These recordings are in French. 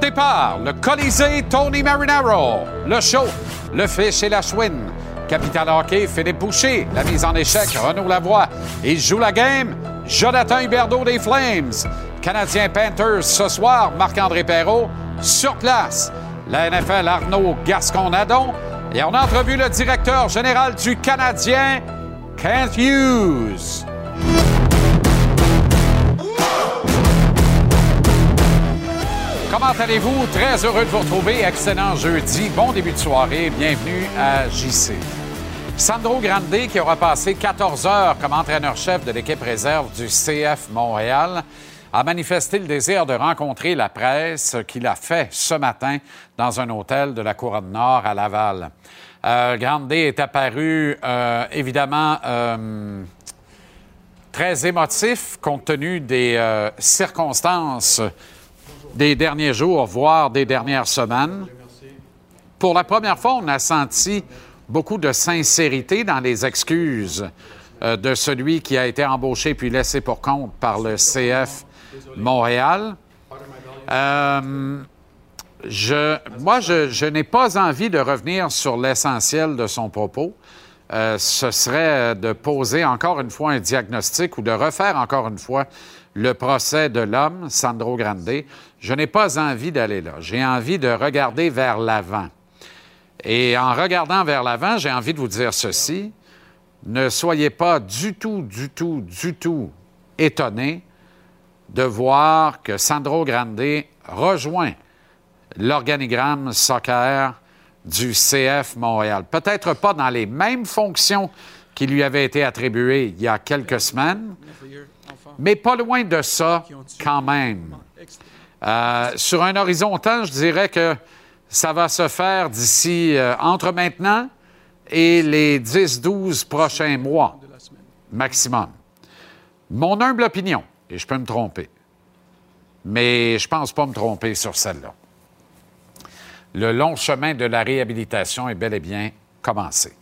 Départ, le Colisée Tony Marinaro, le show, le fish et la chouine. Capital Hockey, Philippe Boucher, la mise en échec, Renaud Lavoie. Il joue la game, Jonathan Huberdeau des Flames. Canadien Panthers ce soir, Marc-André Perrault sur place. La NFL, Arnaud Gascon-Nadon. Et on a entrevu le directeur général du Canadien, Kent Hughes. Comment allez-vous? Très heureux de vous retrouver. Excellent jeudi. Bon début de soirée. Bienvenue à JC. Sandro Grande, qui aura passé 14 heures comme entraîneur-chef de l'équipe réserve du CF Montréal, a manifesté le désir de rencontrer la presse qu'il a fait ce matin dans un hôtel de la Couronne Nord à Laval. Euh, Grande est apparu, euh, évidemment, euh, très émotif compte tenu des euh, circonstances des derniers jours, voire des dernières semaines. Pour la première fois, on a senti beaucoup de sincérité dans les excuses euh, de celui qui a été embauché puis laissé pour compte par le CF Montréal. Euh, moi, je, je n'ai pas envie de revenir sur l'essentiel de son propos. Euh, ce serait de poser encore une fois un diagnostic ou de refaire encore une fois le procès de l'homme, Sandro Grande. Je n'ai pas envie d'aller là. J'ai envie de regarder vers l'avant. Et en regardant vers l'avant, j'ai envie de vous dire ceci. Ne soyez pas du tout, du tout, du tout étonnés de voir que Sandro Grande rejoint l'organigramme soccer du CF Montréal. Peut-être pas dans les mêmes fonctions qui lui avaient été attribuées il y a quelques semaines, mais pas loin de ça quand même. Euh, sur un horizon temps, je dirais que ça va se faire d'ici euh, entre maintenant et les 10-12 prochains mois maximum. Mon humble opinion, et je peux me tromper, mais je pense pas me tromper sur celle-là. Le long chemin de la réhabilitation est bel et bien commencé.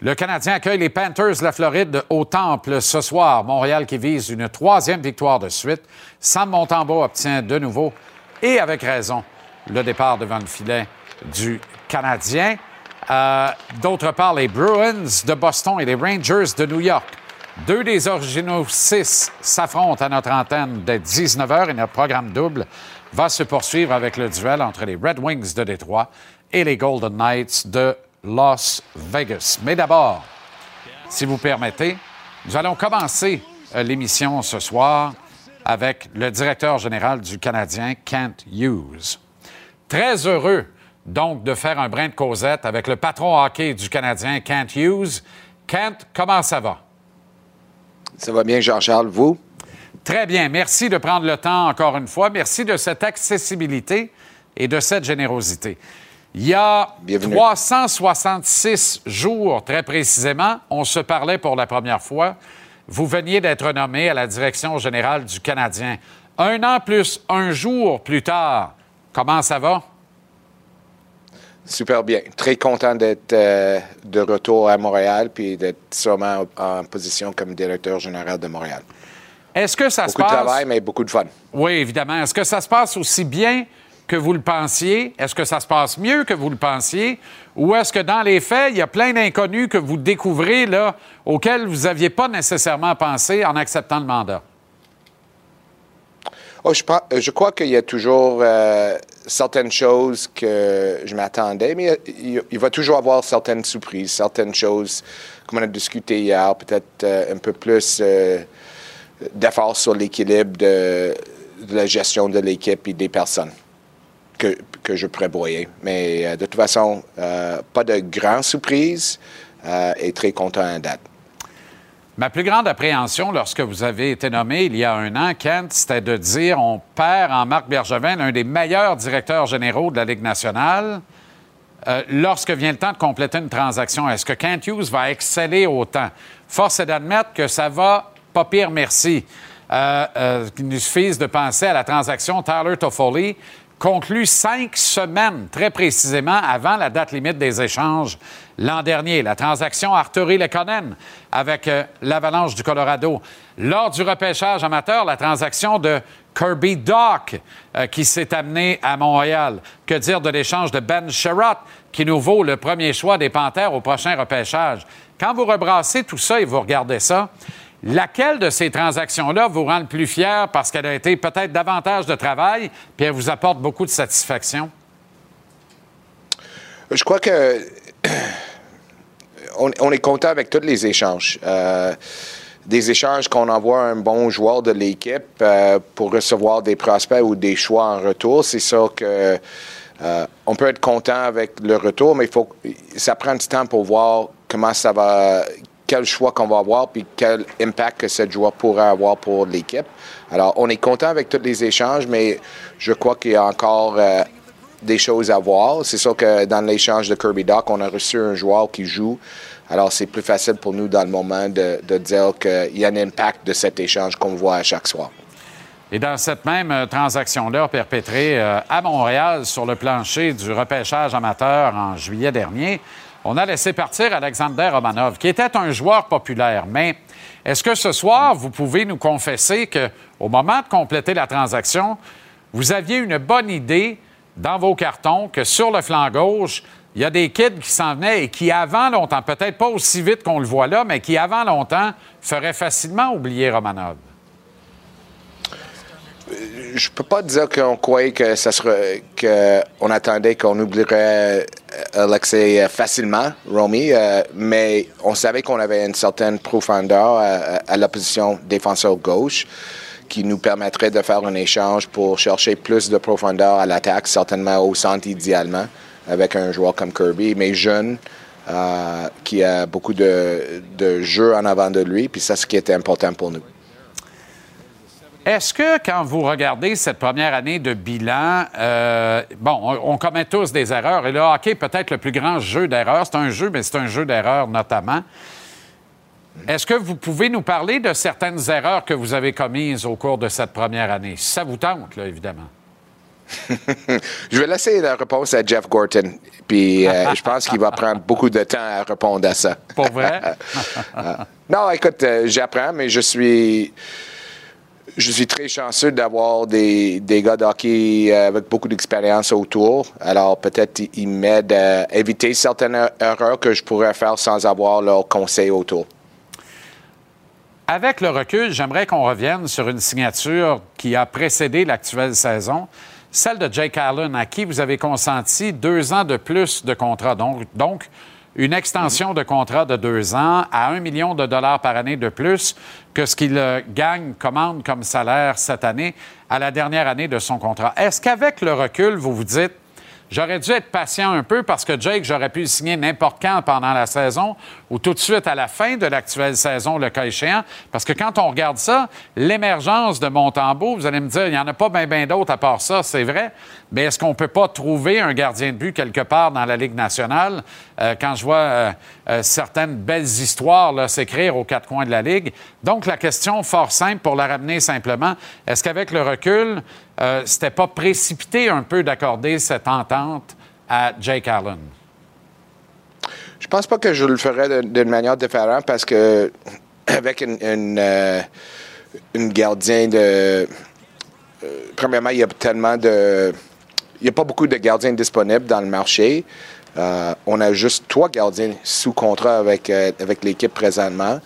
Le Canadien accueille les Panthers de la Floride au Temple ce soir. Montréal qui vise une troisième victoire de suite. Sam Montembeau obtient de nouveau, et avec raison, le départ devant le filet du Canadien. Euh, D'autre part, les Bruins de Boston et les Rangers de New York. Deux des originaux six s'affrontent à notre antenne dès 19h et notre programme double va se poursuivre avec le duel entre les Red Wings de Détroit et les Golden Knights de Las Vegas. Mais d'abord, si vous permettez, nous allons commencer euh, l'émission ce soir avec le directeur général du Canadien, Kent Hughes. Très heureux, donc, de faire un brin de causette avec le patron hockey du Canadien, Kent Hughes. Kent, comment ça va? Ça va bien, Jean-Charles, vous? Très bien. Merci de prendre le temps encore une fois. Merci de cette accessibilité et de cette générosité. Il y a Bienvenue. 366 jours, très précisément, on se parlait pour la première fois. Vous veniez d'être nommé à la direction générale du Canadien. Un an plus un jour plus tard, comment ça va? Super bien. Très content d'être euh, de retour à Montréal puis d'être sûrement en position comme directeur général de Montréal. Est-ce que ça Beaucoup se de passe... travail, mais beaucoup de fun. Oui, évidemment. Est-ce que ça se passe aussi bien que vous le pensiez? Est-ce que ça se passe mieux que vous le pensiez? Ou est-ce que dans les faits, il y a plein d'inconnus que vous découvrez là, auxquels vous n'aviez pas nécessairement pensé en acceptant le mandat? Oh, je, crois qu'il y a toujours euh, certaines choses que je m'attendais, mais il, va toujours avoir certaines surprises, certaines choses, comme on a discuté hier, peut-être euh, un peu plus euh, d'efforts sur l'équilibre de la gestion de l'équipe et des personnes que, je prévoyais. Mais euh, de toute façon, euh, pas de grandes surprises euh, et très content à date. Ma plus grande appréhension lorsque vous avez été nommé il y a un an, Kent, c'était de dire on perd en Marc Bergevin l'un des meilleurs directeurs généraux de la Ligue nationale. Lorsque vient le temps de compléter une transaction, est-ce que Kent Hughes va exceller autant? Force est d'admettre que ça va pas pire, merci. Qu'il nous suffise de penser à la transaction Tyler Toffoli, conclut cinq semaines, très précisément, avant la date limite des échanges l'an dernier. La transaction Arturi Lekonen avec euh, l'Avalanche du Colorado. Lors du repêchage amateur, la transaction de Kirby Dock euh, qui s'est amené à Montréal. Que dire de l'échange de Ben Sherratt qui nous vaut le premier choix des Panthères au prochain repêchage? Quand vous rebrassez tout ça et vous regardez ça, Laquelle de ces transactions-là vous rend le plus fier parce qu'elle a été peut-être davantage de travail puis elle vous apporte beaucoup de satisfaction? Je crois que on, est content avec tous les échanges. Euh, des échanges qu'on envoie un bon joueur de l'équipe euh, pour recevoir des prospects ou des choix en retour. C'est ça que euh, on peut être content avec le retour, mais il faut ça prend du temps pour voir comment ça va, quel choix qu'on va avoir, puis quel impact que ce joueur pourrait avoir pour l'équipe. Alors, on est content avec tous les échanges, mais je crois qu'il y a encore euh, des choses à voir. C'est sûr que dans l'échange de Kirby Doc, on a reçu un joueur qui joue. Alors, c'est plus facile pour nous dans le moment de, dire qu'il y a un impact de cet échange qu'on voit à chaque soir. Et dans cette même euh, transaction-là perpétrée euh, à Montréal sur le plancher du repêchage amateur en juillet dernier, on a laissé partir Alexander Romanov, qui était un joueur populaire. Mais est-ce que ce soir, vous pouvez nous confesser qu'au moment de compléter la transaction, vous aviez une bonne idée dans vos cartons que sur le flanc gauche, il y a des kids qui s'en venaient et qui, avant longtemps, peut-être pas aussi vite qu'on le voit là, mais qui, avant longtemps, feraient facilement oublier Romanov? Je peux pas dire qu'on croyait que ça serait qu'on attendait qu'on oublierait euh, Alexei euh, facilement, Romy, euh, mais on savait qu'on avait une certaine profondeur à, la position défenseur gauche qui nous permettrait de faire un échange pour chercher plus de profondeur à l'attaque, certainement au centre idéalement, avec un joueur comme Kirby, mais jeune, qui a beaucoup de, de jeux en avant de lui, puis ça, c'est ce qui était important pour nous. Est-ce que quand vous regardez cette première année de bilan, euh, bon, on, commet tous des erreurs et le hockey peut-être le plus grand jeu d'erreurs. C'est un jeu, mais c'est un jeu d'erreurs notamment. Est-ce que vous pouvez nous parler de certaines erreurs que vous avez commises au cours de cette première année? Si ça vous tente, là, évidemment. je vais laisser la réponse à Jeff Gorton. Puis euh, je pense qu'il va prendre beaucoup de temps à répondre à ça. Pour vrai? non, écoute, euh, j'apprends, mais je suis je suis très chanceux d'avoir des, des gars d'hockey euh, avec beaucoup d'expérience autour. Alors, peut-être ils m'aident à éviter certaines er-, erreurs que je pourrais faire sans avoir leur conseil autour. Avec le recul, j'aimerais qu'on revienne sur une signature qui a précédé l'actuelle saison, celle de Jake Allen, à qui vous avez consenti deux ans de plus de contrat. Donc une extension de contrat de deux ans à un million de dollars par année de plus que ce qu'il euh, gagne, commande comme salaire cette année à la dernière année de son contrat. Est-ce qu'avec le recul, vous vous dites, J'aurais dû être patient un peu parce que Jake, j'aurais pu le signer n'importe quand pendant la saison ou tout de suite à la fin de l'actuelle saison, le cas échéant? Parce que quand on regarde ça, l'émergence de Montembeau, vous allez me dire, il n'y en a pas bien d'autres à part ça, c'est vrai. Mais est-ce qu'on ne peut pas trouver un gardien de but quelque part dans la Ligue nationale? Euh, quand je vois euh, euh, certaines belles histoires s'écrire aux quatre coins de la Ligue. Donc, la question fort simple pour la ramener simplement, est-ce qu'avec le recul, c'était pas précipité un peu d'accorder cette entente à Jake Allen? Je pense pas que je le ferais d'une manière différente parce que avec une, une, gardien de. Premièrement, il y a tellement de. Il n'y a pas beaucoup de gardiens disponibles dans le marché. on a juste trois gardiens sous contrat avec, avec l'équipe présentement.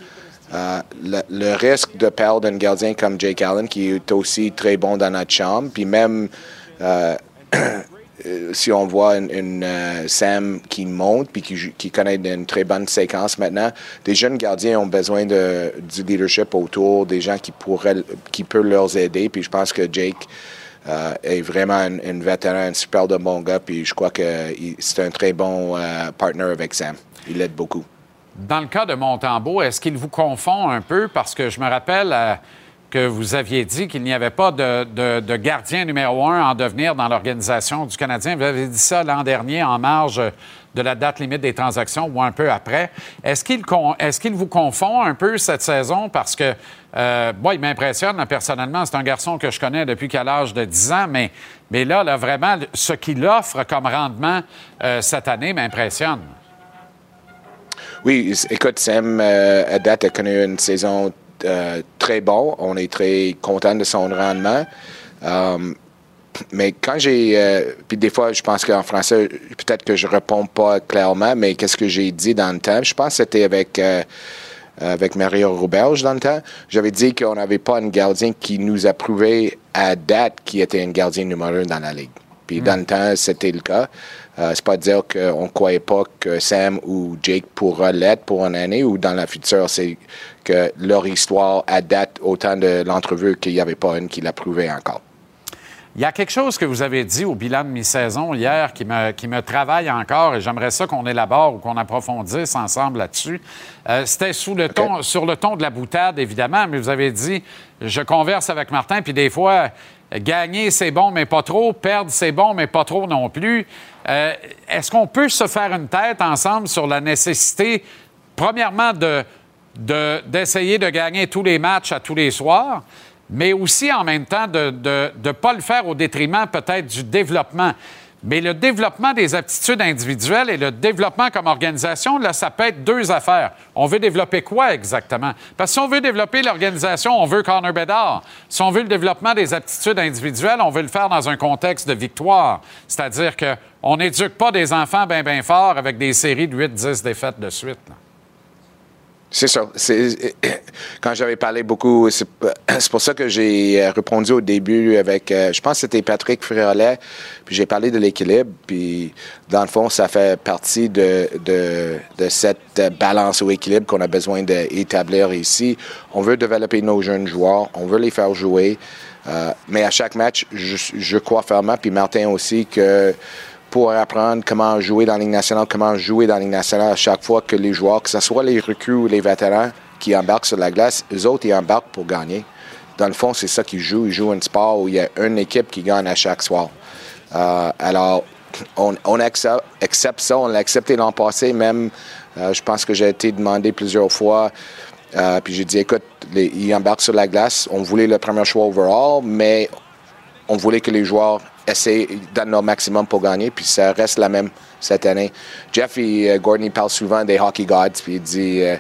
Euh, le, risque de perdre un gardien comme Jake Allen, qui est aussi très bon dans notre chambre, puis même euh, si on voit une, euh, Sam qui monte puis qui, connaît une très bonne séquence maintenant, des jeunes gardiens ont besoin de, du leadership autour, des gens qui pourraient, qui peuvent leur aider. Puis je pense que Jake est vraiment un, vétéran, un super de bon gars. Puis je crois que c'est un très bon partner avec Sam. Il l'aide beaucoup. Dans le cas de Montembeau, est-ce qu'il vous confond un peu? Parce que je me rappelle euh, que vous aviez dit qu'il n'y avait pas de, gardien numéro un en devenir dans l'organisation du Canadien. Vous avez dit ça l'an dernier en marge de la date limite des transactions ou un peu après. Est-ce qu'il est qu'il vous confond un peu cette saison? Parce que, euh, il m'impressionne personnellement. C'est un garçon que je connais depuis qu'à l'âge de 10 ans, mais, mais là, vraiment, ce qu'il offre comme rendement euh, cette année m'impressionne. Oui, écoute, Sam, euh, à date, a connu une saison euh, très bonne. On est très content de son rendement. Um, mais quand j'ai. Euh, puis des fois, je pense qu'en français, peut-être que je réponds pas clairement, mais qu'est-ce que j'ai dit dans le temps? Je pense que c'était avec. Avec Mario Rouberge dans le temps, j'avais dit qu'on n'avait pas un gardien qui nous a prouvé à date qui était un gardien numéro un dans la ligue. Puis dans le temps, c'était le cas. Euh, c'est pas dire qu'on ne croyait pas que Sam ou Jake pourra l'être pour une année ou dans la future. C'est que leur histoire à date autant de l'entrevue qu'il n'y avait pas une qui l'a prouvé encore. Il y a quelque chose que vous avez dit au bilan de mi-saison hier qui me, qui me travaille encore et j'aimerais ça qu'on élabore ou qu'on approfondisse ensemble là-dessus. Euh, c'était sous le ton, sur le ton de la boutade, évidemment, mais vous avez dit je converse avec Martin, puis des fois, gagner, c'est bon, mais pas trop. Perdre, c'est bon, mais pas trop non plus. Euh, est-ce qu'on peut se faire une tête ensemble sur la nécessité, premièrement, de, d'essayer de, gagner tous les matchs à tous les soirs, mais aussi en même temps de ne pas le faire au détriment peut-être du développement. Mais le développement des aptitudes individuelles et le développement comme organisation, là, ça peut être deux affaires. On veut développer quoi exactement? Parce que si on veut développer l'organisation, on veut Connor Bedard. Si on veut le développement des aptitudes individuelles, on veut le faire dans un contexte de victoire. C'est-à-dire qu'on n'éduque pas des enfants bien, bien forts avec des séries de 8-10 défaites de suite. C'est ça. Quand j'avais parlé beaucoup, c'est pour ça que j'ai euh, répondu au début avec, euh, je pense que c'était Patrick Fréolet, puis j'ai parlé de l'équilibre, puis dans le fond, ça fait partie de, de, de cette balance ou équilibre qu'on a besoin d'établir ici. On veut développer nos jeunes joueurs, on veut les faire jouer, euh, mais à chaque match, je, je crois fermement, puis Martin aussi, que pour apprendre comment jouer dans la Ligue nationale, comment jouer dans la Ligue nationale à chaque fois que les joueurs, que ce soit les recrues ou les vétérans qui embarquent sur la glace, eux autres, ils embarquent pour gagner. Dans le fond, c'est ça qu'ils jouent. Ils jouent un sport où il y a une équipe qui gagne à chaque soir. Euh, alors, on, accepte, ça. On l'a accepté l'an passé, même. Euh, je pense que j'ai été demandé plusieurs fois. Euh, puis j'ai dit, écoute, ils embarquent sur la glace. On voulait le premier choix overall, mais on voulait que les joueurs essayer de leur maximum pour gagner, puis ça reste la même cette année. Jeff et euh, Gordon, parlent souvent des hockey gods, puis il dit euh,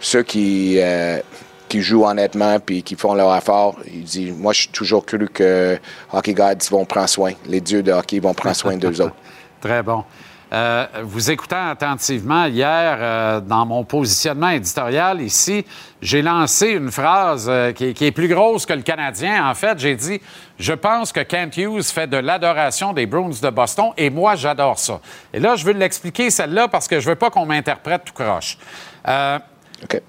ceux qui, euh, qui jouent honnêtement puis qui font leur effort, il dit moi je suis toujours cru que hockey gods vont prendre soin, les dieux de hockey vont prendre soin d'eux autres. Très bon. Euh, vous écoutant attentivement hier euh, dans mon positionnement éditorial ici, j'ai lancé une phrase euh, qui, est plus grosse que le Canadien. En fait, j'ai dit Je pense que Kent Hughes fait de l'adoration des Bruins de Boston et moi, j'adore ça. Et là, je veux l'expliquer celle-là parce que je veux pas qu'on m'interprète tout croche.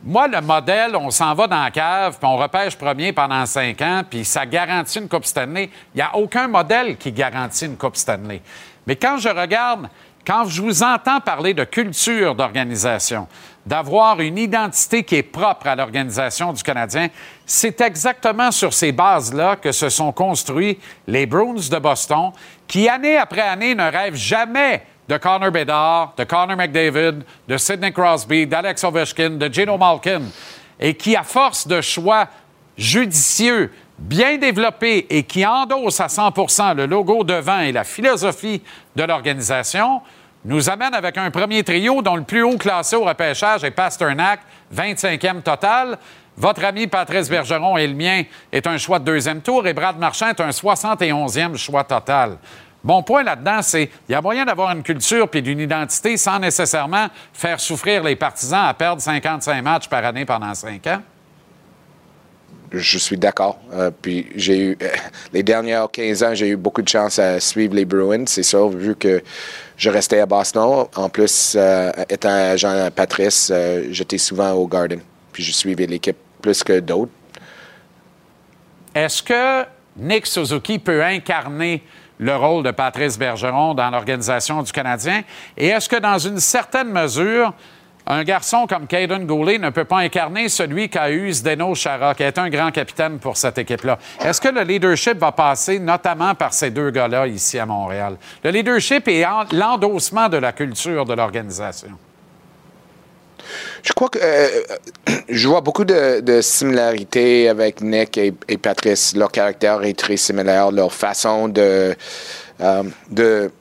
Moi, le modèle, on s'en va dans la cave, puis on repêche premier pendant cinq ans, puis ça garantit une Coupe Stanley. Il n'y a aucun modèle qui garantit une Coupe Stanley. Mais quand je regarde quand je vous entends parler de culture d'organisation, d'avoir une identité qui est propre à l'organisation du Canadien, c'est exactement sur ces bases-là que se sont construits les Bruins de Boston, qui année après année ne rêvent jamais de Connor Bedard, de Connor McDavid, de Sidney Crosby, d'Alex Ovechkin, de Gino Malkin, et qui, à force de choix judicieux, bien développés et qui endossent à 100% le logo devant et la philosophie de l'organisation, nous amène avec un premier trio dont le plus haut classé au repêchage est Pasternak, 25e total. Votre ami Patrice Bergeron et le mien est un choix de deuxième tour et Brad Marchand est un 71e choix total. Mon point là-dedans, c'est qu'il y a moyen d'avoir une culture puis d'une identité sans nécessairement faire souffrir les partisans à perdre 55 matchs par année pendant cinq ans je suis d'accord. Euh, puis j'ai eu, les dernières 15 ans, j'ai eu beaucoup de chance à suivre les Bruins, c'est sûr, vu que je restais à Boston. En plus, euh, étant agent Patrice, euh, j'étais souvent au Garden. Puis je suivais l'équipe plus que d'autres. Est-ce que Nick Suzuki peut incarner le rôle de Patrice Bergeron dans l'organisation du Canadien? Et est-ce que, dans une certaine mesure, un garçon comme Caden Goulet ne peut pas incarner celui qu'a eu Zdeno Chara, qui est un grand capitaine pour cette équipe-là. Est-ce que le leadership va passer notamment par ces deux gars-là ici à Montréal? Le leadership et l'endossement de la culture de l'organisation. Je crois que euh, je vois beaucoup de, similarités avec Nick et, Patrice. Leur caractère est très similaire, leur façon de, euh, de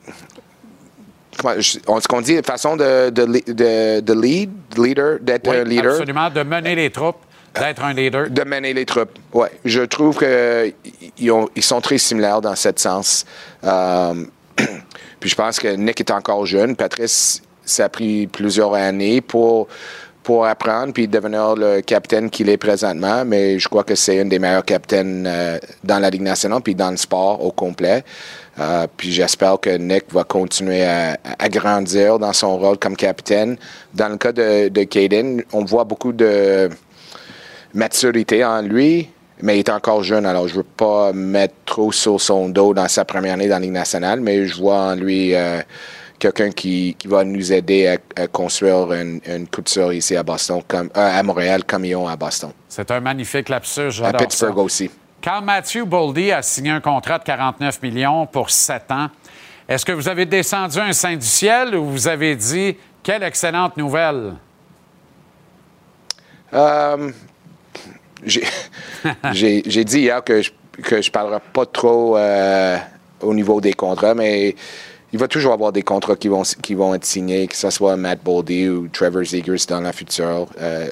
ce qu'on dit, façon de, de, de, lead, leader, d'être un leader. Absolument, de mener les troupes, d'être un leader. De mener les troupes, oui. Je trouve qu'ils ils sont très similaires dans ce sens. Euh, puis je pense que Nick est encore jeune. Patrice, ça a pris plusieurs années pour pour apprendre puis devenir le capitaine qu'il est présentement, mais je crois que c'est un des meilleurs capitaines euh, dans la Ligue nationale puis dans le sport au complet. Euh, puis j'espère que Nick va continuer à, grandir dans son rôle comme capitaine. Dans le cas de, de Caden, on voit beaucoup de maturité en lui, mais il est encore jeune, alors je veux pas mettre trop sur son dos dans sa première année dans la Ligue nationale, mais je vois en lui euh, quelqu'un qui, va nous aider à, construire une, culture ici à Boston, comme, euh, à Montréal, comme ils ont à Boston. C'est un magnifique lapsus, À Pittsburgh aussi. Quand Matthew Boldy a signé un contrat de 49 millions pour 7 ans, est-ce que vous avez descendu un sein du ciel ou vous avez dit quelle excellente nouvelle? Euh, j'ai dit hier que je ne parlerai pas trop euh, au niveau des contrats, mais il va toujours avoir des contrats qui vont, qui vont être signés, que ce soit Matt Boldy ou Trevor Zegers dans la future. Euh,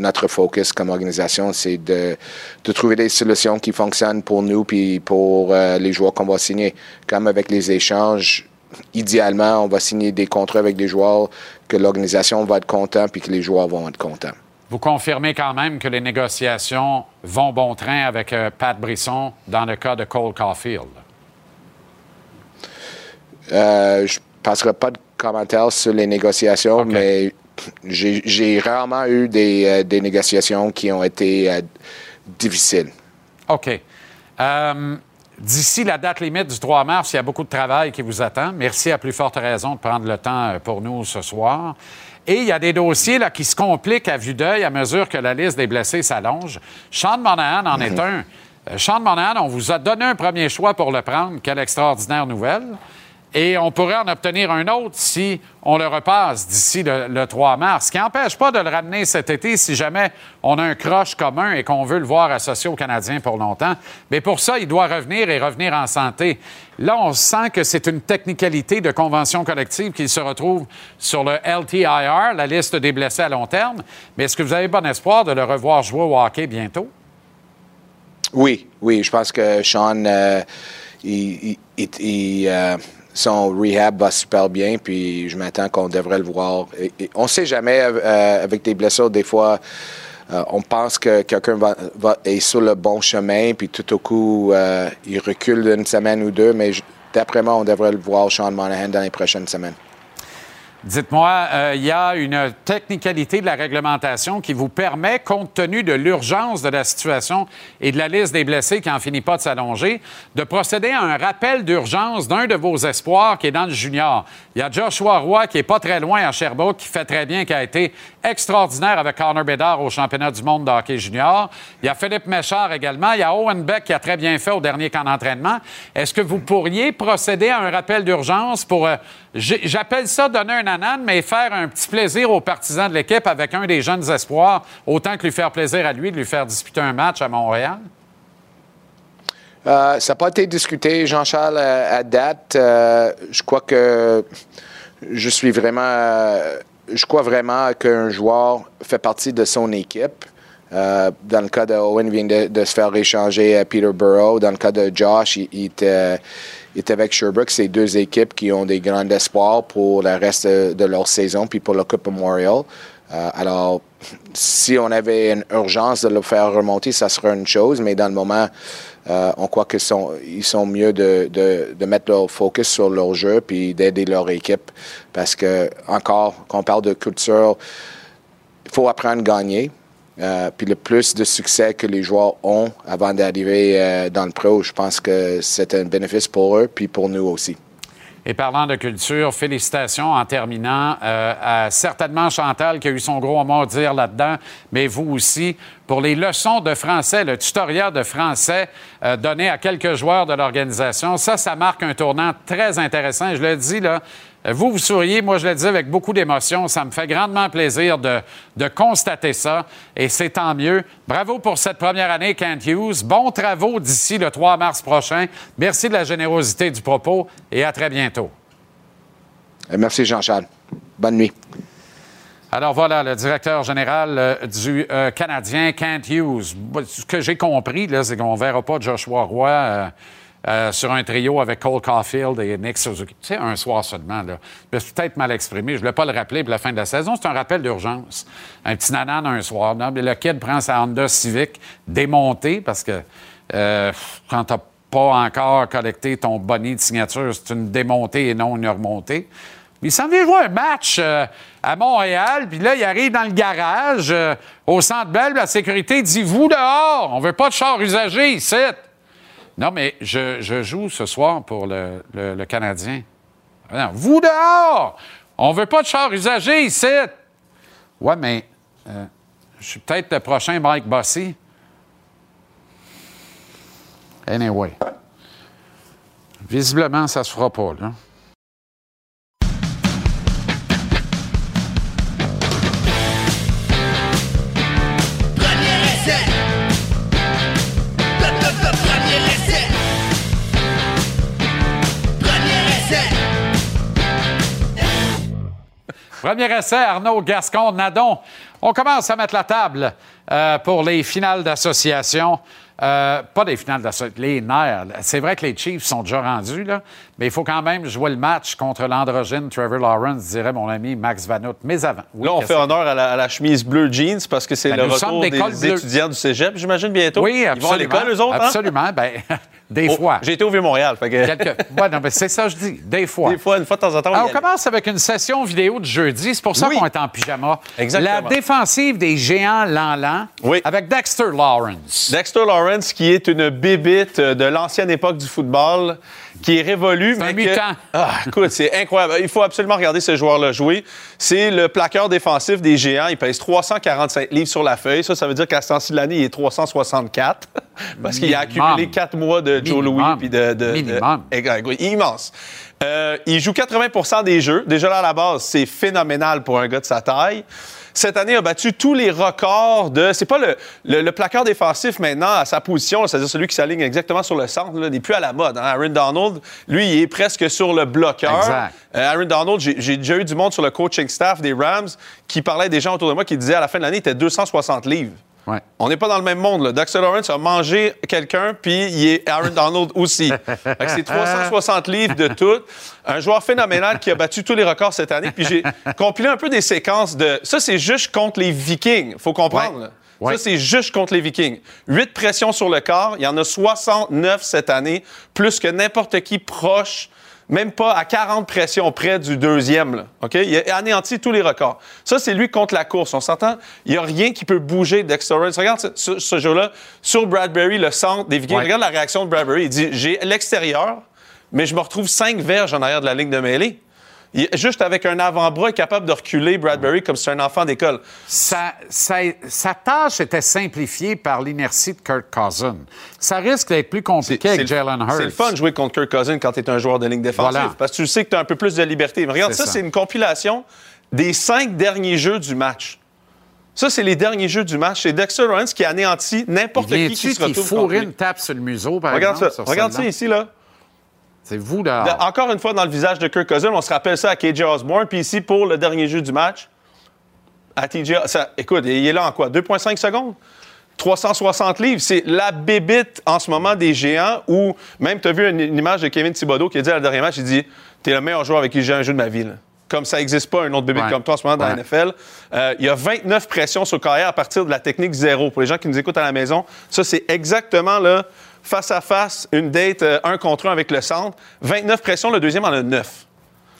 notre focus comme organisation, c'est de, de, trouver des solutions qui fonctionnent pour nous puis pour euh, les joueurs qu'on va signer. Comme avec les échanges, idéalement, on va signer des contrats avec des joueurs que l'organisation va être content puis que les joueurs vont être contents. Vous confirmez quand même que les négociations vont bon train avec euh, Pat Brisson dans le cas de Cole Caulfield? Euh, je ne passerai pas de commentaires sur les négociations, mais j'ai rarement eu euh, des, négociations qui ont été euh, difficiles. OK. Euh, d'ici la date limite du 3 mars, il y a beaucoup de travail qui vous attend. Merci à plus forte raison de prendre le temps pour nous ce soir. Et il y a des dossiers là, qui se compliquent à vue d'œil à mesure que la liste des blessés s'allonge. Sean Monahan en est mhm. un. Sean Monahan, on vous a donné un premier choix pour le prendre. Quelle extraordinaire nouvelle. Et on pourrait en obtenir un autre si on le repasse d'ici le, 3 mars, ce qui n'empêche pas de le ramener cet été si jamais on a un croche commun et qu'on veut le voir associé aux Canadiens pour longtemps. Mais pour ça, il doit revenir et revenir en santé. Là, on sent que c'est une technicalité de convention collective qui se retrouve sur le LTIR, la liste des blessés à long terme. Mais est-ce que vous avez bon espoir de le revoir jouer au hockey bientôt? Oui, oui. Je pense que Sean, euh, il, euh, son rehab va super bien, puis je m'attends qu'on devrait le voir. on ne sait jamais euh, avec des blessures, des fois, euh, on pense que quelqu'un va, est sur le bon chemin, puis tout au coup, euh, il recule d'une semaine ou deux, mais d'après moi, on devrait le voir, Sean Monahan, dans les prochaines semaines. Dites-moi, euh, il y a une technicalité de la réglementation qui vous permet, compte tenu de l'urgence de la situation et de la liste des blessés qui n'en finit pas de s'allonger, de procéder à un rappel d'urgence d'un de vos espoirs qui est dans le junior. Il y a Joshua Roy qui est pas très loin à Sherbrooke, qui fait très bien, qui a été extraordinaire avec Connor Bedard au championnat du monde de hockey junior. Il y a Philippe Méchard également. Il y a Owen Beck qui a très bien fait au dernier camp d'entraînement. Est-ce que vous pourriez procéder à un rappel d'urgence pour... Euh, J'appelle ça donner un anane, mais faire un petit plaisir aux partisans de l'équipe avec un des jeunes espoirs, autant que lui faire plaisir à lui de lui faire disputer un match à Montréal? Euh, ça n'a pas été discuté, Jean-Charles, à, date. Euh, je crois que je suis vraiment. je crois vraiment qu'un joueur fait partie de son équipe. Euh, dans le cas de Owen, vient de, se faire échanger à Peterborough. Dans le cas de Josh, il était est avec Sherbrooke. C'est deux équipes qui ont des grands espoirs pour le reste de leur saison, puis pour la Coupe Memorial. Euh, alors, si on avait une urgence de le faire remonter, ça serait une chose, mais dans le moment, euh, on croit qu'ils sont, ils sont mieux de, de, de, mettre leur focus sur leur jeu puis d'aider leur équipe. Parce que, encore, quand on parle de culture, il faut apprendre à gagner. Euh, puis le plus de succès que les joueurs ont avant d'arriver euh, dans le pro, je pense que c'est un bénéfice pour eux puis pour nous aussi. Et parlant de culture, félicitations en terminant euh, à certainement Chantal qui a eu son gros mot à dire là-dedans, mais vous aussi, pour les leçons de français, le tutoriel de français donné à quelques joueurs de l'organisation. Ça, ça marque un tournant très intéressant. Je le dis, là, vous, vous souriez, moi je le dis avec beaucoup d'émotion. Ça me fait grandement plaisir de, de constater ça et c'est tant mieux. Bravo pour cette première année, Kent Hughes. Bons travaux d'ici le 3 mars prochain. Merci de la générosité du propos et à très bientôt. Euh, Merci, Jean-Charles. Bonne nuit. Alors voilà, le directeur général euh, du euh, Canadien, Kent Hughes. Ce que j'ai compris, là, c'est qu'on ne verra pas Joshua Roy euh, euh, sur un trio avec Cole Caulfield et Nick Suzuki. Tu sais, un soir seulement. Là. Je me suis peut-être mal exprimé. Je ne voulais pas le rappeler pour la fin de la saison. C'est un rappel d'urgence. Un petit nanan un soir. Non, le kid prend sa Honda Civic démontée parce que euh, quand tu n'as pas encore collecté ton bonnet de signature, c'est une démontée et non une remontée. Il s'en vient jouer un match euh, à Montréal, puis là, il arrive dans le garage, au centre Bell, la sécurité dit Vous dehors, on veut pas de char usagé ici. Non, mais je, je joue ce soir pour le, le- Canadien. Non, vous dehors, on veut pas de char usagé ici. Ouais, mais euh, je suis peut-être le prochain Mike Bossy. Anyway. Visiblement, ça se fera pas, là. Premier essai, Arnaud Gascon, Nadon. On commence à mettre la table euh, pour les finales d'association. Euh, pas des finales d'association, les nerfs. C'est vrai que les Chiefs sont déjà rendus, là, mais il faut quand même jouer le match contre l'androgyne Trevor Lawrence, dirait mon ami Max Vanout. Mais avant. Oui, Là, on fait honneur à la, à la chemise bleu jeans parce que c'est Ben, le retour des bleue. étudiants du cégep, j'imagine, bientôt. Oui, Ils absolument. vont à l'école, eux autres, hein? Absolument. Ben, des Oh, fois. J'ai été au Vieux-Montréal. que-. Ouais, non, mais c'est ça que je dis. Des fois. Des fois, une fois de temps en temps, Alors, y on commence avec une session vidéo de jeudi. C'est pour ça Oui. qu'on est en pyjama. Exactement. La défensive des géants Lanlan Oui. avec Dexter Lawrence. Dexter Lawrence, qui est une bébite de l'ancienne époque du football, qui est révolu. C'est un mais que- mutant. Ah, écoute, c'est incroyable. Il faut absolument regarder ce joueur-là jouer. C'est le plaqueur défensif des géants. Il pèse 345 livres sur la feuille. Ça, ça veut dire qu'à ce temps-ci de l'année, il est 364. Parce qu'il a accumulé quatre mois de Joe. Louis. Puis de, de-. Oui, immense. Euh, il joue 80% des jeux. Déjà là, à la base, c'est phénoménal pour un gars de sa taille. Cette année, a battu tous les records de. C'est pas le, le, défensif maintenant à sa position, c'est-à-dire celui qui s'aligne exactement sur le centre, là, n'est plus à la mode. hein. Aaron Donald, lui, il est presque sur le bloqueur. Exact. Euh, Aaron Donald, j'ai j'ai déjà eu du monde sur le coaching staff des Rams qui parlait des gens autour de moi qui disaient à la fin de l'année, il était 260 livres. Ouais. On n'est pas dans le même monde. Là. Dexter Lawrence a mangé quelqu'un, puis il est Aaron Donald aussi. C'est 360 livres de tout. Un joueur phénoménal qui a battu tous les records cette année. Puis j'ai compilé un peu des séquences de... Ça, c'est juste contre les Vikings. faut comprendre. Ouais. là. Ouais. Ça, c'est juste contre les Vikings. Huit pressions sur le corps. Il y en a 69 cette année, plus que n'importe qui proche, même pas à 40 pressions près du deuxième. là. OK? Il a anéanti tous les records. Ça, c'est lui contre la course. On s'entend? Il n'y a rien qui peut bouger Dexter Lawrence. Regarde ce, jeu-là sur Bradbury, le centre des Vikings. Ouais. Regarde la réaction de Bradbury. Il dit J'ai l'extérieur, mais je me retrouve cinq verges en arrière de la ligne de mêlée. Il- juste avec un avant-bras, capable de reculer Bradbury comme si c'était un enfant d'école. Sa, sa- sa tâche était simplifiée par l'inertie de Kirk Cousin. Ça risque d'être plus compliqué avec le- Jalen Hurts. C'est le fun de jouer contre Kirk Cousins quand tu es un joueur de ligne défensive. Voilà. Parce que tu sais que tu as un peu plus de liberté. Mais regarde, C'est ça, ça. c'est une compilation des cinq derniers jeux du match. Ça, c'est les derniers jeux du match. C'est Dexter Lawrence qui anéantit n'importe qui qui se retrouve lui. une tape sur le museau, par Regarde exemple? ça. sur Regarde ça ici, là. C'est vous, là. De- encore une fois, dans le visage de Kirk Cousins, on se rappelle ça à KJ Osborne. Puis ici, pour le dernier jeu du match, à TJ... ça- écoute, il est là en quoi? 2,5 secondes? 360 livres, c'est la bébite en ce moment des géants où même tu as vu une, une image de Kevin Thibodeau qui a dit à le dernier match, il dit « T'es le meilleur joueur avec qui j'ai un jeu de ma vie. là. Comme ça n'existe pas un autre bébé Ouais. comme toi en ce moment dans la. NFL. Euh, il y a 29 pressions sur carrière à partir de la technique zéro. Pour les gens qui nous écoutent à la maison, ça c'est exactement là, face à face, une date euh, un contre un avec le centre. 29 pressions, le deuxième en a 9.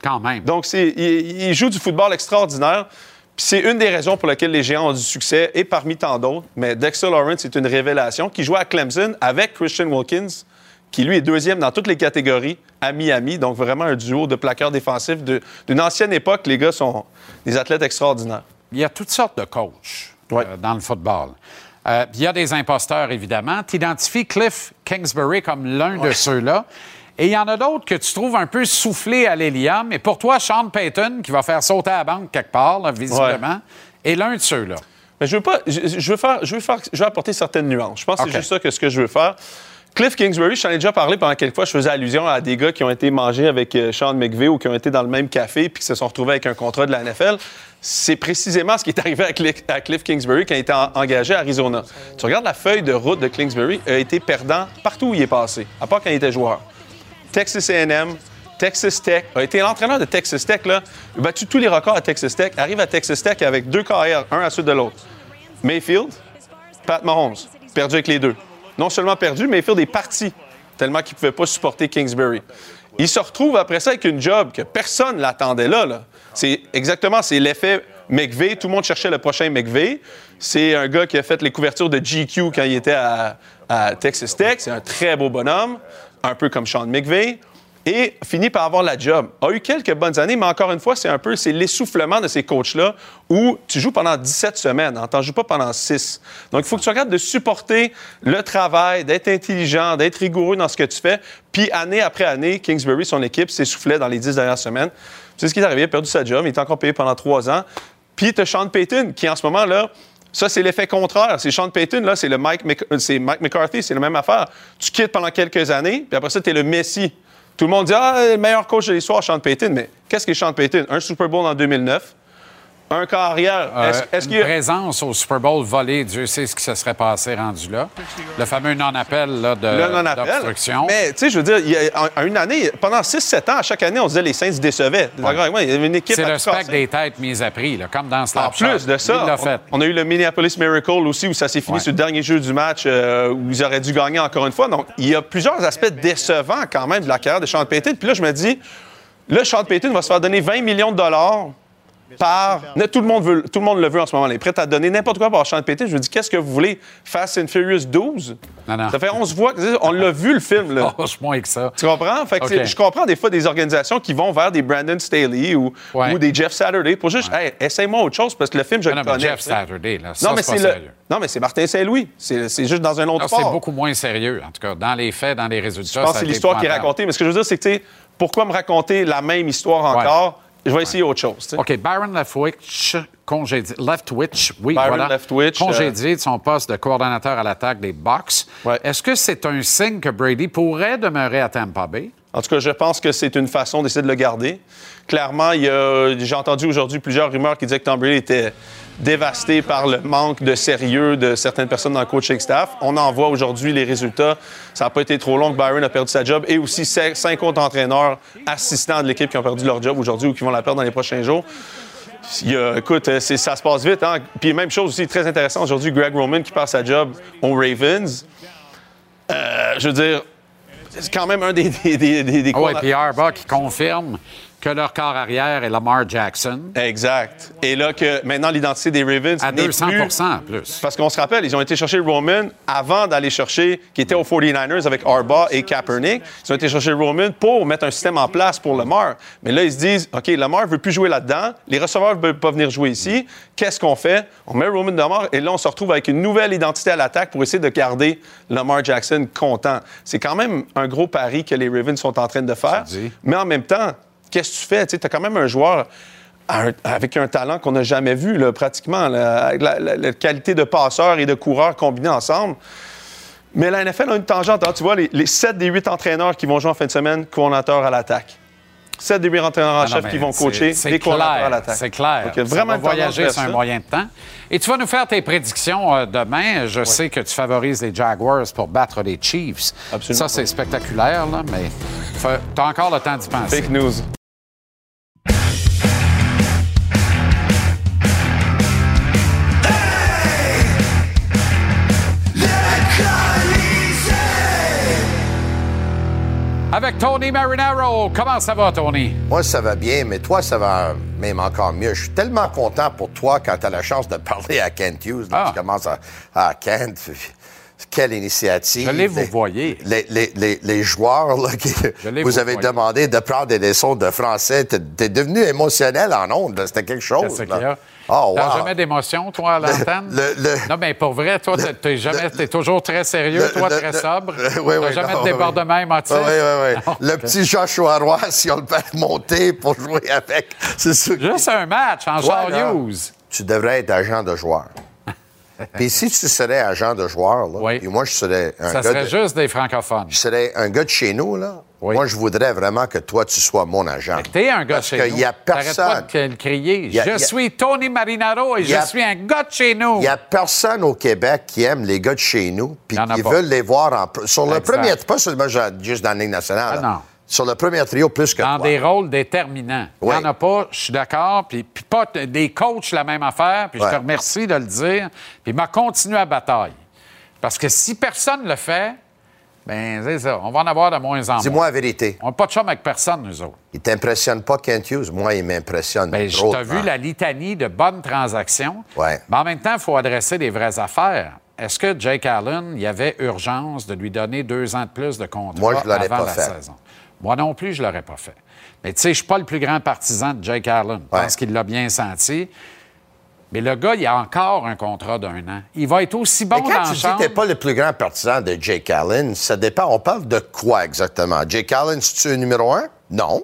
Quand même. Donc, c'est, il, il joue du football extraordinaire. Puis c'est une des raisons pour lesquelles les Géants ont du succès, et parmi tant d'autres. Mais Dexter Lawrence est une révélation qui jouait à Clemson avec Christian Wilkins, qui lui est deuxième dans toutes les catégories à Miami. Donc vraiment un duo de plaqueurs défensifs de- d'une ancienne époque. Les gars sont des athlètes extraordinaires. Il y a toutes sortes de coachs Ouais. euh, dans le football. Euh, il y a des imposteurs, évidemment. Tu identifies Cliff Kingsbury comme l'un de ceux-là. Et il y en a d'autres que tu trouves un peu soufflés à l'hélium. Et pour toi, Sean Payton, qui va faire sauter à la banque quelque part, là, visiblement, est l'un de ceux-là. Mais je veux pas. Je, je veux faire, je veux faire. Je veux apporter certaines nuances. Je pense que c'est juste ça que ce que je veux faire. Cliff Kingsbury, je t'en ai déjà parlé pendant quelques fois. Je faisais allusion à des gars qui ont été mangés avec euh, Sean McVay ou qui ont été dans le même café puis qui se sont retrouvés avec un contrat de la NFL. C'est précisément ce qui est arrivé à Cliff, Kingsbury quand il était en- engagé à Arizona. Tu regardes la feuille de route de Kingsbury, il a été perdant partout où il est passé, à part quand il était joueur. Texas A&M, Texas Tech, a été l'entraîneur de Texas Tech, là, a battu tous les records à Texas Tech, arrive à Texas Tech avec deux carrières, un à suite de l'autre. Mayfield, Pat Mahomes, perdu avec les deux. Non seulement perdu, Mayfield est parti, tellement qu'il ne pouvait pas supporter Kingsbury. Il se retrouve après ça avec une job que personne ne l'attendait là. C'est exactement, c'est l'effet McVeigh. Tout le monde cherchait le prochain McVeigh. C'est un gars qui a fait les couvertures de GQ quand il était à, Texas Tech. C'est un très beau bonhomme, un peu comme Sean McVeigh. Et finit par avoir la job. A eu quelques bonnes années, mais encore une fois, c'est un peu c'est l'essoufflement de ces coachs-là où tu joues pendant 17 semaines, hein, t'en joues pas pendant 6. Donc, il faut que tu regardes de supporter le travail, d'être intelligent, d'être rigoureux dans ce que tu fais. Puis, année après année, Kingsbury, son équipe, s'essoufflait dans les 10 dernières semaines. C'est ce qui est arrivé, il a perdu sa job, il est encore payé pendant 3 ans. Puis, tu as Sean Payton, qui en ce moment, là, ça, c'est l'effet contraire. C'est Sean Payton, là, c'est le Mike, euh, c'est Mike McCarthy, c'est la même affaire. Tu quittes pendant quelques années, puis après ça, tu es le Messi. Tout le monde dit Ah, le meilleur coach de l'histoire, Sean Payton. Mais qu'est-ce qu'est Sean Payton? Un Super Bowl en 2009, un carrière. Euh, Est-ce est-ce une qu'il y a- présence au Super Bowl volé, Dieu sait ce qui se serait passé rendu là. Le fameux non-appel là, de le non-appel. d'obstruction. Mais, tu sais, je veux dire, il y a, en- en une année, pendant 6-7 ans, à chaque année, on disait les Saints se décevaient. T'es d'accord avec moi? Il y avait une équipe C'est le spectre des têtes mises à prix, là, comme dans En Slapshot. plus de ça, on- a eu le Minneapolis Miracle aussi, où ça s'est fini Ouais. sur le dernier jeu du match, euh, où ils auraient dû gagner encore une fois. Donc, il y a plusieurs aspects décevants quand même de la carrière de Sean Payton. Puis là, je me dis, là, Sean Payton va se faire donner 20 millions de dollars par... Tout le, monde veut, tout le monde le veut en ce moment. Il est prêt à donner n'importe quoi par Sean Payton. Je me dis, qu'est-ce que vous voulez? Fast and Furious 12? Non, non. Ça fait 11 fois que... On l'a vu, le film, là. Oh, c'est moins que ça. Tu comprends? Fait que Je comprends des fois des organisations qui vont vers des Brandon Staley ou, Ouais. ou des Jeff Saturday pour juste, hey, essaye-moi autre chose parce que le film, je le non, mais connais. Jeff. Saturday, là, ça, non, mais c'est c'est pas le... sérieux. Non, mais c'est Martin Saint-Louis. C'est c'est juste dans un autre Non, c'est sport. beaucoup moins sérieux, en tout cas. Dans les faits, dans les résultats, Je pense ça que c'est l'histoire qui est racontée. Mais ce que je veux dire, c'est que, tu sais, pourquoi me raconter la même histoire encore? Je vais essayer autre chose. tu sais. OK, Byron Leftwich, congédié. Leftwich, oui, Byron voilà. Leftwich, Congédié de son poste de coordonnateur à l'attaque des Bucks. Ouais. Est-ce que c'est un signe que Brady pourrait demeurer à Tampa Bay? En tout cas, je pense que c'est une façon d'essayer de le garder. Clairement, j'ai entendu aujourd'hui plusieurs rumeurs qui disaient que Tom Brady était dévasté par le manque de sérieux de certaines personnes dans le coaching staff. On en voit aujourd'hui les résultats. Ça n'a pas été trop long que Byron a perdu sa job et aussi cinq autres entraîneurs assistants de l'équipe qui ont perdu leur job aujourd'hui ou qui vont la perdre dans les prochains jours. Il a- écoute, euh, ça se passe vite. Hein? Puis même chose aussi très intéressant aujourd'hui, Greg Roman qui perd sa job aux Ravens. Euh, je veux dire, c'est quand même un des, des, des, des- Ah coordonnateurs- puis Harbaugh qui confirme que leur corps arrière est Lamar Jackson Exact. Et là, que maintenant, l'identité des Ravens à n'est 200 plus... en plus. Parce qu'on se rappelle, ils ont été chercher Roman avant d'aller chercher, qui était aux 49ers avec Arba et Kaepernick. Ils ont été chercher Roman pour mettre un système en place pour Lamar. Mais là, ils se disent, OK, Lamar veut plus jouer là-dedans. Les receveurs ne veulent pas venir jouer ici. Qu'est-ce qu'on fait? On met Roman Lamar et là, on se retrouve avec une nouvelle identité à l'attaque pour essayer de garder Lamar Jackson content. C'est quand même un gros pari que les Ravens sont en train de faire. Mais en même temps, qu'est-ce que tu fais? Tu as quand même un joueur un- avec un talent qu'on n'a jamais vu, là, pratiquement, la, la- la qualité de passeur et de coureur combinés ensemble. Mais la NFL a une tangente. hein. Tu vois, les, les 7 des 8 entraîneurs qui vont jouer en fin de semaine, coordonnateurs à l'attaque. 7 des 8 entraîneurs en Ah chef qui vont c'est- coacher, c'est des coordonnateurs à l'attaque. C'est clair. Donc, il y a Ça vraiment va voyager sur un moyen de temps. Et tu vas nous faire tes prédictions euh, demain. Je sais que tu favorises les Jaguars pour battre les Chiefs. Absolument. Ça, c'est spectaculaire, là, mais tu as encore le temps d'y penser. Fake news. Avec Tony Marinaro. Comment ça va, Tony? Moi, ça va bien, mais toi, ça va même encore mieux. Je suis tellement content pour toi quand tu as la chance de parler à Kent Hughes. là. Ah. Tu commences à, à Kent. Quelle initiative. Je l'ai, vous Les- voyez. Les, les, les, les joueurs là, qui vous vous avez voyez. demandé de prendre des leçons de français. T'es t'es devenu émotionnel en ondes. C'était quelque chose. Là. Oh, T'as wow. jamais d'émotion, toi, à l'antenne? le- le- Non, mais pour vrai, toi, t'es- t'es toujours très sérieux, toi, très sobre? oui, T'as oui, jamais non, de oui. débordement émotif? Oui, oui, oui. Non, Le petit Joshua Roy, si on le fait monter pour jouer avec, c'est sûr. Juste un match en Charles Hughes. Tu devrais être agent de joueur. Puis si tu serais agent de joueur, là, Oui. puis moi, je serais un Ça gars serait de- juste des francophones. je serais un gars de chez nous, là. Oui. Moi, je voudrais vraiment que toi, tu sois mon agent. T'es un gars Parce chez qu'il nous. y a T'arrêtes pas personne. de crier. a- je a- suis Tony Marinaro et je suis un gars de chez nous. Il n'y a personne au Québec qui aime les gars de chez nous, puis qui veulent les voir en, sur le Exact. premier, pas seulement juste dans la Ligue nationale, Ah, non. sur le premier trio plus que dans toi. des rôles déterminants. Il n'y en a pas, je suis d'accord. Puis, puis pas des coachs, la même affaire. Puis je te remercie de le dire. Puis m'a continué à bataille. Parce que si personne ne le fait, ben c'est ça. On va en avoir de moins en moins. Dis-moi la vérité. On n'a pas de chum avec personne, nous autres. Il t'impressionne pas, Kent Hughes? Moi, il m'impressionne Ben, je t'ai vu la litanie de bonnes transactions. Ouais. Mais en même temps, il faut adresser des vraies affaires. Est-ce que Jake Allen, il y avait urgence de lui donner deux ans de plus de contrat Moi, je l'aurais avant pas la fait. saison? Moi non plus, je ne l'aurais pas fait. Mais tu sais, je ne suis pas le plus grand partisan de Jake Allen. Je Ouais. pense qu'il l'a bien senti. Mais le gars, il a encore un contrat d'un an. Il va être aussi bon Mais quand dans tu le dis que pas le plus grand partisan de Jake Allen, ça dépend. On parle de quoi exactement? Jake Allen, c'est-tu le numéro un? Non.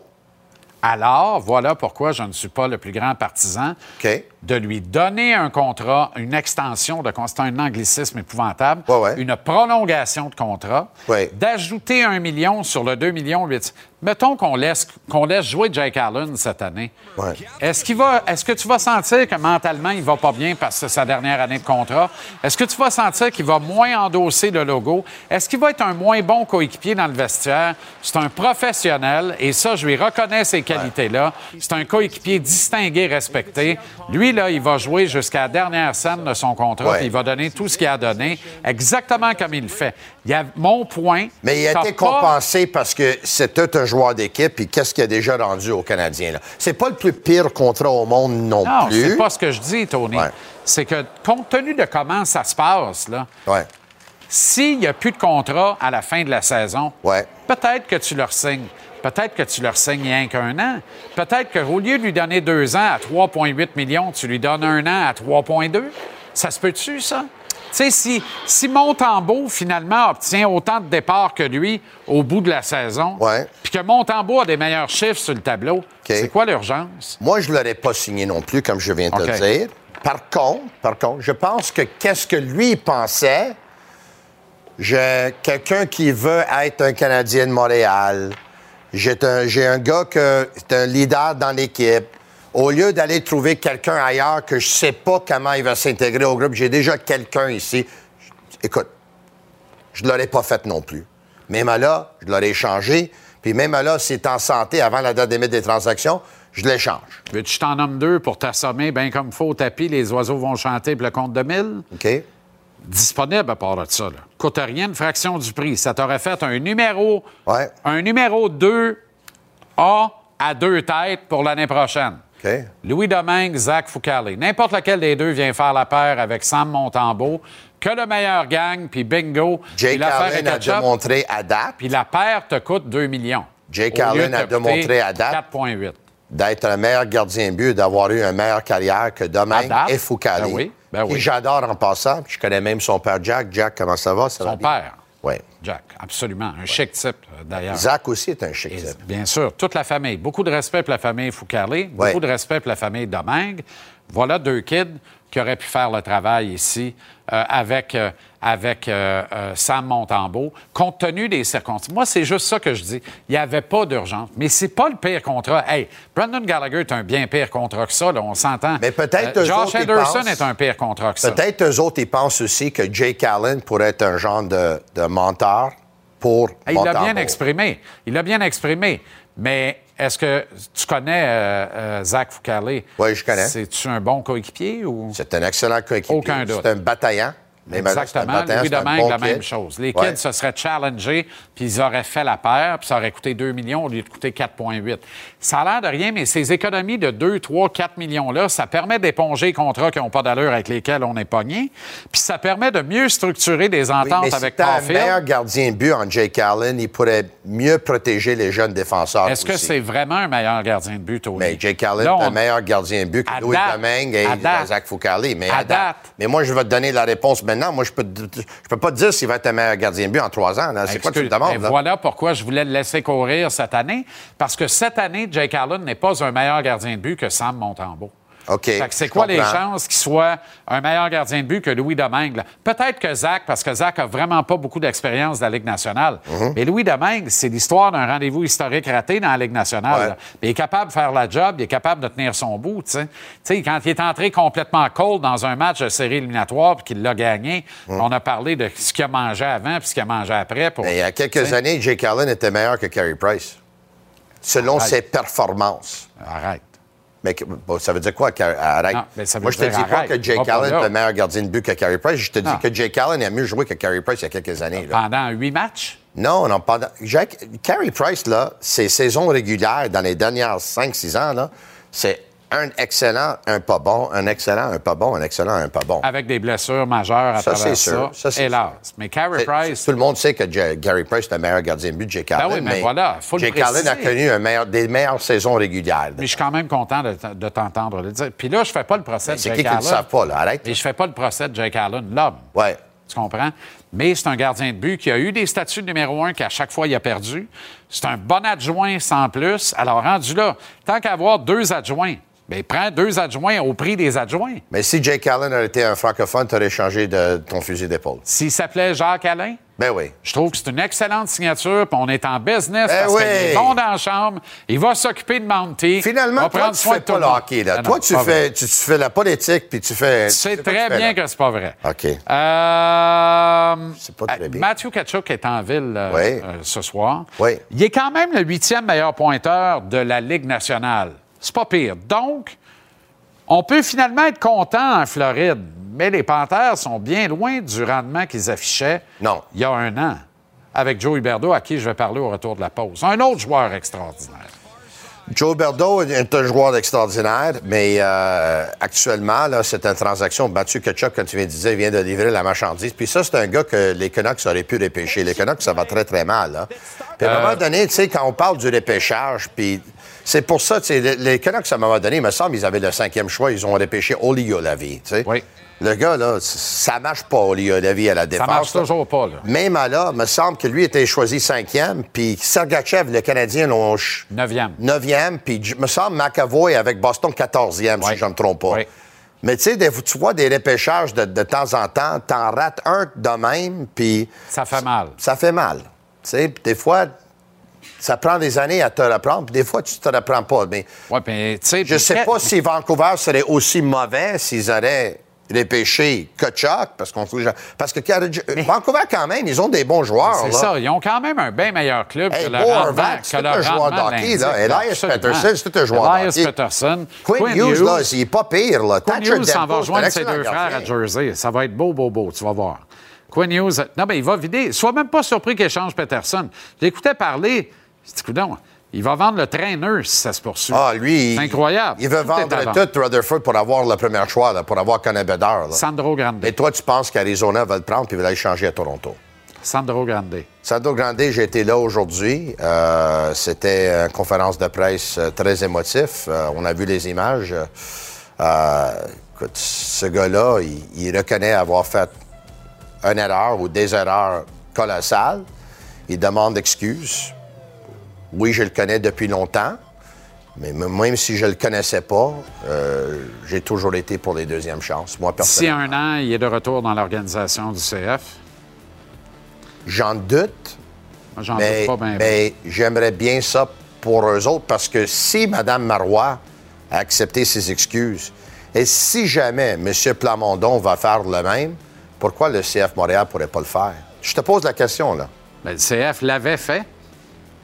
Alors, voilà pourquoi je ne suis pas le plus grand partisan OK. De lui donner un contrat, une extension de contrat, un anglicisme épouvantable, Ouais, ouais. une prolongation de contrat, Ouais. d'ajouter un million sur le 2 millions 8. Mettons qu'on laisse, qu'on laisse jouer Jake Allen cette année. Ouais. Est-ce, qu'il va, est-ce que tu vas sentir que mentalement, il va pas bien parce que c'est sa dernière année de contrat? Est-ce que tu vas sentir qu'il va moins endosser le logo? Est-ce qu'il va être un moins bon coéquipier dans le vestiaire? C'est un professionnel et ça, je lui reconnais ces qualités-là. C'est un coéquipier distingué, respecté. Lui, là, il va jouer jusqu'à la dernière scène de son contrat Ouais. puis il va donner tout ce qu'il a donné, exactement comme il le fait. Il y a mon point. Mais il a été pas- compensé parce que c'était un joueur d'équipe, puis qu'est-ce qu'il a déjà rendu aux Canadiens? là? C'est pas le plus pire contrat au monde non, Non, plus. c'est pas ce que je dis, Tony. Ouais. C'est que, compte tenu de comment ça se passe, là, Ouais. s'il n'y a plus de contrat à la fin de la saison, Ouais. peut-être que tu leur signes. Peut-être que tu leur signes rien qu'un an. Peut-être qu'au lieu de lui donner deux ans à 3,8 millions, tu lui donnes un an à 3,2. Ça se peut-tu, ça? Tu sais, si, si Montembeau, finalement, obtient autant de départs que lui au bout de la saison, puis que Montembeau a des meilleurs chiffres sur le tableau, c'est quoi l'urgence? Moi, je ne l'aurais pas signé non plus, comme je viens de te le dire. Par contre, par contre, je pense que qu'est-ce que lui pensait, j'ai quelqu'un qui veut être un Canadien de Montréal. J'ai un, gars que c'est un leader dans l'équipe. Au lieu d'aller trouver quelqu'un ailleurs que je sais pas comment il va s'intégrer au groupe, j'ai déjà quelqu'un ici. Écoute, je ne l'aurais pas fait non plus. Même là, je l'aurais échangé. Puis même là, s'il est en santé avant la date limite des transactions, je l'échange. Veux-tu que je t'en nomme deux pour t'assommer bien comme faut au tapis, les oiseaux vont chanter pour le compte de mille? OK? Disponible à part de ça. Là. Coûte rien, une fraction du prix. Ça t'aurait fait un numéro, Ouais. un numéro 2 A à deux têtes pour l'année prochaine. Louis Domingue, Zach Foucalé. N'importe lequel des deux vient faire la paire avec Sam Montembeau. Que le meilleur gagne, puis bingo. Jake Allen a démontré à date Puis la paire te coûte 2 millions. Jake Allen a démontré à date 4,8. d'être un meilleur gardien de but, d'avoir eu une meilleure carrière que Domingue date? et Foucault. Ben oui, ben oui. Et j'adore en passant. Je connais même son père Jack. Jack, comment ça va? Ça Son père, Oui. Jack, absolument. Un chic type, euh, d'ailleurs. Zach aussi est un chic Et, type. Bien sûr, toute la famille. Beaucoup de respect pour la famille Foucarlé, beaucoup Ouais. de respect pour la famille Domingue. Voilà deux kids qui auraient pu faire le travail ici avec, euh, avec euh, euh, Sam Montembeau, compte tenu des circonstances. Moi, c'est juste ça que je dis. Il n'y avait pas d'urgence. Mais c'est pas le pire contrat. Hey, Brandon Gallagher est un bien pire contrat que ça, là, on s'entend. Mais peut-être Euh, eux Josh autres, Henderson pensent- est un pire contrat que ça. Peut-être eux autres, ils pensent aussi que Jake Allen pourrait être un genre de, de mentor pour Ah, Il l'a bien exprimé. Il l'a bien exprimé. Mais est-ce que tu connais euh, euh, Zach Foucalé? Oui, je connais. C'est-tu un bon coéquipier ou? C'est un excellent coéquipier. Aucun doute. C'est un bataillant. Mais Exactement. Louis Domingue, bon la même chose. Les Ouais. kids se seraient challengés, puis ils auraient fait la paire, puis ça aurait coûté 2 millions au lieu de coûter 4,8. Ça a l'air de rien, mais ces économies de 2, 3, 4 millions-là, ça permet d'éponger les contrats qui n'ont pas d'allure avec lesquels on est pogné, puis ça permet de mieux structurer des Oui, ententes si avec t'as un meilleur gardien de but en Jake Allen, il pourrait mieux protéger les jeunes défenseurs. Est-ce que c'est vraiment un meilleur gardien de but, Tony? Mais Jake Allen est un meilleur gardien de but que Louis Domingue et. Zach Foucault. Mais À date. Mais moi, je vais te donner la réponse maintenant. Moi, je peux, je peux pas te dire s'il va être un meilleur gardien de but en trois ans. C'est quoi que tu me demandes? ben là? Voilà pourquoi je voulais le laisser courir cette année. Parce que cette année, Jake Allen n'est pas un meilleur gardien de but que Sam Montembeau. OK. Fait que c'est quoi les chances qu'il soit un meilleur gardien de but que Louis Domingue? Peut-être que Zach, parce que Zach a vraiment pas beaucoup d'expérience de la Ligue nationale. Mhm. Mais Louis Domingue, c'est l'histoire d'un rendez-vous historique raté dans la Ligue nationale. Ouais. Mais il est capable de faire la job, il est capable de tenir son bout. tu sais. Tu sais, quand il est entré complètement cold dans un match de série éliminatoire puis qu'il l'a gagné, Mhm. on a parlé de ce qu'il a mangé avant puis ce qu'il a mangé après. Pour, Mais il y a quelques années, Jake Allen était meilleur que Carey Price, selon Arrête. ses performances. Arrête. Mais bon, ça veut dire quoi? Arrête. Non, mais ça veut Moi, je te dis pas que Jake Va pas Allen est un meilleur gardien de but que Carey Price. Je te dis que Jake Allen a mieux joué que Carey Price il y a quelques années. là. Pendant huit matchs? Non, non, pendant. Jacques, Carey Price, là, ses saisons régulières dans les dernières 5-6 ans, là, c'est un excellent, un pas bon, un excellent, un pas bon, un excellent, un pas bon. Avec des blessures majeures à Ça, travers c'est ça. sûr. Ça, c'est hélas. Mais Carey C'est- Price, Tout le monde sait que Gary Price est le meilleur gardien de but de Jake Allen. Ben oui, mais voilà, faut le Jake Allen a connu un meilleur- des meilleures saisons régulières. mais je suis quand même content de, t'entendre le dire. Puis là, je fais pas le procès de C'est Jake qui qui ne savent pas, là? Arrête. Et je fais pas le procès de Jake Allen, l'homme. Ouais. Tu comprends? Mais c'est un gardien de but qui a eu des statuts de numéro un qu'à chaque fois, il a perdu. C'est un bon adjoint sans plus. Alors, rendu là, tant qu'à avoir deux adjoints, bien, prends deux adjoints au prix des adjoints. Mais si Jake Allen aurait été un francophone, tu aurais changé de ton fusil d'épaule. S'il s'appelait Jacques Alain, Ben oui. Je trouve que c'est une excellente signature, puis on est en business Ben parce oui. qu'il est bon dans la chambre, il va s'occuper de Monty. Finalement, va toi, prendre tu soin fais de pas le hockey. Là. Ah non, toi, tu fais, tu, tu fais la politique, puis tu fais... Tu sais très bien que c'est pas vrai. OK. Euh, C'est pas très euh, bien. Matthew Kachuk est en ville euh, Oui. euh, ce soir. Oui. Il est quand même le huitième meilleur pointeur de la Ligue nationale. C'est pas pire. Donc, on peut finalement être content en Floride, mais les Panthers sont bien loin du rendement qu'ils affichaient Non. il y a un an avec Joe Huberdeau, à qui je vais parler au retour de la pause. Un autre joueur extraordinaire. Joe Berdo est un joueur extraordinaire, mais euh, actuellement, là, c'est une transaction. Mathieu Ketchup, comme tu viens de dire, vient de livrer la marchandise. Puis ça, c'est un gars que les Canucks auraient pu repêcher. Les Canucks, ça va très, très mal. Là. Puis à un moment donné, tu sais, quand on parle du repêchage, puis c'est pour ça, tu sais, les, les Canucks, à un moment donné, il me semble, ils avaient le cinquième choix. Ils ont repêché Oli Olavi, tu sais. Oui. Le gars, là, ça marche pas, Oli Olavi, à la Ça défense. marche là. toujours pas, là. Même à là, il me semble que lui était choisi cinquième, puis Sergachev, le Canadien, l'ont Neuvième. Neuvième, puis il me semble McAvoy avec Boston 14e, Oui. si je ne me trompe pas. Oui. Mais tu sais, tu vois des repêchages de, de temps en temps, t'en rates un de même, puis Ça fait mal. ça fait mal. Tu sais, des fois, ça prend des années à te reprendre, puis des fois, tu te reprends pas. Mais Ouais, sais, je sais puis- pas si Vancouver serait aussi mauvais s'ils auraient repêché Kachuk, parce qu'on parce que Vancouver, quand même, ils ont des bons joueurs. C'est ça. Ils ont quand même un bien meilleur club Hey, que le c'est un joueur d'hockey. Elias. Pettersson, c'est un joueur Elias. Peterson. Quinn Hughes, là, il est pas pire. Là. Quinn Thatcher Hughes s'en va rejoindre ses deux frères à. Jersey. Ça va être beau, beau, beau. Tu vas voir. Quinn Hughes. Non, mais il va vider. Sois même pas surpris qu'il échange Peterson. J'écoutais parler. Je dis, coudonc, il va vendre le trainer si ça se poursuit. Ah, lui, C'est incroyable. Il veut Tout vendre tout Rutherford pour avoir le premier choix, là, pour avoir là. Sandro Grande. Et toi, tu penses qu'Arizona va le prendre puis va aller changer à Toronto? Sandro Grande. Sandro Grande, j'ai été là aujourd'hui. Euh, C'était une conférence de presse euh, très émotif. Euh, on a vu les images. Euh, écoute, ce gars-là, il, il reconnaît avoir fait une erreur ou des erreurs colossales. Il demande excuse. Oui, je le connais depuis longtemps, mais même si je le connaissais pas, euh, j'ai toujours été pour les deuxièmes chances. Moi, personnellement. un an, il est de retour dans l'organisation du CF. J'en doute. J'en Mais, doute pas bien. mais j'aimerais bien ça pour eux autres parce que si Mme Marois a accepté ses excuses et si jamais M. Plamondon va faire le même, pourquoi le CF Montréal ne pourrait pas le faire? Je te pose la question, là. Ben, le CF l'avait fait.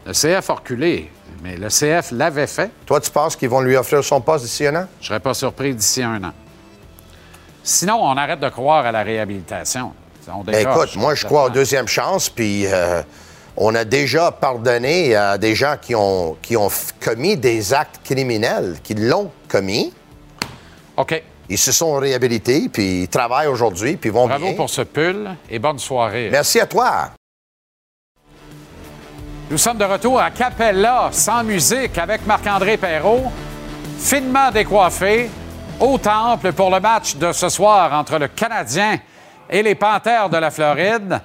Le CF a reculé, mais le CF l'avait fait. Toi, tu penses qu'ils vont lui offrir son poste d'ici un an? Je serais pas surpris d'ici un an. Sinon, on arrête de croire à la réhabilitation. On Ben, écoute, moi, je crois aux deuxième chance, puis euh, on a déjà pardonné à des gens qui ont, qui ont f- commis des actes criminels, qui l'ont commis. OK. Ils se sont réhabilités, puis ils travaillent aujourd'hui, puis ils vont Bravo bien. pour ce pull et bonne soirée. Merci à toi. Nous sommes de retour à Capella, sans musique, avec Marc-André Perrault, finement décoiffé, au temple pour le match de ce soir entre le Canadien et les Panthères de la Floride.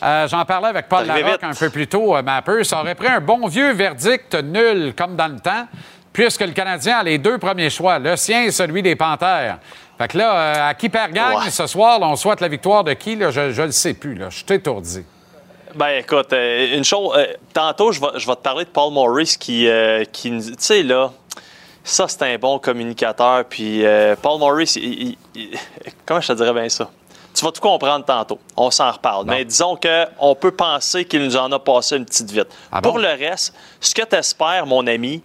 Euh, J'en parlais avec Paul Larocque un peu plus tôt, euh, Mapper. Ça aurait pris un bon vieux verdict nul, comme dans le temps, puisque le Canadien a les deux premiers choix, le sien et celui des Panthères. Fait que là, euh, à qui perd gagne Ouais. ce soir, là, on souhaite la victoire de qui? Là, je ne le sais plus. Là. Je suis étourdi. Ben écoute, euh, une chose, euh, tantôt je vais, je vais te parler de Paul Morris qui, euh, qui tu sais là, ça c'est un bon communicateur. Puis euh, Paul Morris, il- comment je te dirais bien ça? Tu vas tout comprendre tantôt. On s'en reparle. Mais disons qu'on peut penser qu'il nous en a passé une petite vite. Ah bon? Pour le reste, ce que tu espères, mon ami,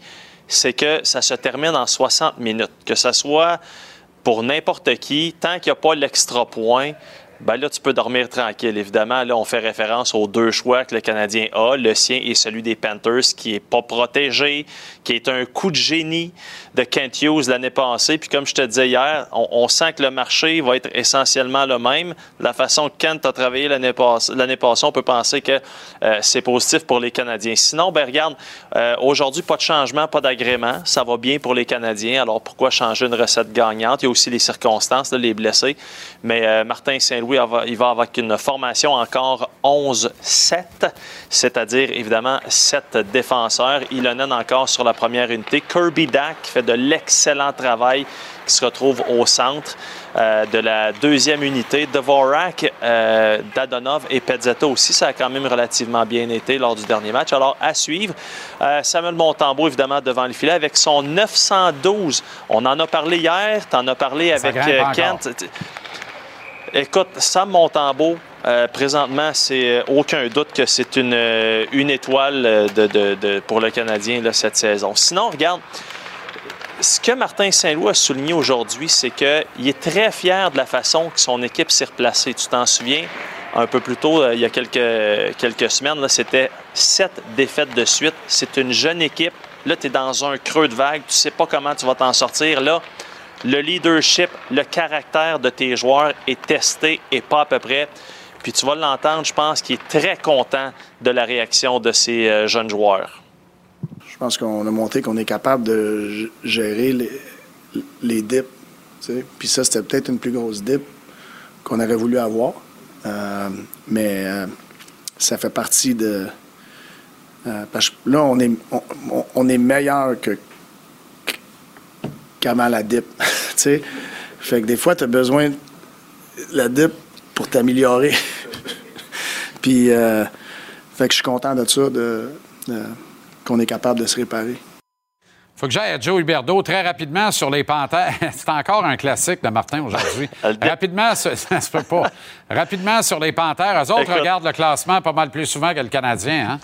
c'est que ça se termine en 60 minutes. Que ce soit pour n'importe qui, tant qu'il n'y a pas l'extra point, ben là, tu peux dormir tranquille. Évidemment, là, on fait référence aux deux choix que le Canadien a, le sien et celui des Panthers, qui n'est pas protégé, qui est un coup de génie de Kent Hughes l'année passée. Puis comme je te disais hier, on, sent que le marché va être essentiellement le même. La façon que Kent a travaillé l'année l'année passée, on peut penser que euh, c'est positif pour les Canadiens. Sinon, ben regarde, euh, aujourd'hui, pas de changement, pas d'agrément. Ça va bien pour les Canadiens. Alors pourquoi changer une recette gagnante? Il y a aussi les circonstances, là, les blessés. Mais euh, Martin Saint-Louis, il va- il avec une formation encore 11-7, c'est-à-dire évidemment 7 défenseurs. Ilonen encore sur la première unité. Kirby Dack fait de l'excellent travail qui se retrouve au centre euh, de la deuxième unité. Dvorak, euh, Dadonov et Pezzetta aussi, ça a quand même relativement bien été lors du dernier match. Alors, à suivre, euh, Samuel Montembeau, évidemment, devant le filet avec son 912. On en a parlé hier, tu en as parlé Ça avec euh. Kent. Écoute, Sam Montembeau, euh, présentement, c'est aucun doute que c'est une, une étoile de, de- de- pour le Canadien là, cette saison. Sinon, regarde, ce que Martin Saint-Louis a souligné aujourd'hui, c'est qu'il est très fier de la façon que son équipe s'est replacée. Tu t'en souviens? Un peu plus tôt, euh, il y a quelques, quelques semaines, c'était sept défaites de suite. C'est une jeune équipe. Là, tu es dans un creux de vague. Tu sais pas comment tu vas t'en sortir. Là, le leadership, le caractère de tes joueurs est testé et pas à peu près. Puis tu vas l'entendre, je pense qu'il est très content de la réaction de ces euh, jeunes joueurs. Je pense qu'on a montré qu'on est capable de gérer les, dips. Puis ça, c'était peut-être une plus grosse dip qu'on aurait voulu avoir. Euh, mais euh, ça fait partie de. euh, parce que là, on est, meilleur que qu'avant la dip. Fait que des fois, tu as besoin de la dip pour t'améliorer. Puis, fait que je suis content de ça, qu'on est capable de se réparer. faut que j'aille à Joe Huberdeau très rapidement sur les Panthères. C'est encore un classique de Martin aujourd'hui. Rapidement, sur- ça se peut pas. Rapidement sur les Panthères. Eux autres Écoute. regardent le classement pas mal plus souvent que le Canadien. Hein?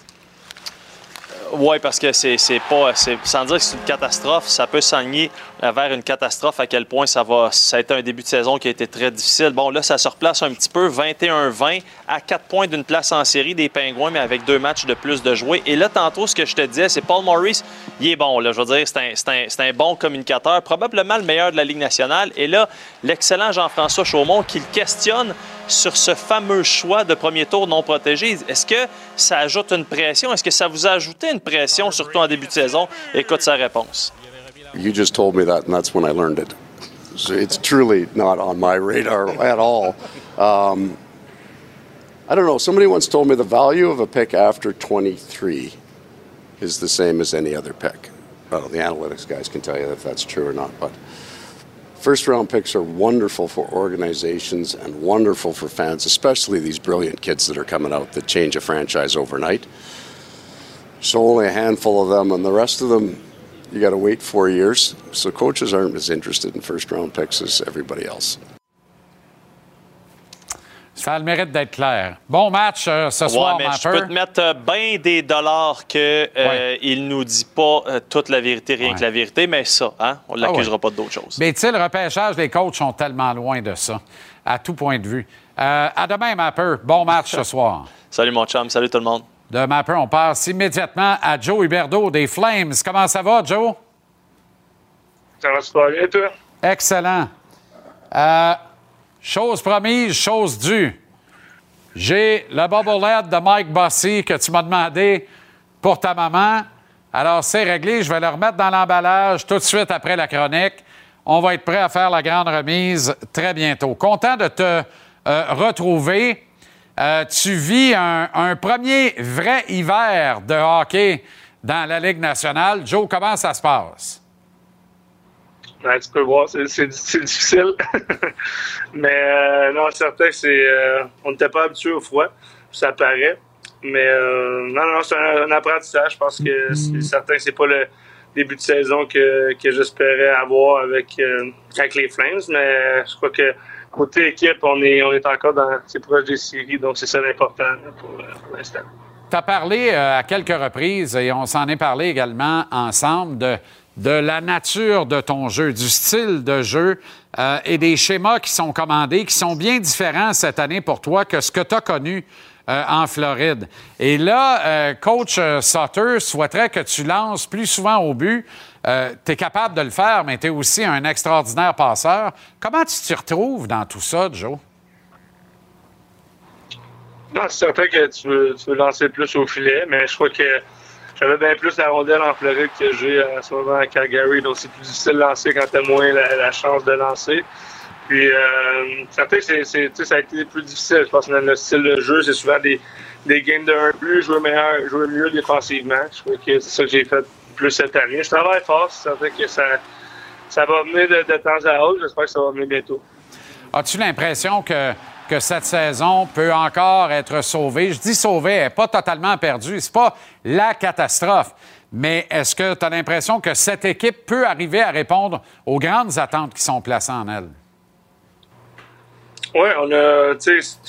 Oui, parce que c'est pas. Sans dire que c'est une catastrophe, ça peut s'enligner vers une catastrophe à quel point ça va. Ça a été un début de saison qui a été très difficile. Bon, là, ça se replace un petit peu, 21-20, à 4 points d'une place en série des Pingouins, mais avec deux matchs de plus de jouer. Et là, tantôt, ce que je te disais, c'est Paul Morris, il est bon, là. Je veux dire, c'est un, un- c'est un bon communicateur, probablement le meilleur de la Ligue nationale. Et là, l'excellent Jean-François Chaumont qui le questionne sur ce fameux choix de premier tour non protégé. Est-ce que ça ajoute une pression? Est-ce que ça vous a ajouté une pression, surtout en début de saison? Écoute sa réponse. You just told me that, and that's when I learned it. It's truly not on my radar at all. Um, I don't know. Somebody once told me the value of a pick after 23 is the same as any other pick. Well, the analytics guys can tell you if that's true or not, but first round picks are wonderful for organizations and wonderful for fans, especially these brilliant kids that are coming out that change a franchise overnight. So only a handful of them, and the rest of them, you got to wait four years. So coaches aren't as interested in first round picks as everybody else. Ça a le mérite d'être clair. Bon match euh, ce soir, mais je peux te mettre euh, bien des dollars que euh, Ouais. il nous dit pas euh, toute la vérité, rien Ouais. que la vérité, mais ça, hein, on l'accusera ouais. pas d'autre chose. Mais tu sais, le repêchage, les coachs sont tellement loin de ça, à tout point de vue. Euh, à demain, Mapper. Bon match ce soir. Salut mon chum, salut tout le monde. De Mapper, on passe immédiatement à Joe Huberdeau des Flames. Comment ça va, Joe? Ça va super bien, toi? Excellent. Chose promise, chose due. J'ai le bobblehead de Mike Bossy que tu m'as demandé pour ta maman. Alors, c'est réglé. Je vais le remettre dans l'emballage tout de suite après la chronique. On va être prêt à faire la grande remise très bientôt. Content de te euh, retrouver. Euh, tu vis un premier vrai hiver de hockey dans la Ligue nationale. Joe, comment ça se passe? Ouais, tu peux voir, c'est, difficile. Mais euh, non, certain, c'est, euh, on n'était pas habitué au froid, ça paraît. Mais euh, non, non, c'est un, un apprentissage. Je pense que c'est certain que c'est pas le début de saison que, que j'espérais avoir avec, euh, avec les Flames. Mais je crois que côté équipe, on est, on est encore dans, c'est proche des séries, donc c'est ça l'important pour, pour l'instant. Tu as parlé à quelques reprises, et on s'en est parlé également ensemble, de, de la nature de ton jeu, du style de jeu euh, et des schémas qui sont commandés, qui sont bien différents cette année pour toi que ce que tu as connu euh, en Floride. Et là, euh, coach Sutter souhaiterait que tu lances plus souvent au but. tu es capable de le faire, mais tu es aussi un extraordinaire passeur. Comment tu t'y retrouves dans tout ça, Joe? C'est certain que tu veux lancer plus au filet, mais je crois que j'avais bien plus la rondelle en Floride que j'ai en ce moment à Calgary, donc c'est plus difficile de lancer quand tu as moins la, la chance de lancer. Puis, euh, certain que c'est, ça a été plus difficile. Je pense que dans le style de jeu, c'est souvent des, des games de 1 but, jouer, meilleur, jouer mieux défensivement. Je crois que c'est ça que j'ai fait plus cette année. Je travaille fort, c'est certain que ça, ça va venir de, de temps à autre. J'espère que ça va venir bientôt. As-tu l'impression que, que cette saison peut encore être sauvée? Je dis sauvée, elle n'est pas totalement perdue. C'est pas la catastrophe. Mais est-ce que tu as l'impression que cette équipe peut arriver à répondre aux grandes attentes qui sont placées en elle? Oui, on a,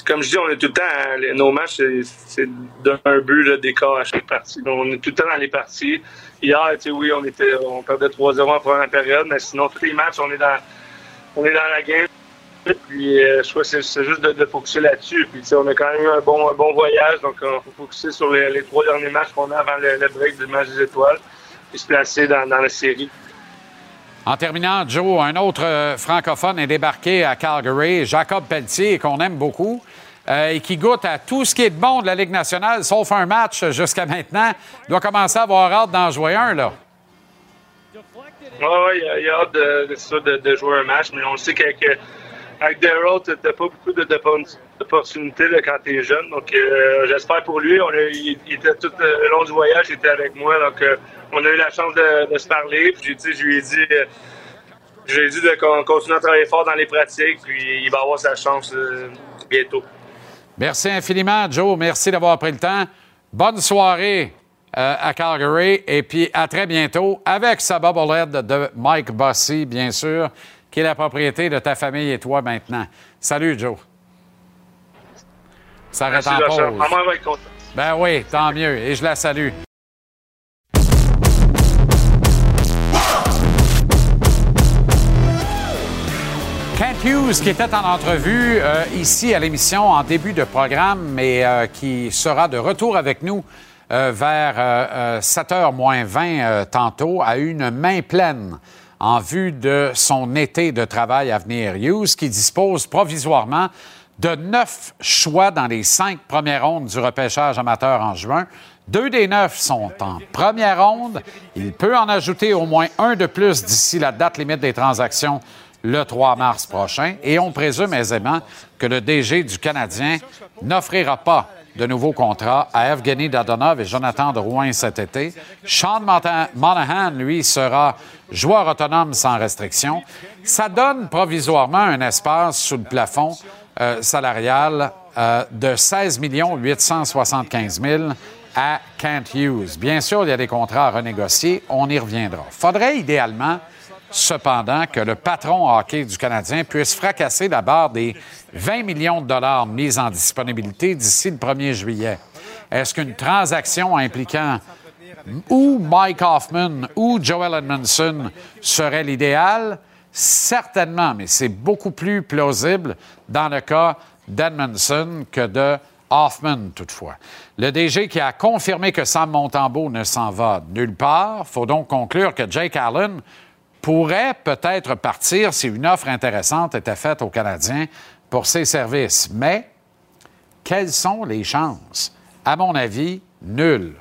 comme je dis, on est tout le temps, à- les- nos matchs, c'est- d'un but là, d'écart à chaque partie. Donc, on est tout le temps dans les parties. Hier, oui, on était, on perdait 3-0 en première période, mais sinon, tous les matchs, on est dans, on est dans la game. Puis, euh, je crois que c'est juste de, de focuser là-dessus. Puis, on a quand même eu un bon, un bon voyage, donc il faut focuser sur les, les trois derniers matchs qu'on a avant le, le break du match des étoiles, puis se placer dans, dans la série. En terminant, Joe, un autre euh, francophone est débarqué à Calgary, Jacob Pelletier, qu'on aime beaucoup, euh, et qui goûte à tout ce qui est de bon de la Ligue nationale, sauf un match jusqu'à maintenant. Il doit commencer à avoir hâte d'en jouer un, là. Oui, ouais, il a, hâte de, jouer un match, mais on sait qu'avec euh, avec Daryl, tu n'as pas beaucoup d'opportunités quand tu es jeune. Donc, euh, j'espère pour lui. Il, était tout euh, le long du voyage, il était avec moi. Donc, euh, on a eu la chance de, se parler. Puis, je lui ai dit, dit de con- continuer à travailler fort dans les pratiques. Puis, il va avoir sa chance bientôt. Merci infiniment, Joe. Merci d'avoir pris le temps. Bonne soirée à Calgary et puis à très bientôt avec sa bobblehead de Mike Bossy, bien sûr, qui est la propriété de ta famille et toi maintenant? Salut, Joe. Ça Merci, en pause. Maman. Ben oui, tant mieux. Et je la salue. Kent Hughes, qui était en entrevue euh, ici à l'émission en début de programme, mais euh, qui sera de retour avec nous euh, vers euh, 7h moins 20 euh, tantôt, a eu une main pleine en vue de son été de travail à venir. Hughes, qui dispose provisoirement de neuf choix dans les cinq premières rondes du repêchage amateur en juin. Deux des neuf sont en première ronde. Il peut en ajouter au moins un de plus d'ici la date limite des transactions le 3 mars prochain. Et on présume aisément que le DG du Canadien n'offrira pas de nouveaux contrats à Evgeny Dadonov et Jonathan Drouin cet été. Sean Monahan, lui, sera joueur autonome sans restriction. Ça donne provisoirement un espace sous le plafond euh, salarial euh, de 16 875 000 à Kent Hughes. Bien sûr, il y a des contrats à renégocier. On y reviendra. Faudrait idéalement cependant, que le patron hockey du Canadien puisse fracasser la barre des 20 millions de dollars mis en disponibilité d'ici le 1er juillet. Est-ce qu'une transaction impliquant ou Mike Hoffman ou Joel Edmondson serait l'idéal? Certainement, mais c'est beaucoup plus plausible dans le cas d'Edmondson que de Hoffman, toutefois. Le DG qui a confirmé que Sam Montembeau ne s'en va nulle part, faut donc conclure que Jake Allen pourrait peut-être partir si une offre intéressante était faite aux Canadiens pour ses services. Mais quelles sont les chances? À mon avis, nulles.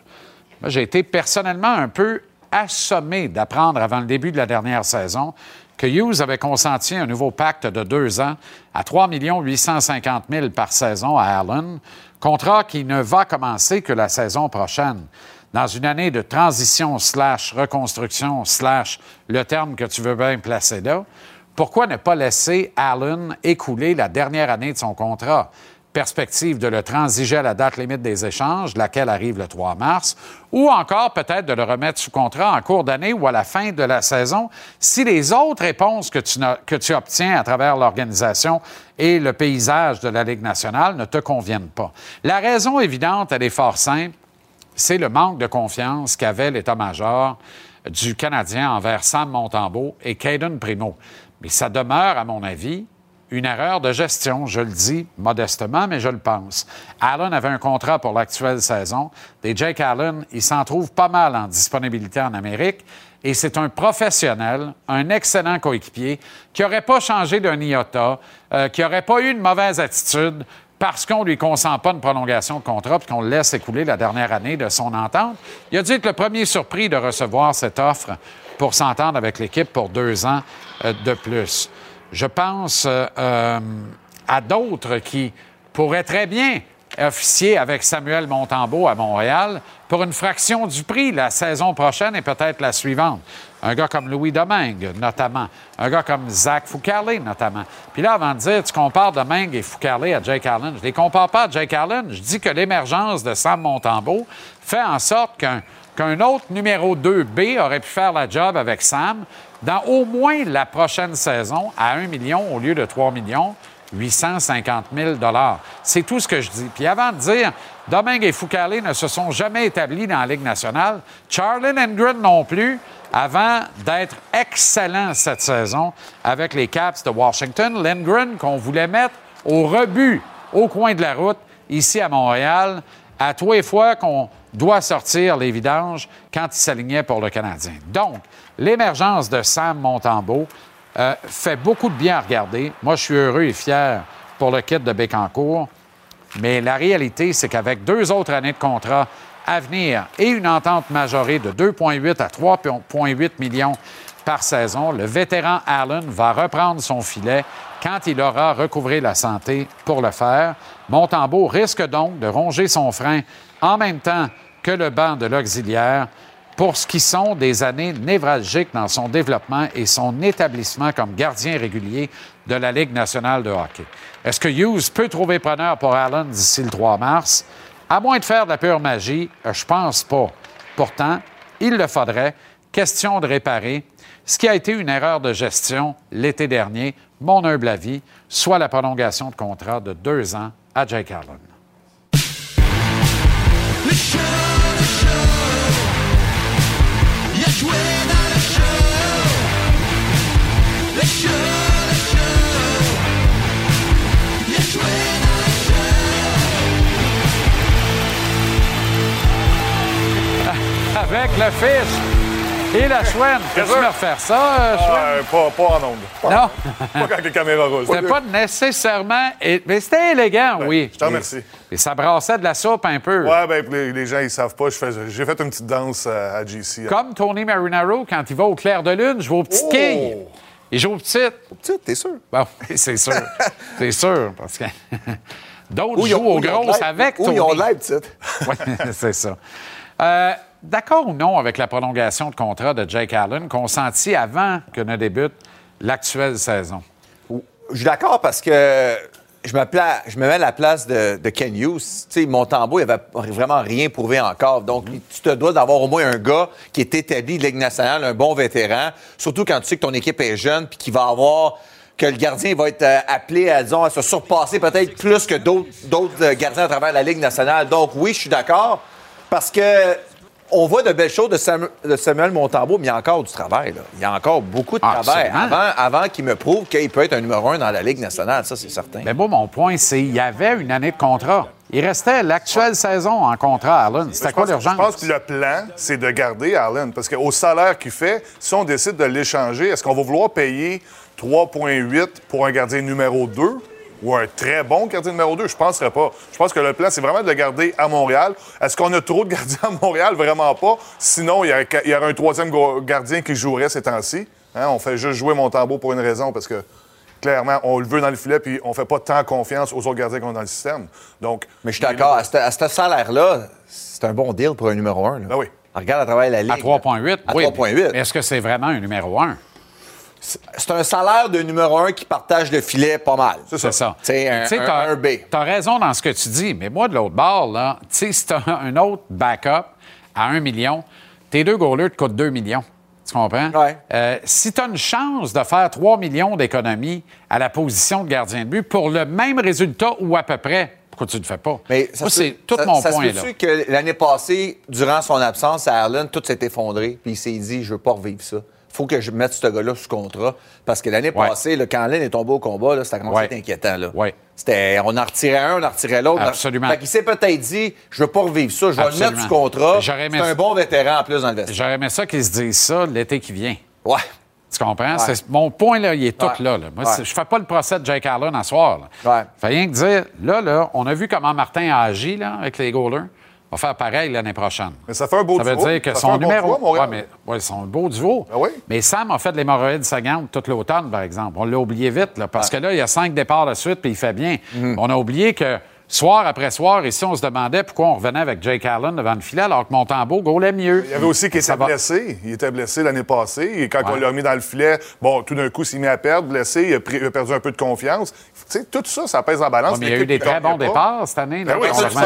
J'ai été personnellement un peu assommé d'apprendre avant le début de la dernière saison que Hughes avait consenti un nouveau pacte de deux ans à 3 850 000 par saison à Allen, contrat qui ne va commencer que la saison prochaine. Dans une année de transition slash reconstruction slash le terme que tu veux bien placer là, pourquoi ne pas laisser Allen écouler la dernière année de son contrat? Perspective de le transiger à la date limite des échanges, laquelle arrive le 3 mars, ou encore peut-être de le remettre sous contrat en cours d'année ou à la fin de la saison si les autres réponses que tu, obtiens à travers l'organisation et le paysage de la Ligue nationale ne te conviennent pas. La raison évidente, elle est fort simple c'est le manque de confiance qu'avait l'état-major du Canadien envers Sam Montembeau et Caden Primo. Mais ça demeure, à mon avis, une erreur de gestion, je le dis modestement, mais je le pense. Allen avait un contrat pour l'actuelle saison. Des Jake Allen, il s'en trouve pas mal en disponibilité en Amérique. Et c'est un professionnel, un excellent coéquipier, qui n'aurait pas changé d'un iota, euh, qui n'aurait pas eu une mauvaise attitude, parce qu'on ne lui consent pas une prolongation de contrat puis qu'on laisse écouler la dernière année de son entente. Il a dû être le premier surpris de recevoir cette offre pour s'entendre avec l'équipe pour deux ans euh, de plus. Je pense euh, euh, à d'autres qui pourraient très bien officier avec Samuel Montembeau à Montréal pour une fraction du prix la saison prochaine et peut-être la suivante. Un gars comme Louis Domingue, notamment. Un gars comme Zach Foucarlé, notamment. Puis là, avant de dire, tu compares Domingue et Foucarlé à Jake Allen, je ne les compare pas à Jake Allen. Je dis que l'émergence de Sam Montembeau fait en sorte qu'un autre numéro 2B aurait pu faire la job avec Sam dans au moins la prochaine saison à 1 million au lieu de 3 millions. 850 000 C'est tout ce que je dis. Puis avant de dire, Domingue et Foucault ne se sont jamais établis dans la Ligue nationale, Charlie Lindgren non plus, avant d'être excellent cette saison avec les Caps de Washington. Lindgren qu'on voulait mettre au rebut au coin de la route ici à Montréal, à les fois qu'on doit sortir les vidanges quand il s'alignait pour le Canadien. Donc, l'émergence de Sam Montembeau euh, fait beaucoup de bien à regarder. Moi, je suis heureux et fier pour le kit de Bécancourt. Mais la réalité, c'est qu'avec deux autres années de contrat à et une entente majorée de 2,8 à 3,8 millions par saison, le vétéran Allen va reprendre son filet quand il aura recouvré la santé pour le faire. Montembeau risque donc de ronger son frein en même temps que le banc de l'auxiliaire pour ce qui sont des années névralgiques dans son développement et son établissement comme gardien régulier de la Ligue nationale de hockey. Est-ce que Hughes peut trouver preneur pour Allen d'ici le 3 mars? À moins de faire de la pure magie, euh, je pense pas. Pourtant, il le faudrait. Question de réparer ce qui a été une erreur de gestion l'été dernier, mon humble avis, soit la prolongation de contrat de deux ans à Jake Allen. Avec le fiche et la chouenne. Peux-tu me refaire ça, euh, chouenne? pas, pas en ondes. Non, Pas quand les caméras roulent. c'était pas nécessairement... Mais c'était élégant, oui. je te remercie. Et, ça brassait de la soupe un peu. Ouais, ben, les, les gens, ils savent pas. J'ai fait une petite danse à, à GC. Comme Tony Marinaro, quand il va au clair de lune, je vais aux petites Oh! quilles. Il joue aux petites. Tu t'es sûr? Bon, c'est sûr. c'est sûr, parce que d'autres jouent aux grosses avec Ou Tony. ils ont tu sais. Oui, c'est ça. Euh, D'accord ou non avec la prolongation de contrat de Jake Allen consentie avant que ne débute l'actuelle saison? Je suis d'accord parce que je me, pla- je me mets à la place de, de Ken Hughes. Tu sais, Montembeau, il avait vraiment rien prouvé encore. Donc, tu te dois d'avoir au moins un gars qui est établi de Ligue nationale, un bon vétéran. Surtout quand tu sais que ton équipe est jeune puis qu'il va avoir que le gardien va être euh, appelé à, disons, à se surpasser peut-être plus que d'autres d'autres, euh, gardiens à travers la Ligue nationale. Donc, oui, je suis d'accord parce que on voit de belles choses de, Samu- de Samuel Montembeau, mais il y a encore du travail. Là. Il y a encore beaucoup de Ah, travail absolument. avant, avant qu'il me prouve qu'il peut être un numéro un dans la Ligue nationale. Ça, c'est certain. Mais moi, mon point, c'est qu'il y avait une année de contrat. Il restait l'actuelle saison en contrat, Allen. C'était quoi l'urgence? Je pense que le plan, c'est de garder Allen. Parce qu'au salaire qu'il fait, si on décide de l'échanger, est-ce qu'on va vouloir payer 3,8 pour un gardien numéro 2 ou un très bon gardien numéro 2? Je ne penserais pas. Je pense que le plan, c'est vraiment de le garder à Montréal. Est-ce qu'on a trop de gardiens à Montréal? Vraiment pas. Sinon, il y, aurait- il y aurait un troisième gardien qui jouerait ces temps-ci. Hein, On fait juste jouer Montembeau pour une raison, parce que clairement, on le veut dans le filet, puis on fait pas tant confiance aux autres gardiens qu'on a dans le système. Donc, Mais je suis d'accord. À ce, salaire-là, c'est un bon deal pour un numéro un. là. Ben oui. Regarde à travers la Ligue. À 3,8. À oui. 3,8. Mais Est-ce que c'est vraiment un numéro 1? C'est un salaire de numéro un qui partage le filet pas mal. C'est ça. C'est un, un- t'as- un B. T'as raison dans ce que tu dis, mais moi, de l'autre bord, là, tu sais, si t'as un autre backup à 1 million, tes deux goalers te coûtent 2 millions. Tu comprends? Ouais. Euh, si tu as une chance de faire 3 millions d'économies à la position de gardien de but pour le même résultat ou à peu près, pourquoi tu ne le fais pas? Mais ça c'est tout ça- mon ça point, peut-tu que l'année passée, durant son absence à Allen, tout s'est effondré, puis il s'est dit, je veux pas revivre ça. Faut que je mette ce gars-là sous contrat. Parce que l'année Ouais. passée, là, quand Allen est tombé au combat, là, ça à être inquiétant. Là. Ouais. C'était, on en retirait un, on en retirait l'autre. Absolument. Fait qu'il s'est peut-être dit, je veux pas revivre ça, je vais le mettre sous contrat. J'aurais C'est un ça. bon vétéran en plus dans le vestiaire. J'aurais aimé ça qu'ils se disent ça l'été qui vient. Ouais. Tu comprends? Mon point, là, il est tout Ouais. là. là. Moi, Ouais. je fais pas le procès de Jake Allen à soir. Là. Ouais. Fait rien que dire, là, là, on a vu comment Martin a agi là, avec les goalers. On va faire pareil l'année prochaine. Mais ça fait un beau Ça veut duo. dire que Ça son bon numéro. duo. Ouais, mais, ouais, son beau duo. Oui? Mais Sam a fait de l'hémorroïde saillante tout l'automne, par exemple. On l'a oublié vite, là, parce que là, il y a cinq départs de suite, puis il fait bien. Mhm. On a oublié que soir après soir, ici, on se demandait pourquoi on revenait avec Jake Allen devant le filet, alors que Montembeau gaulait mieux. Il y avait aussi qui Ça était va. blessé. Il était blessé l'année passée. Et quand Ouais. on l'a mis dans le filet, bon, tout d'un coup, il s'est mis à perdre, blessé, il a, pris- il a perdu un peu de confiance. Tu sais, tout ça, ça pèse en balance. Ouais, mais il y a eu des très bons pas. départs cette année. là. Ben oui, On ça, ça,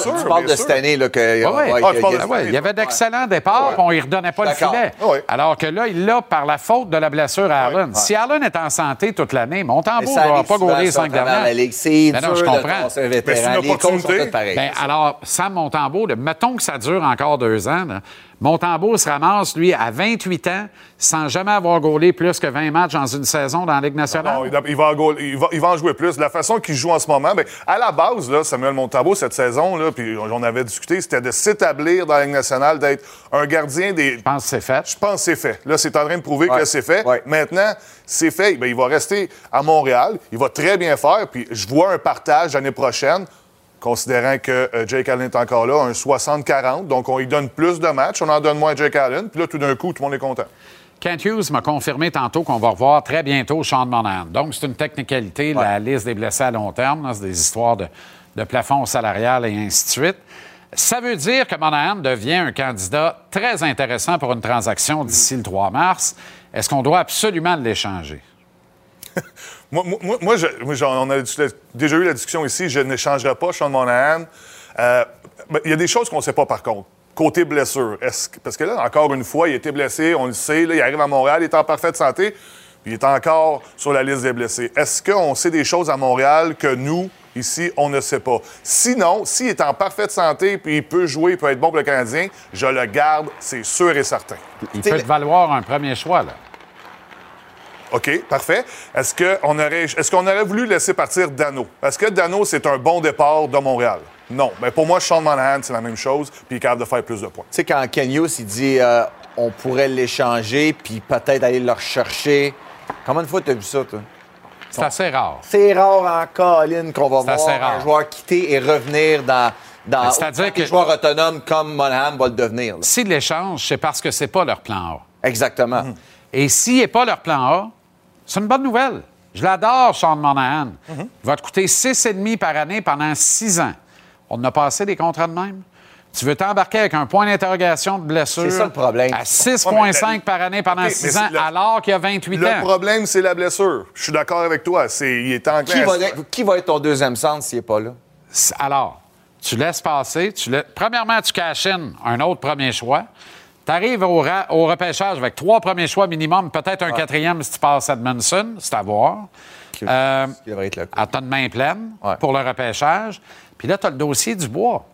sûr, tu parles bien de sûr. cette année, là, que. Ouais, ouais. ouais, Ah, il y avait d'excellents départs, puis on ne redonnait pas le filet. Ouais. Alors que là, il l'a par la faute de la blessure à Allen. Si Allen est en santé toute l'année, Montembeau ne va pas cinq travers dernières. Ben dur non, je de comprends. Mais vétéran. c'est une Les sont opportunité. pareils. Ben, alors, Sam Montembeau, mettons que ça dure encore deux ans. là. Montembeau se ramasse, lui, à 28 ans, sans jamais avoir gaulé plus que 20 matchs dans une saison dans la Ligue nationale. Non, il, il va en goal- il, va, il va en jouer plus. La façon qu'il joue en ce moment, ben, à la base, là, Samuel Montembeau, cette saison, là, puis on avait discuté, c'était de s'établir dans la Ligue nationale, d'être un gardien des. Je pense que c'est fait. Je pense que c'est fait. Là, c'est en train de prouver Ouais. que c'est fait. Ouais. Maintenant, c'est fait. Ben, il va rester à Montréal. Il va très bien faire. Puis je vois un partage l'année prochaine, considérant que euh, Jake Allen est encore là, un 60-40. Donc, on lui donne plus de matchs. On en donne moins à Jake Allen. Puis là, tout d'un coup, tout le monde est content. Kent Hughes m'a confirmé tantôt qu'on va revoir très bientôt Sean Monahan. Donc, c'est une technicalité, la liste des blessés à long terme. là, C'est des histoires de, de plafond salarial et ainsi de suite. Ça veut dire que Monahan devient un candidat très intéressant pour une transaction d'ici le 3 mars. Est-ce qu'on doit absolument l'échanger? Moi, moi- moi, moi, je- moi, j'en- on a déjà eu la discussion ici. Je n'échangerai pas Sean Monahan. Euh, ben, Il y a des choses qu'on ne sait pas, par contre. Côté blessure. Est-ce que- parce que là, encore une fois, il a été blessé, on le sait. là, il arrive à Montréal, il est en parfaite santé, puis il est encore sur la liste des blessés. Est-ce qu'on sait des choses à Montréal que nous, ici, on ne sait pas? Sinon, s'il est en parfaite santé, puis il peut jouer, il peut être bon pour le Canadien, je le garde, c'est sûr et certain. Il peut te valoir un premier choix, là. OK, parfait. Est-ce qu'on aurait, est-ce qu'on aurait voulu laisser partir Dano? Est-ce que Dano, c'est un bon départ de Montréal? Non. Mais pour moi, Sean Monahan, c'est la même chose, puis il est capable de faire plus de points. Tu sais, quand Ken Hughes, il dit euh, on pourrait l'échanger, puis peut-être aller le rechercher. Combien de fois tu as vu ça, toi? C'est assez rare. C'est rare en colline qu'on va voir un joueur quitter et revenir dans. dans c'est-à-dire que- des joueurs autonomes comme Monahan va le devenir. là. S'ils l'échangent, c'est parce que c'est pas leur plan A. Exactement. Et s'il n'est pas leur plan A, c'est une bonne nouvelle. Je l'adore, Sean Monahan. Il va te coûter 6,5 par année pendant 6 ans. On en a passé des contrats de même? Tu veux t'embarquer avec un point d'interrogation de blessure. C'est ça le problème. À 6,5 Ouais, mais- par année pendant OK, mais 6 c'est ans, le- alors qu'il y a 28 Le ans? problème, c'est la blessure. Je suis d'accord avec toi. C'est, il est en Qui va, être, qui va être ton deuxième centre s'il n'est pas là? Alors, tu laisses passer. Tu la- Premièrement, tu cash in un autre premier choix. Tu arrives au, repêchage avec trois premiers choix minimum, peut-être un quatrième si tu passes Edmondson, c'est à voir. Euh, être là. à de main pleine Ouais. pour le repêchage. Puis là, tu as le dossier du bois.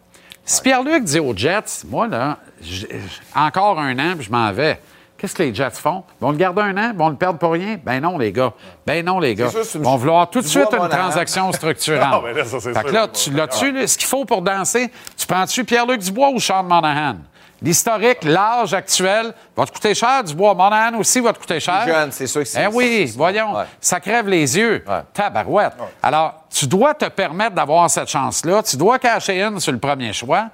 Si Pierre-Luc dit aux Jets, moi, là, j- j- encore un an, puis je m'en vais. Qu'est-ce que les Jets font? Ils vont le garder un an? Ils vont le perdre pour rien? Ben non, les gars. Ben non, les gars. sûr, Ils vont vouloir tout de suite une Monahan. transaction structurante. Ah, ben là, ça, fait que là, tu l'as-tu, ce qu'il faut pour danser? Tu prends-tu Pierre-Luc Dubois ou Sean Monahan? L'historique, l'âge actuel, va te coûter cher, Dubois. Monahan aussi va te coûter cher. jeune, c'est sûr que c'est- Eh oui, voyons. ouais. Ça crève les yeux. Ouais. Tabarouette. Alors, tu dois te permettre d'avoir cette chance-là. Tu dois cacher in sur le premier choix.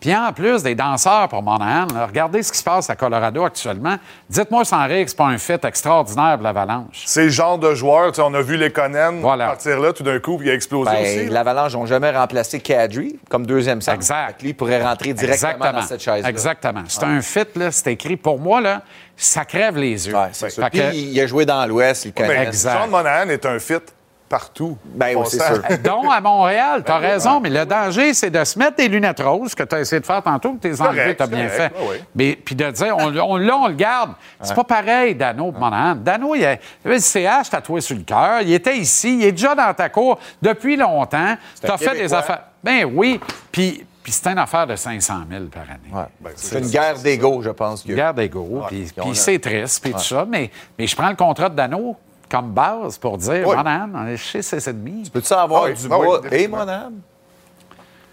Puis en plus des danseurs pour Monahan, là, regardez ce qui se passe à Colorado actuellement. Dites-moi sans rire que c'est pas un fit extraordinaire pour l'Avalanche. C'est le genre de joueur, tu sais, on a vu les Conan Voilà. partir là tout d'un coup, puis il a explosé Ben, aussi. L'Avalanche n'ont jamais remplacé Kadri comme deuxième centre. Exact. Fait lui, il pourrait rentrer directement dans cette chaise-là. Exactement. C'est un fit, là, c'est écrit pour moi, là, ça crève les yeux. Ouais, c'est sûr. Fait Puis que- il a joué dans l'Ouest, il connaît. Ben, exact. Sean Monahan est un fit partout. Ben oui, c'est Donc, à Montréal, tu as raison, mais le danger, c'est de se mettre des lunettes roses, que tu as essayé de faire tantôt, que tes enlevés, correct, tu as bien fait. oui, oui. Mais puis de dire, on, on- là, on le garde. C'est pas pareil, Dano, pour Monahan. Dano, il, avait le CH tatoué sur le cœur. Il était ici, il est déjà dans ta cour depuis longtemps. Tu as fait des affaires. Ben oui. Puis, puis c'est une affaire de 500 000 par année. Ouais. Ben, c'est une guerre d'ego, je pense. que- Garde d'ego, puis, a- c'est triste, puis tout ça. Mais, mais je prends le contrat de Dano comme base pour dire, Oui. Monahan, on est chez ses ennemis. Peux-tu avoir Ah oui, du ah oui, bois et définitivement. mon âme?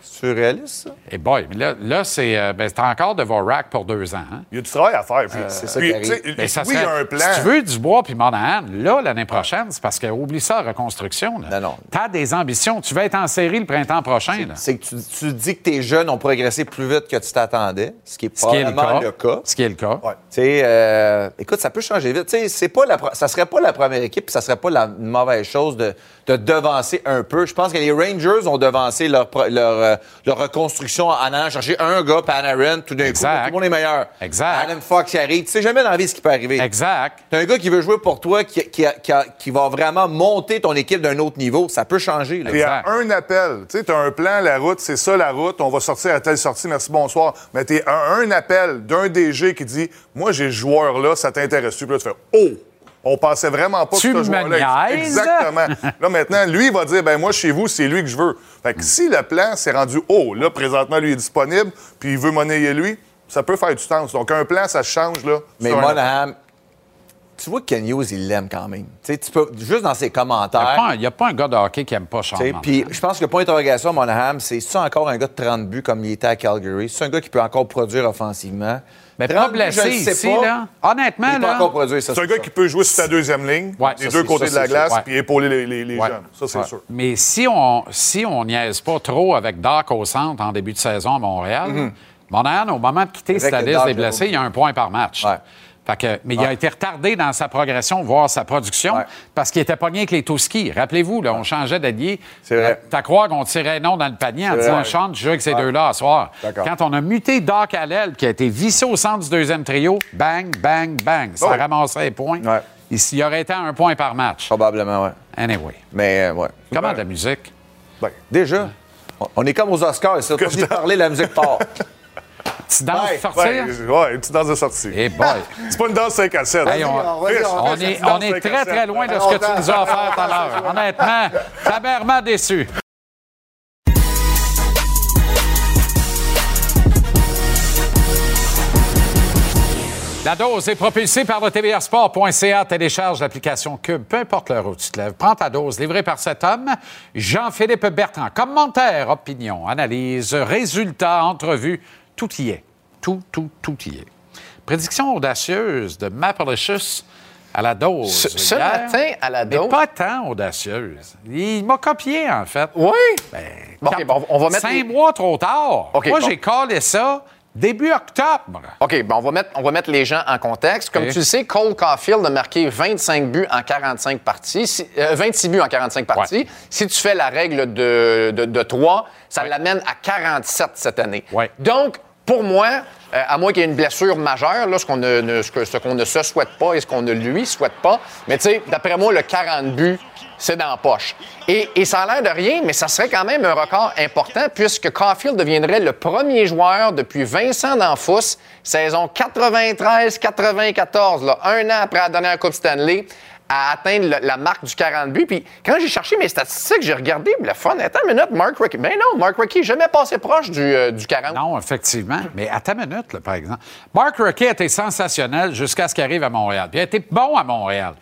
C'est réaliste, ça? Et boy, mais là, là c'est euh, ben, c'est encore de Vorak pour deux ans. hein. Il y a du travail à faire. Puis, c'est ça puis, qui arrive. tu sais, Mais ça oui, il y a un plan. Si tu veux du bois puis Monahan, là, l'année prochaine, c'est parce que oublie ça, reconstruction. Là. Non, non. Tu as des ambitions. Tu vas être en série le printemps prochain. là. C'est que tu, tu dis que tes jeunes ont progressé plus vite que tu t'attendais, ce qui est probablement cas. le cas. Ce qui est le cas. Ouais. Tu sais, euh, écoute, ça peut changer vite. Tu sais, c'est pas la, ça serait pas la première équipe, puis ça serait pas la une mauvaise chose de, de devancer un peu. Je pense que les Rangers ont devancé leur, pro- leur, euh, leur reconstruction en allant chercher un gars, Panarin, tout d'un coup. Tout le monde est meilleur. Exact. Adam Fox qui arrive. Tu sais jamais dans la vie ce qui peut arriver. Exact. T'as un gars qui veut jouer pour toi, qui, qui, qui va vraiment monter ton équipe d'un autre niveau. Ça peut changer. là. Il y a un appel. Tu sais, tu as un plan, la route, c'est ça la route, on va sortir à telle sortie, merci, bonsoir. Mais tu un, un appel d'un DG qui dit Moi, j'ai ce joueur-là, ça t'intéresse-tu? Puis là, tu fais Oh! On pensait vraiment pas Tu que ce joueur-là. Exactement. là, maintenant, lui, il va dire Ben, moi, chez vous, c'est lui que je veux. Fait que si le plan s'est rendu haut, là, présentement, lui est disponible, puis il veut monnayer lui, ça peut faire du sens. Donc, un plan, ça change, là. Mais Monahan, tu vois que Ken Hughes, il l'aime quand même. Tu peux, juste dans ses Il n'y a, commentaires. il y a pas un gars de hockey qui n'aime pas Sean. Puis je pense que le point d'interrogation à Monahan, c'est c'est encore un gars de 30 buts comme il était à Calgary. C'est un gars qui peut encore produire offensivement. Mais 30 pas blessé ici, pas. là. Honnêtement, Il peut là. encore produire, ça. C'est un gars qui peut jouer sur ta deuxième ligne, Ouais, des ça, deux côtés ça, de la glace, puis épauler les, les- les Ouais. jeunes. Ça, c'est Ouais. sûr. Mais si on si on niaise pas trop avec Doc au centre en début de saison à Montréal, Monahan, au moment de quitter cette que liste des blessés, il y a un point par match. Fait que, mais il a été retardé dans sa progression, voire sa production, Ouais. parce qu'il était pogné avec les Touski. Rappelez-vous, là, on changeait d'allié. C'est vrai. Euh, T'as croire qu'on tirait non dans le panier en disant. Chante, je joue avec ces deux-là à soir. D'accord. Quand on a muté Doc l'aile, qui a été vissé au centre du deuxième trio, bang, bang, bang, ça Ouais. ramasserait les points. Ouais. Il y aurait été à un point par match. Probablement, ouais. Anyway. Mais, euh, ouais. Comment de la musique? Ben, Déjà, on- on est comme aux Oscars, ça. De parler de la musique part. Tu danses Ouais, sortir? ouais, ouais, une petite danse de sortie. Eh boy! C'est pas une danse 5 à 7. Hey, on, est, on danse est 5 à très, 7. très loin de ce que tu nous as offert tout à l'heure. Honnêtement, tabarnement déçu. La dose est propulsée par le tvrsport.ca. Télécharge l'application Cube, peu importe l'heure où tu te lèves. Prends ta dose livrée par cet homme, Jean-Philippe Bertrand. Commentaires, opinions, analyses, résultats, entrevues, tout y est. Tout, tout, tout y est. Prédiction audacieuse de Mapalicious à la dose. Ce, ce hier, matin, à la mais dose. pas tant audacieuse. Il m'a copié, en fait. Oui? Ben, Bon, OK, bon, on va mettre Cinq les- mois trop tard. OK, Moi, bon. j'ai collé ça Début octobre. OK, bon, on, va mettre, on va mettre les gens en contexte. Comme tu le sais, Cole Caulfield a marqué 25 buts en 45 parties, si- euh, 26 buts en 45 parties. Si tu fais la règle de, de, de 3, ça l'amène à 47 cette année. Ouais. Donc, pour moi, euh, à moins qu'il y ait une blessure majeure, là, ce qu'on ne, se souhaite pas et ce qu'on ne lui souhaite pas, mais tu sais, d'après moi, le 40 buts, c'est dans la poche. Et, et ça a l'air de rien, mais ça serait quand même un record important puisque Caulfield deviendrait le premier joueur depuis Vincent D'Anfous, saison 93-94, là, un an après la dernière Coupe Stanley, à atteindre la marque du 40 buts. Puis quand j'ai cherché mes statistiques, j'ai regardé, puis le fun, attends une minute, Mark Rickey. Ben non, Mark Rickey, jamais passé proche du, euh, du 40. Non, effectivement. Mais à ta minute, par exemple. Mark Roquet a été sensationnel jusqu'à ce qu'il arrive à Montréal. Puis il a été bon à Montréal.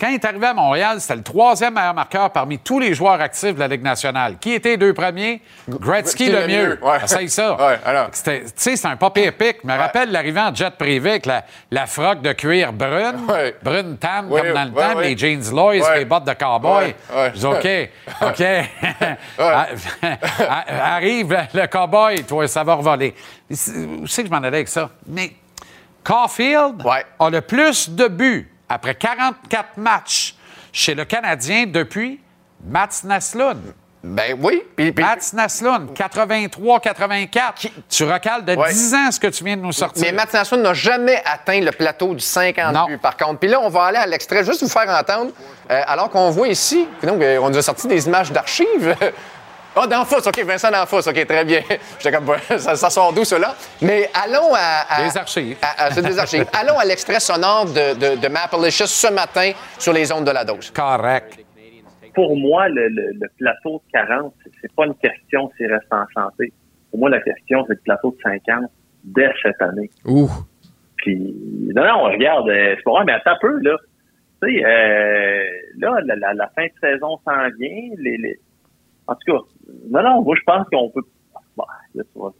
Quand il est arrivé à Montréal, c'était le troisième meilleur marqueur parmi tous les joueurs actifs de la Ligue nationale. Qui était les deux premiers? Gretzky, le mieux. Ouais. Essaye ça. Ouais, alors. C'était- Tu sais, c'est un papier épique. Je me rappelle l'arrivée en jet privé avec la, la froque de cuir brune, brune Ouais, comme dans le temps, les jeans Lois, les bottes de cowboy. Je dis, OK, OK. Ah, Arrive le cowboy, toi, ça va revoler. Où c'est que je m'en allais avec ça? Mais Caulfield a le plus de buts après 44 matchs chez le Canadien depuis Mats Naslund. Ben oui. Puis, puis- Mats Naslund, 83-84. Tu recales de Ouais. 10 ans ce que tu viens de nous sortir. Mais Matt Nassau n'a jamais atteint le plateau du 50 Non. buts, par contre. Puis là, on va aller à l'extrait, juste vous faire entendre, euh, alors qu'on voit ici, donc, euh, on nous a sorti des images d'archives. Ah, d'Enfous, OK, Vincent d'Enfous, OK, très bien. J'étais comme, ça, ça sort d'où, cela? Mais allons à... à- Des archives. à- à- c'est des archives. allons à l'extrait sonore de, de, de ce matin sur les ondes de la dose. Correct. pour moi, le, le- le plateau de 40, c'est- pas une question s'il reste en santé. Pour moi, la question, c'est le plateau de 50 dès cette année. Ouh. Puis, non, non, regarde, euh, c'est pas vrai, mais attends un peu, là. Tu sais, euh, là, la, la- la fin de saison s'en vient. Les, les... En tout cas, non, non, moi, je pense qu'on peut... Bon, là, tu vois,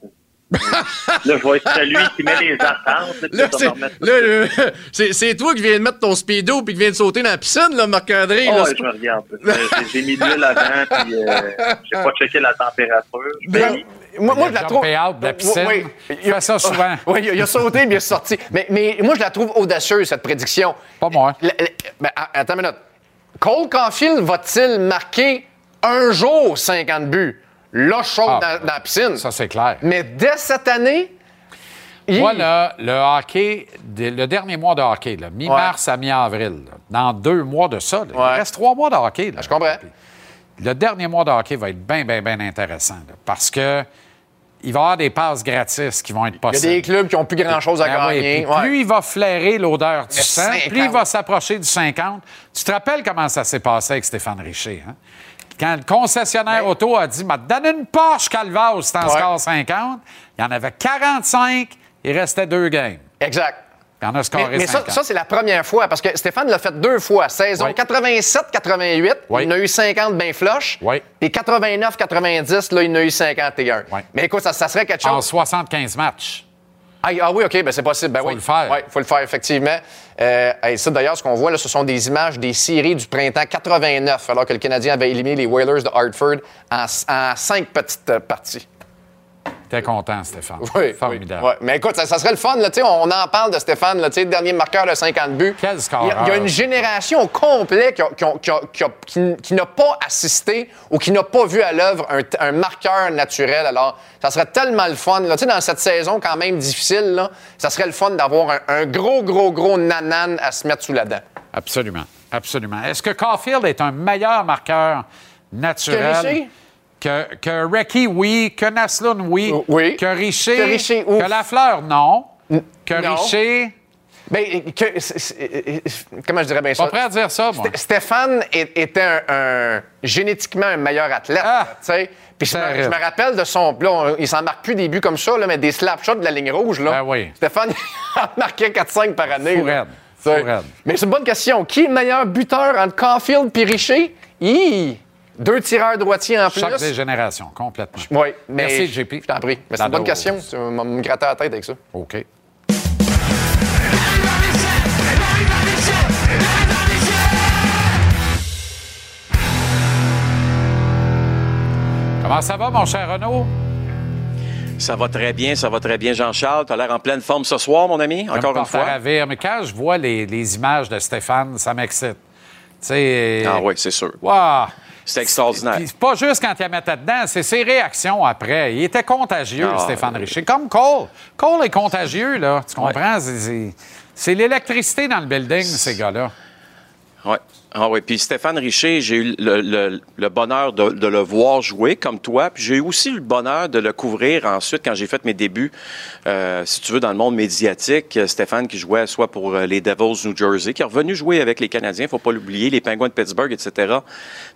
là, je vais être celui qui met les attentes. Là, c'est, toi qui viens de mettre ton speedo puis qui viens de sauter dans la piscine, là, Marc-André. Oh, là, ouais, je me regarde. J'ai- J'ai mis de l'huile avant, puis euh, j'ai pas checké la température. Ben, moi, moi, je la trouve. jumpé out de la piscine. Oui, oui. Il fait ça souvent. Oui, il a, il a sauté, puis il est sorti. Mais, mais moi, je la trouve audacieuse, cette prédiction. Pas moi. Le- le- ben, attends une minute. Cole Caulfield va-t-il marquer un jour 50 buts? Là, chaud Ah, dans, dans la piscine. Ça, c'est clair. Mais dès cette année, il- Moi, là, le hockey, le dernier mois de hockey, mi-mars à mi-avril, dans deux mois de ça, là, il reste trois mois de hockey. là. je comprends. Le dernier mois de hockey va être bien, bien, bien intéressant. parce que il va y avoir des passes gratis qui vont être il y a possibles. des clubs qui n'ont plus grand-chose à oui, gagner. Ouais. Plus il va flairer l'odeur du sang, 50. plus il va s'approcher du 50. Tu te rappelles comment ça s'est passé avec Stéphane Richer? hein? Quand le concessionnaire auto a dit, m'a donné une Porsche Calvas, c'est en Ben Ouais. score 50, il y en avait 45, il restait deux games. Exact. Il y en a scoré Mais, mais ça, 50. ça, c'est la première fois, parce que Stéphane l'a fait deux fois. Saison Oui. 87-88, Oui. il en a eu 50 bien flush. Oui. Et 89-90, là, il en a eu 51. Oui. Mais écoute, ça, ça serait quelque En chose. 75 matchs. Ah, ah oui, OK, ben c'est possible. Ben Faut oui. le faire. Oui, il faut le faire, effectivement. Euh, hey, ça, d'ailleurs, ce qu'on voit, là, ce sont des images des séries du printemps 89, alors que le Canadien avait éliminé les Whalers de Hartford en, en cinq petites euh, parties. T'es content, Stéphane. Oui, Formidable. oui. Mais écoute, ça, ça serait le fun. Là, on en parle de Stéphane, là, le dernier marqueur de 50 buts. Quel scoreur. il y a une génération complète qui, n'a pas assisté ou qui n'a pas vu à l'œuvre un, marqueur naturel. Alors, ça serait tellement le fun. Là, dans cette saison quand même difficile, là, ça serait le fun d'avoir un, un gros, gros, gros nanan à se mettre sous la dent. Absolument. Absolument. Est-ce que Caulfield est un meilleur marqueur naturel? Que? Que, que Recky, oui. Que Naslund, oui. Oui. Que Richer. Que Richer, que Lafleur, non. Que non. Richer. Ben, que, c'est- comment je dirais bien ça? Pas prêt à dire ça, moi. Sté- Stéphane est- était un, un- génétiquement un meilleur athlète. Ah! tu sais. Puis je me, Terrible. je me rappelle de son. Là, on- il s'en marque plus des buts comme ça, là, mais des slapshots de la ligne rouge. Là. Ben oui. Stéphane en marquait 4-5 par année. Fou raide. Fou raide. Mais c'est une bonne question. Qui est le meilleur buteur entre Caulfield et Richer? Hi! Deux tireurs droitiers en plus. Choc des générations, complètement. Oui, mais. Merci, JP. Je t'en prie. Mais c'est une bonne question. Tu vas me gratter la tête avec ça. OK. Comment ça va, mon cher Renaud? Ça va très bien, ça va très bien, Jean-Charles. Tu as l'air en pleine forme ce soir, mon ami, encore une à fois. ravir, mais quand je vois les, les images de Stéphane, ça m'excite. Tu sais. Ah oui, c'est sûr. Wow. C'est extraordinaire. C'est pas juste quand il la mettait dedans, c'est ses réactions après. Il était contagieux, Ah, Stéphane Richer. Comme Cole. Cole est contagieux, là. Tu comprends? C'est l'électricité dans le building, ces gars-là. Oui. Ah oui. Puis Stéphane Richer, j'ai eu le, le- le bonheur de, de le voir jouer comme toi. Puis j'ai eu aussi le bonheur de le couvrir ensuite quand j'ai fait mes débuts, euh, si tu veux, dans le monde médiatique. Euh, Stéphane qui jouait soit pour euh, les Devils New Jersey, qui est revenu jouer avec les Canadiens, faut pas l'oublier, les Penguins de Pittsburgh, etc.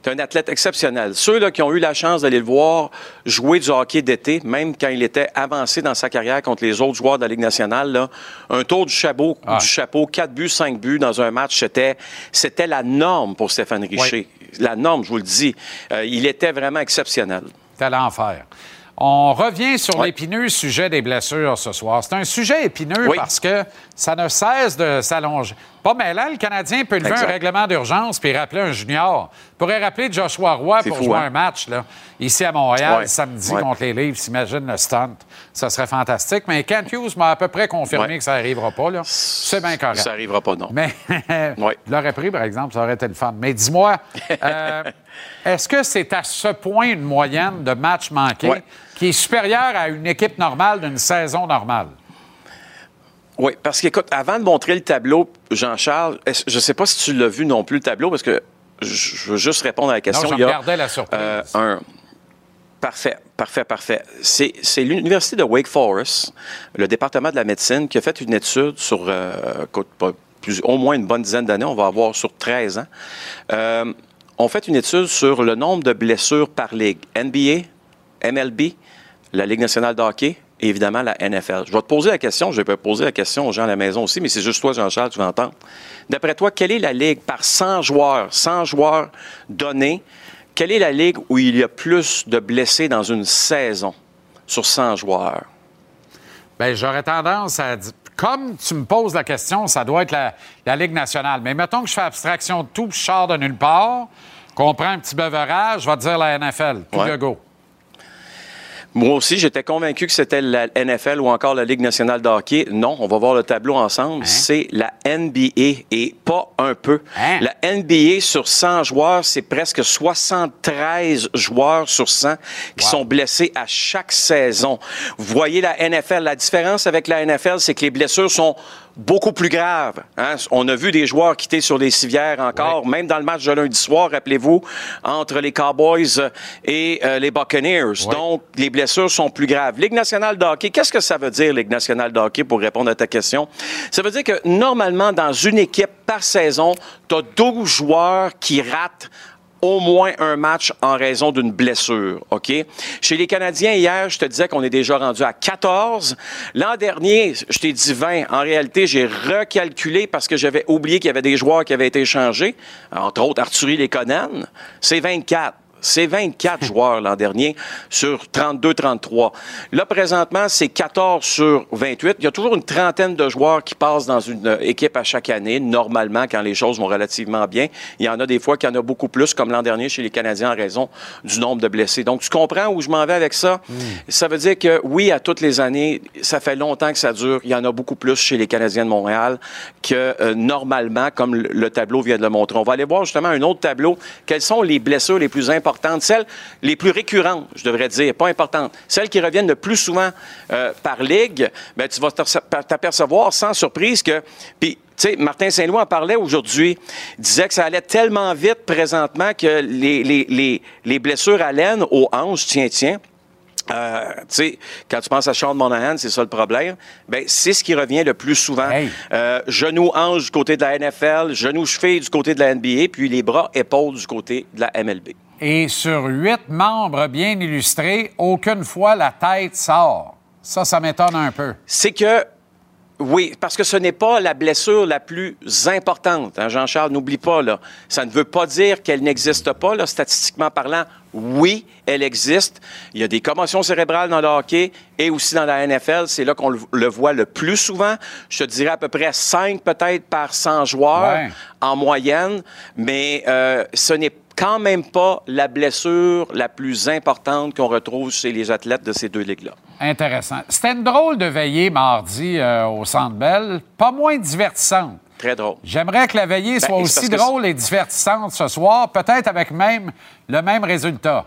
C'est un athlète exceptionnel. Ceux là, qui ont eu la chance d'aller le voir jouer du hockey d'été, même quand il était avancé dans sa carrière contre les autres joueurs de la Ligue nationale, là, un tour du chapeau, Ah. du chapeau, 4 buts, 5 buts dans un match, c'était, c'était la norme pour Stéphane Richer. La norme, je vous le dis. Euh, il était vraiment exceptionnel. C'était l'enfer. On revient sur l'épineux sujet des blessures ce soir. C'est un sujet épineux Oui. parce que ça ne cesse de s'allonger. Pas mêlant, le Canadien peut lever Exact. un règlement d'urgence puis rappeler un junior. Il pourrait rappeler Joshua Roy pour fou, jouer hein? un match là, ici à Montréal samedi contre les Leafs. S'imagine le stunt. Ça serait fantastique. Mais Kent Hughes m'a à peu près confirmé que ça n'arrivera pas. là. C'est bien correct. Ça n'arrivera pas, non. Mais je l'aurais pris, par exemple, ça aurait été le fun. Mais dis-moi, euh, est-ce que c'est à ce point une moyenne de matchs manqués Ouais. qui est supérieure à une équipe normale d'une saison normale? Oui, parce qu'écoute, avant de montrer le tableau, Jean-Charles, je ne sais pas si tu l'as vu non plus, le tableau, parce que je veux juste répondre à la question. Non, je Il y a, regardais la surprise. euh, un... Parfait, parfait, parfait. C'est l'Université de Wake Forest, le département de la médecine, qui a fait une étude sur euh, écoute, pas plus- au moins une bonne dizaine d'années, on va avoir sur 13 ans. Euh, on fait une étude sur le nombre de blessures par ligue. NBA, MLB, la Ligue nationale de hockey et évidemment la NFL. Je vais te poser la question, je vais poser la question aux gens à la maison aussi, mais c'est juste toi, Jean-Charles, tu vas. D'après toi, quelle est la ligue par 100 joueurs, 100 joueurs donnés, quelle est la ligue où il y a plus de blessés dans une saison sur 100 joueurs? Bien, j'aurais tendance à dire. Comme tu me poses la question, ça doit être la, la Ligue nationale. Mais mettons que je fais abstraction de tout, puis je sors de nulle part, qu'on prend un petit beurrage, je vais te dire la NFL. Tout Ouais. le go. Moi aussi, j'étais convaincu que c'était la NFL ou encore la Ligue nationale de hockey. Non, on va voir le tableau ensemble. C'est la NBA et pas un peu. Hein? La NBA sur 100 joueurs, c'est presque 73 joueurs sur 100 qui sont blessés à chaque saison. Vous voyez la NFL. La différence avec la NFL, c'est que les blessures sont beaucoup plus graves. hein. On a vu des joueurs quitter sur les civières encore, même dans le match de lundi soir, rappelez-vous, entre les Cowboys et euh, les Buccaneers. Donc, les blessures sont plus graves. Ligue nationale de hockey, qu'est-ce que ça veut dire, Ligue nationale de hockey, pour répondre à ta question? Ça veut dire que normalement, dans une équipe par saison, tu as 12 joueurs qui ratent au moins un match en raison d'une blessure, OK? Chez les Canadiens, hier, je te disais qu'on est déjà rendu à 14. L'an dernier, je t'ai dit 20. En réalité, j'ai recalculé parce que j'avais oublié qu'il y avait des joueurs qui avaient été échangés, entre autres Arthurie Lekonen. C'est 24. C'est 24 joueurs l'an dernier sur 32-33. Là, présentement, c'est 14 sur 28. Il y a toujours une trentaine de joueurs qui passent dans une euh, équipe à chaque année, normalement, quand les choses vont relativement bien. Il y en a des fois qu'il y en a beaucoup plus, comme l'an dernier chez les Canadiens, en raison du nombre de blessés. Donc, tu comprends où je m'en vais avec ça? Ça veut dire que, oui, à toutes les années, ça fait longtemps que ça dure. Il y en a beaucoup plus chez les Canadiens de Montréal que euh, normalement, comme le, le tableau vient de le montrer. On va aller voir justement un autre tableau. Quelles sont les blessures les plus importantes? Celles les plus récurrentes, je devrais dire, pas importantes. Celles qui reviennent le plus souvent euh, par ligue, ben, tu vas t'aperce- t'apercevoir sans surprise que... Puis, tu sais, Martin Saint-Louis en parlait aujourd'hui. Disait que ça allait tellement vite présentement que les, les, les, les blessures à laine aux hanches, tiens, tiens, euh, tu sais, quand tu penses à Sean Monahan, c'est ça le problème. Ben, c'est ce qui revient le plus souvent. Euh, genou hanche du côté de la NFL, genou cheville du côté de la NBA, puis les bras épaules du côté de la MLB. Et sur huit membres bien illustrés, aucune fois la tête sort. Ça, ça m'étonne un peu. C'est que oui, parce que ce n'est pas la blessure la plus importante. hein, Jean-Charles, n'oublie pas, là. Ça ne veut pas dire qu'elle n'existe pas, là, statistiquement parlant. Oui, elle existe. Il y a des commotions cérébrales dans le hockey et aussi dans la NFL. C'est là qu'on le, le voit le plus souvent. Je te dirais à peu près 5 peut-être par 100 joueurs Ouais. en moyenne. Mais euh, ce n'est quand même pas la blessure la plus importante qu'on retrouve chez les athlètes de ces deux ligues-là. Intéressant. C'était une drôle de veillée mardi euh, au Centre Bell, pas moins divertissante. Très drôle. J'aimerais que la veillée Ben, soit aussi que drôle et divertissante ce soir, peut-être avec même le même résultat.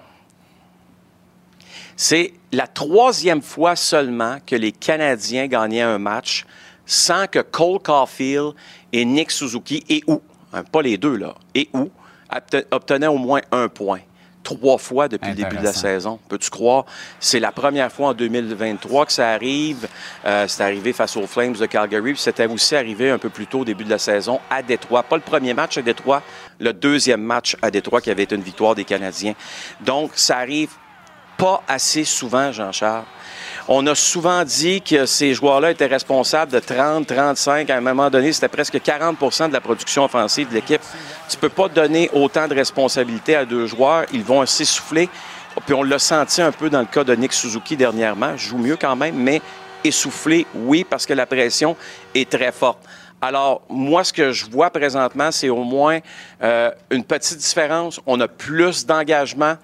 C'est la troisième fois seulement que les Canadiens gagnaient un match sans que Cole Caulfield et Nick Suzuki, et où, hein, pas les deux, là, et où, obte- obtenaient au moins un point. Trois fois depuis le début de la saison. Peux-tu croire? C'est la première fois en 2023 que ça arrive. Euh, c'est arrivé face aux Flames de Calgary. C'était aussi arrivé un peu plus tôt au début de la saison à Détroit. Pas le premier match à Détroit, le deuxième match à Détroit qui avait été une victoire des Canadiens. Donc, ça arrive pas assez souvent, Jean-Charles. On a souvent dit que ces joueurs-là étaient responsables de 30, 35. À un moment donné, c'était presque 40% de la production offensive de l'équipe. Tu peux pas donner autant de responsabilités à deux joueurs. Ils vont s'essouffler. Puis on l'a senti un peu dans le cas de Nick Suzuki dernièrement. Joue mieux quand même, mais essoufflé, oui, parce que la pression est très forte. Alors, moi, ce que je vois présentement, c'est au moins euh, une petite différence. On a plus d'engagement.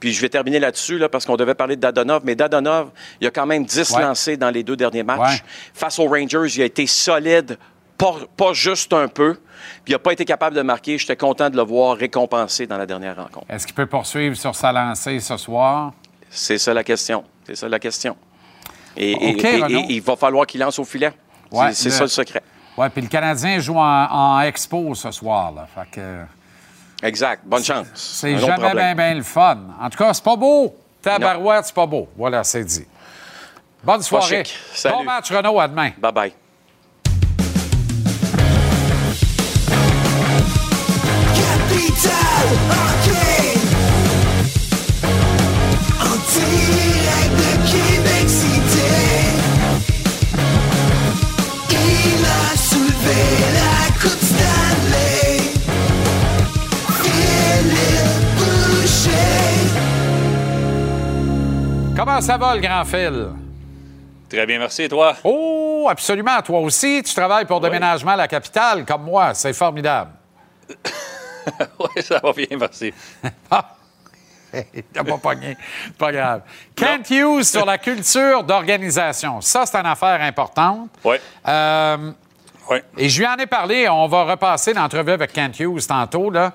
Puis je vais terminer là-dessus, là, parce qu'on devait parler de Dadonov. Mais Dadonov, il a quand même 10 Ouais. lancés dans les deux derniers matchs. Ouais. Face aux Rangers, il a été solide, pas, pas juste un peu. Puis il n'a pas été capable de marquer. J'étais content de le voir récompensé dans la dernière rencontre. Est-ce qu'il peut poursuivre sur sa lancée ce soir? C'est ça la question. C'est ça la question. Et, et- OK, et- Renaud. et il va falloir qu'il lance au filet. C'est- Ouais, c'est le- ça le secret. Oui, puis le Canadien joue en, en expo ce soir. Là. Fait que Exact. Bonne chance. c'est jamais bien, bien le fun. En tout cas, c'est pas beau. Tabarouette, c'est pas beau. Voilà, c'est dit. Bonne soirée. Bon match, Renaud. À demain. Bye-bye. Comment ça va, le grand fil? Très bien, merci. Et toi? Oh, absolument. Toi aussi, tu travailles pour Déménagement à la capitale, comme moi. C'est formidable. oui, ça va bien, merci. T'as pas pogné. Pas grave. Kent Hughes sur la culture d'organisation. Ça, c'est une affaire importante. Oui. Euh, Et je lui en ai parlé. On va repasser l'entrevue avec Kent Hughes tantôt. Là.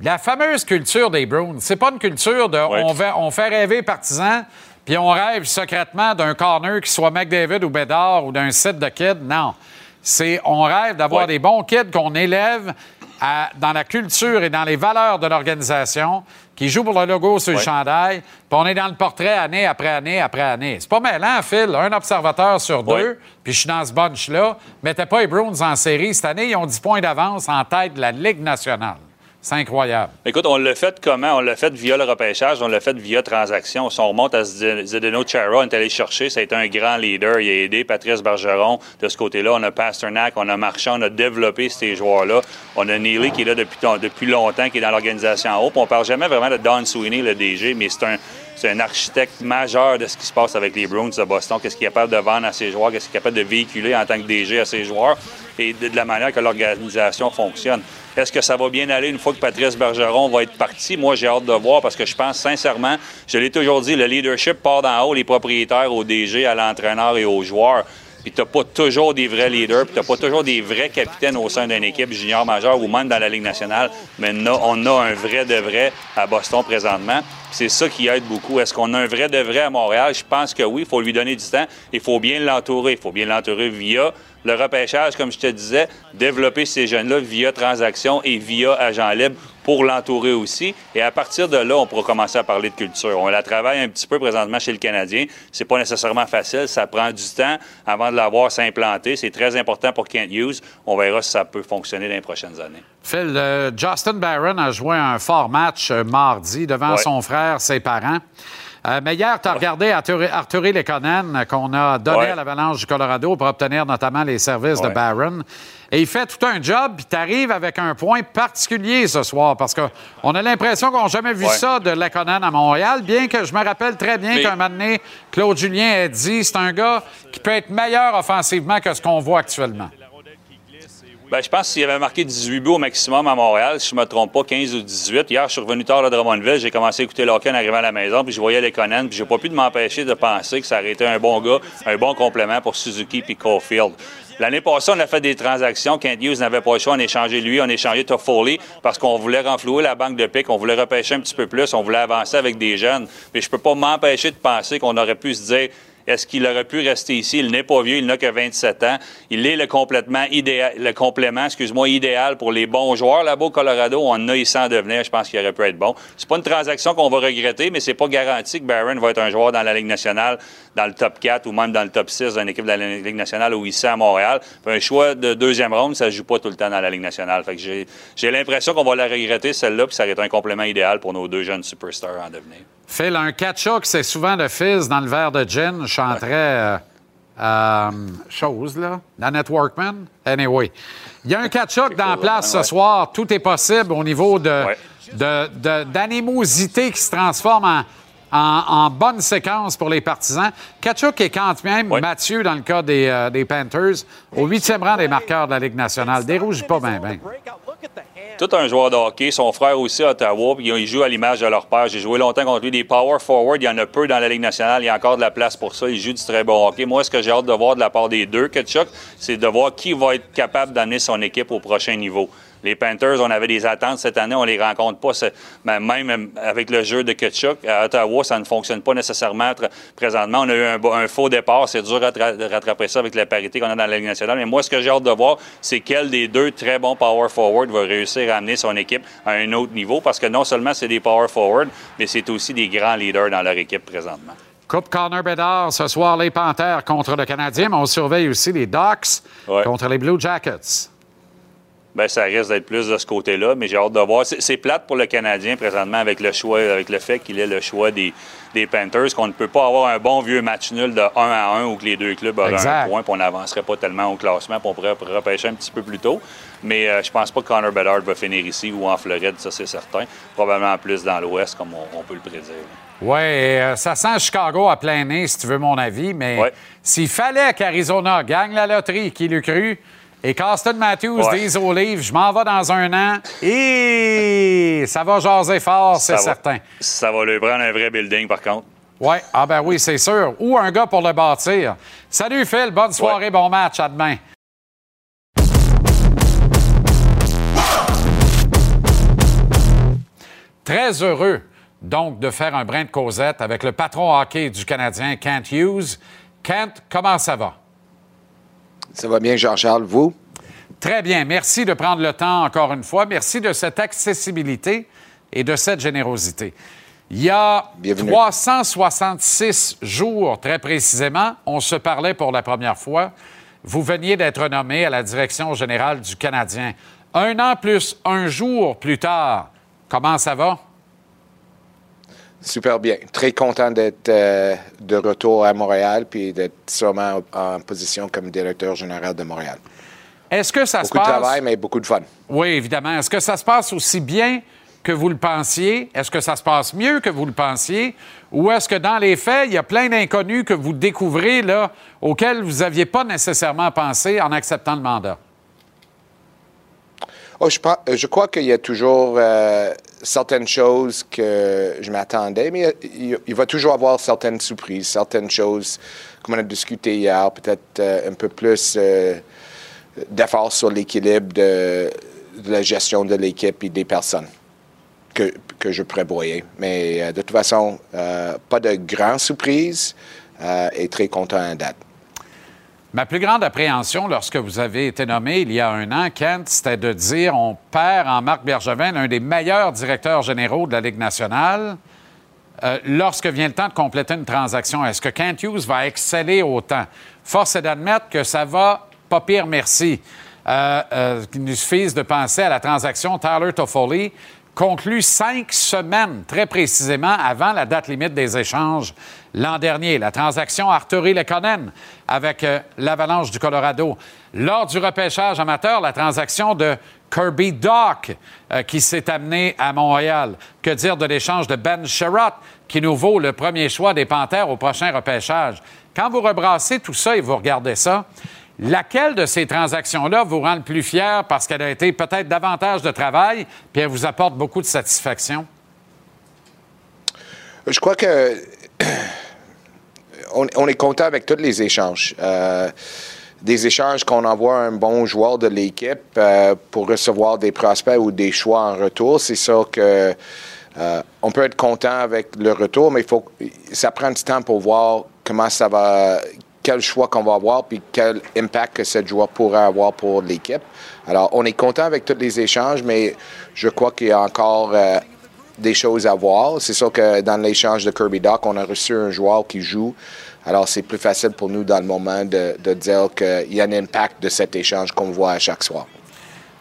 La fameuse culture des Bruins. C'est pas une culture de on, fait, on fait rêver partisans, puis on rêve secrètement d'un corner qui soit McDavid ou Bédard ou d'un site de kids. Non. C'est on rêve d'avoir des bons kids qu'on élève à- dans la culture et dans les valeurs de l'organisation, qui jouent pour le logo sur le chandail, puis on est dans le portrait année après année après année. C'est pas mêlant, Phil. Un observateur sur deux, puis je suis dans ce bunch-là, mettait pas les Bruins en série. Cette année, ils ont 10 points d'avance en tête de la Ligue nationale. C'est incroyable. Écoute, on l'a fait comment? On l'a fait via le repêchage, on l'a fait via transaction. Si on remonte à Zd- Zdeno Chara, on est allé chercher, ça a été un grand leader. Il a aidé Patrice Bergeron de ce côté-là. On a Pasternak, on a Marchand, on a développé ces joueurs-là. On a Neely qui est là depuis, depuis longtemps, qui est dans l'organisation en haut. Puis on parle jamais vraiment de Don Sweeney, le DG, mais c'est un, c'est un architecte majeur de ce qui se passe avec les Bruins de Boston. Qu'est-ce qu'il est capable de vendre à ses joueurs, qu'est-ce qu'il est capable de véhiculer en tant que DG à ses joueurs? Et de, la manière que l'organisation fonctionne. Est-ce que ça va bien aller une fois que Patrice Bergeron va être parti? Moi, j'ai hâte de voir parce que je pense sincèrement, je l'ai toujours dit, le leadership part d'en haut, les propriétaires au DG, à l'entraîneur et aux joueurs. Puis t'as pas toujours des vrais leaders, puis t'as pas toujours des vrais capitaines au sein d'une équipe junior majeure ou même dans la Ligue nationale. Mais on a, un vrai de vrai à Boston présentement. C'est ça qui aide beaucoup. Est-ce qu'on a un vrai de vrai à Montréal? Je pense que oui. Il faut lui donner du temps. Il faut bien l'entourer. Il faut bien l'entourer via le repêchage, comme je te disais, développer ces jeunes-là via transaction et via agent libre pour l'entourer aussi. Et à partir de là, on pourra commencer à parler de culture. On la travaille un petit peu présentement chez le Canadien. C'est pas nécessairement facile. Ça prend du temps avant de l'avoir s'implanter. C'est très important pour Kent Hughes. On verra si ça peut fonctionner dans les prochaines années. Phil, euh, Justin Barron a joué un fort match euh, mardi devant Ouais. son frère, ses parents. Euh, mais hier, tu as regardé Arthur, Arthur Lekonen euh, qu'on a donné Ouais. à l'Avalanche du Colorado pour obtenir notamment les services de. Barron. Et il fait tout un job, puis tu arrives avec un point particulier ce soir, parce qu'on a l'impression qu'on n'a jamais vu Ouais. ça de Lekonen à Montréal, bien que je me rappelle très bien Mais- qu'un moment donné, Claude Julien a dit c'est un gars qui peut être meilleur offensivement que ce qu'on voit actuellement. Ben, je pense qu'il avait marqué 18 buts au maximum à Montréal, si je ne me trompe pas, 15 ou 18. Hier, je suis revenu tard à Drummondville, j'ai commencé à écouter l'hockey en arrivant à la maison, puis je voyais les Conan, puis j'ai pas pu m'empêcher de penser que ça aurait été un bon gars, un bon complément pour Suzuki puis Caulfield. L'année passée, on a fait des transactions. Kent Hughes n'avait pas le choix. On a échangé lui, on a échangé Toffoli parce qu'on voulait renflouer la banque de pique, on voulait repêcher un petit peu plus, on voulait avancer avec des jeunes. Mais je peux pas m'empêcher de penser qu'on aurait pu se dire est-ce qu'il aurait pu rester ici? Il n'est pas vieux, il n'a que 27 ans. Il est le complètement idéal, le complément, excuse-moi, idéal pour les bons joueurs là-bas au Colorado. On a ici en devenir. Je pense qu'il aurait pu être bon. C'est pas une transaction qu'on va regretter, mais c'est pas garanti que Barron va être un joueur dans la Ligue nationale, dans le top 4 ou même dans le top 6 d'une équipe de la Ligue nationale ou ici à Montréal. Un choix de deuxième ronde, ça se joue pas tout le temps dans la Ligue nationale. J'ai, l'impression qu'on va la regretter, celle-là, puis ça aurait été un complément idéal pour nos deux jeunes superstars en devenir. Phil, un catch-up, c'est souvent le fizz dans le verre de gin. Chanterais euh, euh, chose, là. La Networkman. Anyway. Il y a un catch-up dans la place ce soir. Tout est possible au niveau de, d'animosité qui se transforme en, en- en bonne séquence pour les partisans. Kachuk est quand même Mathieu, dans le cas des, euh, des Panthers, au huitième rang des marqueurs de la Ligue nationale. Dérouge pas bien, bien. Tout un joueur de hockey, son frère aussi à Ottawa, puis il joue à l'image de leur père. J'ai joué longtemps contre lui des power forward, il y en a peu dans la Ligue nationale, il y a encore de la place pour ça, il joue du très bon hockey. Moi, ce que j'ai hâte de voir de la part des deux, Ketchuk, c'est de voir qui va être capable d'amener son équipe au prochain niveau. Les Panthers, on avait des attentes cette année, on les rencontre pas. Ben, Même avec le jeu de Ketchuk, à Ottawa, ça ne fonctionne pas nécessairement. Présentement, on a eu un, faux départ. C'est dur de rattraper ça avec la parité qu'on a dans la Ligue nationale. Mais moi, ce que j'ai hâte de voir, c'est quel des deux très bons power forward va réussir à amener son équipe à un autre niveau. Parce que non seulement c'est des power forward, mais c'est aussi des grands leaders dans leur équipe présentement. Coupe Connor Bedard ce soir, les Panthers contre le Canadien, mais on surveille aussi les Ducks contre les Blue Jackets. Ben, ça risque d'être plus de ce côté-là, mais j'ai hâte de voir. C'est plate pour le Canadien présentement avec le choix, avec le fait qu'il ait le choix des, des Panthers, qu'on ne peut pas avoir un bon vieux match nul de 1 à 1 où que les deux clubs auraient Exact. un point, puis on n'avancerait pas tellement au classement, puis on pourrait repêcher un petit peu plus tôt. Mais euh, je pense pas que Connor Bedard va finir ici ou en Floride, ça c'est certain. Probablement plus dans l'Ouest, comme on, on peut le prédire. Oui, euh, ça sent Chicago à plein nez, si tu veux mon avis, mais s'il fallait qu'Arizona gagne la loterie, qui l'eût cru, et qu'Austin Matthews Ouais. dise aux livres, je m'en vais dans un an, et ça va jaser fort, c'est certain. Ça va lui prendre un vrai building, par contre. Oui, ah ben oui, c'est sûr. Ou un gars pour le bâtir. Salut Phil, bonne soirée, bon match, à demain. Très heureux, donc, de faire un brin de causette avec le patron hockey du Canadien, Kent Hughes. Kent, comment ça va? Ça va bien, Jean-Charles, vous? Très bien. Merci de prendre le temps encore une fois. Merci de cette accessibilité et de cette générosité. Il y a 366 jours, très précisément, on se parlait pour la première fois. Vous veniez d'être nommé à la direction générale du Canadien. Un an plus un jour plus tard, comment ça va? Super bien. Très content d'être euh, de retour à Montréal puis d'être sûrement en position comme directeur général de Montréal. Est-ce que ça beaucoup se passe... de travail, mais beaucoup de fun. Oui, évidemment. Est-ce que ça se passe aussi bien que vous le pensiez? Est-ce que ça se passe mieux que vous le pensiez? Ou est-ce que dans les faits, il y a plein d'inconnus que vous découvrez là, auxquels vous n'aviez pas nécessairement pensé en acceptant le mandat? Oh, je, je crois qu'il y a toujours euh, certaines choses que je m'attendais, mais il, va toujours avoir certaines surprises, certaines choses, comme on a discuté hier, peut-être euh, un peu plus euh, d'efforts sur l'équilibre de, la gestion de l'équipe et des personnes que, que je prévoyais. Mais euh, de toute façon, pas de grandes surprises et très content à date. Ma plus grande appréhension lorsque vous avez été nommé il y a un an, Kent, c'était de dire on perd en Marc Bergevin l'un des meilleurs directeurs généraux de la Ligue nationale. Euh, lorsque vient le temps de compléter une transaction, est-ce que Kent Hughes va exceller autant? Force est d'admettre que ça va pas pire, merci. Euh, euh, qu'il nous suffise de penser à la transaction Tyler Toffoli, conclue cinq semaines, très précisément, avant la date limite des échanges l'an dernier. La transaction Arturi Lekonen avec euh, l'Avalanche du Colorado. Lors du repêchage amateur, la transaction de Kirby Dock euh, qui s'est amené à Montréal. Que dire de l'échange de Ben Sherratt qui nous vaut le premier choix des Panthères au prochain repêchage? Quand vous rebrassez tout ça et vous regardez ça, Laquelle de ces transactions-là vous rend le plus fier parce qu'elle a été peut-être davantage de travail puis elle vous apporte beaucoup de satisfaction? Je crois que on, est content avec tous les échanges. Euh, des échanges qu'on envoie un bon joueur de l'équipe euh, pour recevoir des prospects ou des choix en retour. C'est sûr que euh, on peut être content avec le retour, mais il faut ça prend du temps pour voir comment ça va, quel choix qu'on va avoir, puis quel impact que ce joueur pourrait avoir pour l'équipe. Alors, on est content avec tous les échanges, mais je crois qu'il y a encore des choses à voir. C'est sûr que dans l'échange de Kirby Doc, on a reçu un joueur qui joue. Alors, c'est plus facile pour nous dans le moment de, de dire qu'il y a un impact de cet échange qu'on voit à chaque soir.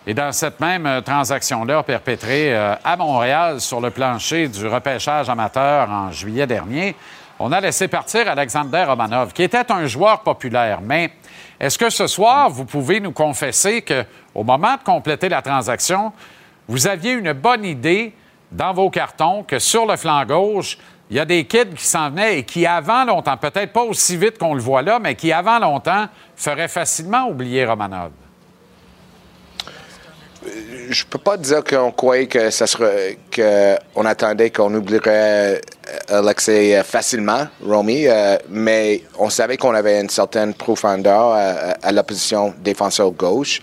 Et dans cette même euh, transaction-là perpétrée euh, à Montréal sur le plancher du repêchage amateur en juillet dernier, on a laissé partir Alexander Romanov, qui était un joueur populaire. Mais est-ce que ce soir, vous pouvez nous confesser qu'au moment de compléter la transaction, vous aviez une bonne idée dans vos cartons que sur le flanc gauche, il y a des kids qui s'en venaient et qui, avant longtemps, peut-être pas aussi vite qu'on le voit là, mais qui, avant longtemps, feraient facilement oublier Romanov? je peux pas dire qu'on croyait que ça serait que on attendait qu'on oublierait euh, Alexei euh, facilement, Romy, euh, mais on savait qu'on avait une certaine profondeur à, à la position défenseur gauche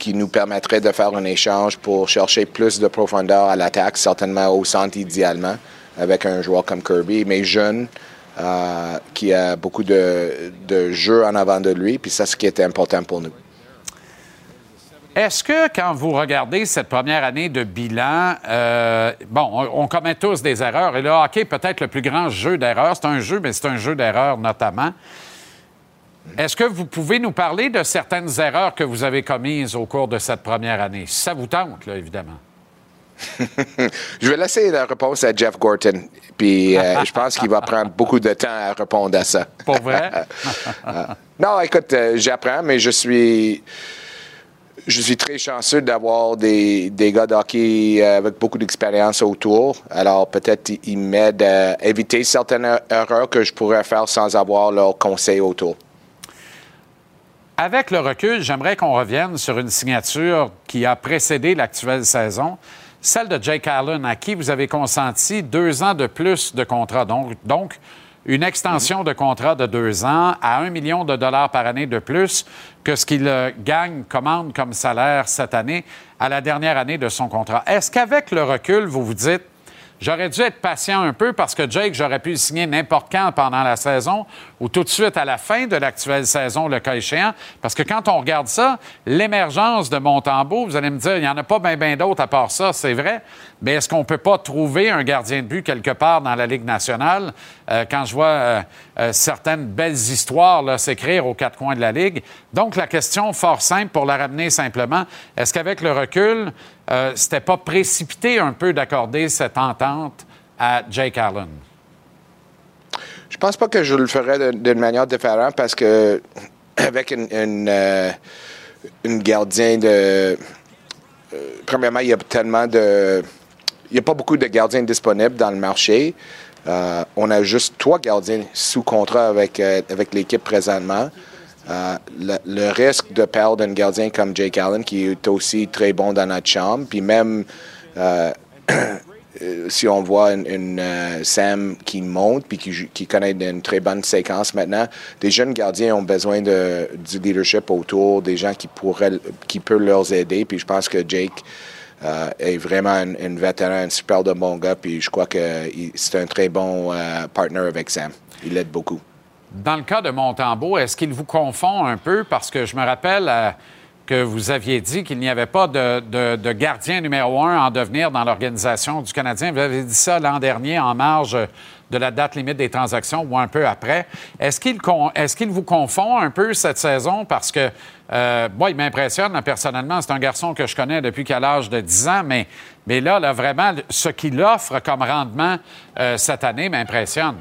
qui nous permettrait de faire un échange pour chercher plus de profondeur à l'attaque, certainement au centre idéalement, avec un joueur comme Kirby, mais jeune, euh, qui a beaucoup de, de jeux en avant de lui, puis ça, ce qui était important pour nous. Est-ce que quand vous regardez cette première année de bilan, euh, bon, on, commet tous des erreurs et le hockey peut-être le plus grand jeu d'erreurs. C'est un jeu, mais c'est un jeu d'erreurs notamment. Est-ce que vous pouvez nous parler de certaines erreurs que vous avez commises au cours de cette première année? Si ça vous tente, là, évidemment. je vais laisser la réponse à Jeff Gorton, puis euh, je pense qu'il va prendre beaucoup de temps à répondre à ça. Pour vrai? Euh, non, écoute, euh, j'apprends, mais je suis je suis très chanceux d'avoir des, des gars de hockey euh, avec beaucoup d'expérience autour. Alors, peut-être ils m'aident à éviter certaines er- erreurs que je pourrais faire sans avoir leur conseil autour. Avec le recul, j'aimerais qu'on revienne sur une signature qui a précédé l'actuelle saison, celle de Jake Allen, à qui vous avez consenti deux ans de plus de contrat. Donc, une extension de contrat de deux ans à un million de dollars par année de plus que ce qu'il euh, gagne, commande comme salaire cette année à la dernière année de son contrat. Est-ce qu'avec le recul, vous vous dites, J'aurais dû être patient un peu parce que Jake, j'aurais pu le signer n'importe quand pendant la saison ou tout de suite à la fin de l'actuelle saison, le cas échéant. Parce que quand on regarde ça, l'émergence de Montembeau, vous allez me dire, il n'y en a pas bien ben, d'autres à part ça, c'est vrai. Mais est-ce qu'on ne peut pas trouver un gardien de but quelque part dans la Ligue nationale? Euh, quand je vois euh, euh, certaines belles histoires s'écrire aux quatre coins de la Ligue. Donc, la question fort simple pour la ramener simplement, est-ce qu'avec le recul, euh, c'était pas précipité un peu d'accorder cette entente à Jake Allen? Je pense pas que je le ferais d'une manière différente parce que avec une, une, euh, gardien de. euh, premièrement, il y a tellement de. Il n'y a pas beaucoup de gardiens disponibles dans le marché. On a juste trois gardiens sous contrat avec, avec l'équipe présentement. Euh, le, risque de perdre un gardien comme Jake Allen, qui est aussi très bon dans notre chambre, puis même euh, si on voit une, euh, Sam qui monte puis qui, connaît une très bonne séquence maintenant, des jeunes gardiens ont besoin de, du leadership autour, des gens qui pourraient, qui peuvent leur aider. Puis je pense que Jake est vraiment un, vétéran, un super de bon gars. Puis je crois que c'est un très bon euh, partner avec Sam. Il l'aide beaucoup. Dans le cas de Montembeau, est-ce qu'il vous confond un peu? Parce que je me rappelle euh, que vous aviez dit qu'il n'y avait pas de, gardien numéro un en devenir dans l'organisation du Canadien. Vous avez dit ça l'an dernier en marge de la date limite des transactions ou un peu après. Est-ce qu'il vous confond un peu cette saison? Parce que, euh, moi, il m'impressionne personnellement. C'est un garçon que je connais depuis qu'à l'âge de 10 ans, mais, là, vraiment, ce qu'il offre comme rendement euh, cette année m'impressionne.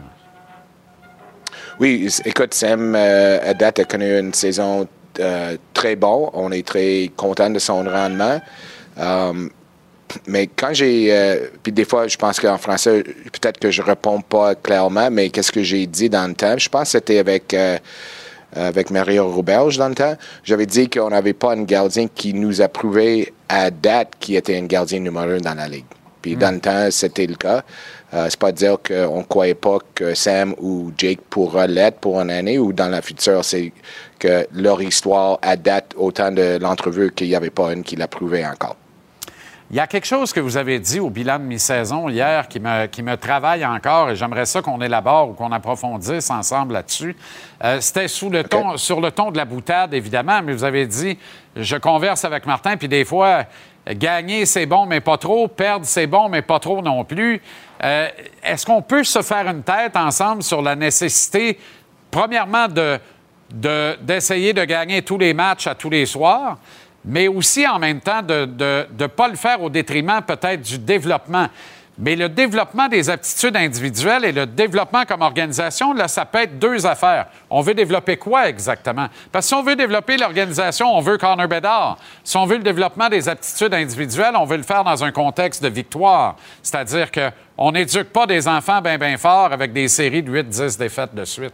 Oui, écoute, Sam, euh, à date, a connu une saison euh, très bonne. On est très content de son rendement. Um, mais quand j'ai. euh, puis des fois, je pense qu'en français, peut-être que je réponds pas clairement, mais qu'est-ce que j'ai dit dans le temps? Je pense que c'était avec. euh, avec Mario Roberge dans le temps, j'avais dit qu'on n'avait pas un gardien qui nous a prouvé à date qu'il était un gardien numéro un dans la ligue. Puis dans le temps, c'était le cas. Euh, c'est pas dire qu'on ne croyait pas que Sam ou Jake pourra l'être pour une année ou dans la future. C'est que leur histoire à date, autant de l'entrevue qu'il n'y avait pas une qui l'a prouvé encore. Il y a quelque chose que vous avez dit au bilan de mi-saison hier qui me, qui me travaille encore et j'aimerais ça qu'on élabore ou qu'on approfondisse ensemble là-dessus. Euh, C'était sous le ton, sur le ton de la boutade, évidemment, mais vous avez dit je converse avec Martin, puis des fois, gagner, c'est bon, mais pas trop. Perdre, c'est bon, mais pas trop non plus. Euh, Est-ce qu'on peut se faire une tête ensemble sur la nécessité, premièrement, de de- d'essayer de, gagner tous les matchs à tous les soirs, mais aussi en même temps de ne pas le faire au détriment peut-être du développement? Mais le développement des aptitudes individuelles et le développement comme organisation, là, ça peut être deux affaires. On veut développer quoi exactement? Parce que si on veut développer l'organisation, on veut Connor Bedard. Si on veut le développement des aptitudes individuelles, on veut le faire dans un contexte de victoire. C'est-à-dire qu'on n'éduque pas des enfants bien, bien forts avec des séries de 8-10 défaites de suite.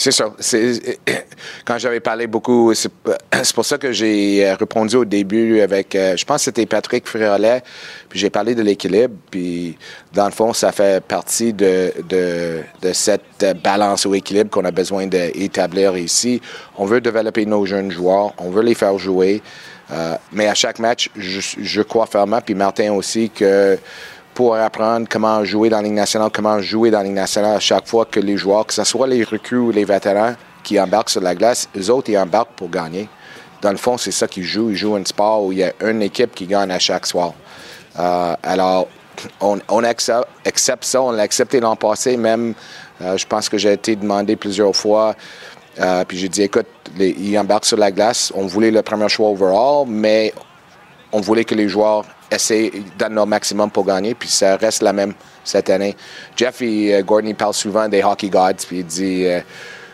C'est ça. Quand j'avais parlé beaucoup, c'est pour ça que j'ai euh, répondu au début avec, euh, je pense que c'était Patrick Fréolet, puis j'ai parlé de l'équilibre, puis dans le fond, ça fait partie de, de, de cette euh, balance ou équilibre qu'on a besoin d'établir ici. On veut développer nos jeunes joueurs, on veut les faire jouer, euh, mais à chaque match, je, je crois fermement, puis Martin aussi, que pour apprendre comment jouer dans la Ligue nationale, comment jouer dans la Ligue nationale à chaque fois que les joueurs, que ce soit les recrues ou les vétérans qui embarquent sur la glace, eux autres, ils embarquent pour gagner. Dans le fond, c'est ça qu'ils jouent. Ils jouent un sport où il y a une équipe qui gagne à chaque soir. Euh, alors, on, accepte, ça. On l'a accepté l'an passé, même. euh, je pense que j'ai été demandé plusieurs fois. euh, puis j'ai dit, écoute, ils embarquent sur la glace. On voulait le premier choix overall, mais on voulait que les joueurs essaient, donnent leur maximum pour gagner, puis ça reste la même cette année. Jeff et euh, Gordon, ils parlent souvent des hockey gods, puis il dit euh,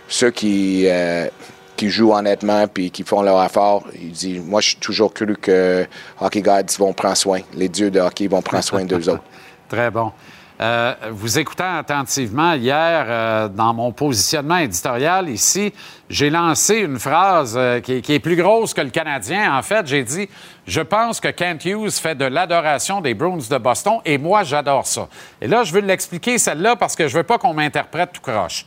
ceux qui, euh, qui jouent honnêtement puis qui font leur effort, il dit moi je suis toujours cru que hockey gods vont prendre soin, les dieux de hockey vont prendre soin d'eux autres. Très bon. Euh, vous écoutant attentivement hier, euh, dans mon positionnement éditorial ici, j'ai lancé une phrase euh, qui, est- qui est plus grosse que le Canadien. En fait, j'ai dit Je pense que Kent Hughes fait de l'adoration des Bruins de Boston et moi, j'adore ça. Et là, je veux l'expliquer, celle-là, parce que je veux pas qu'on m'interprète tout croche.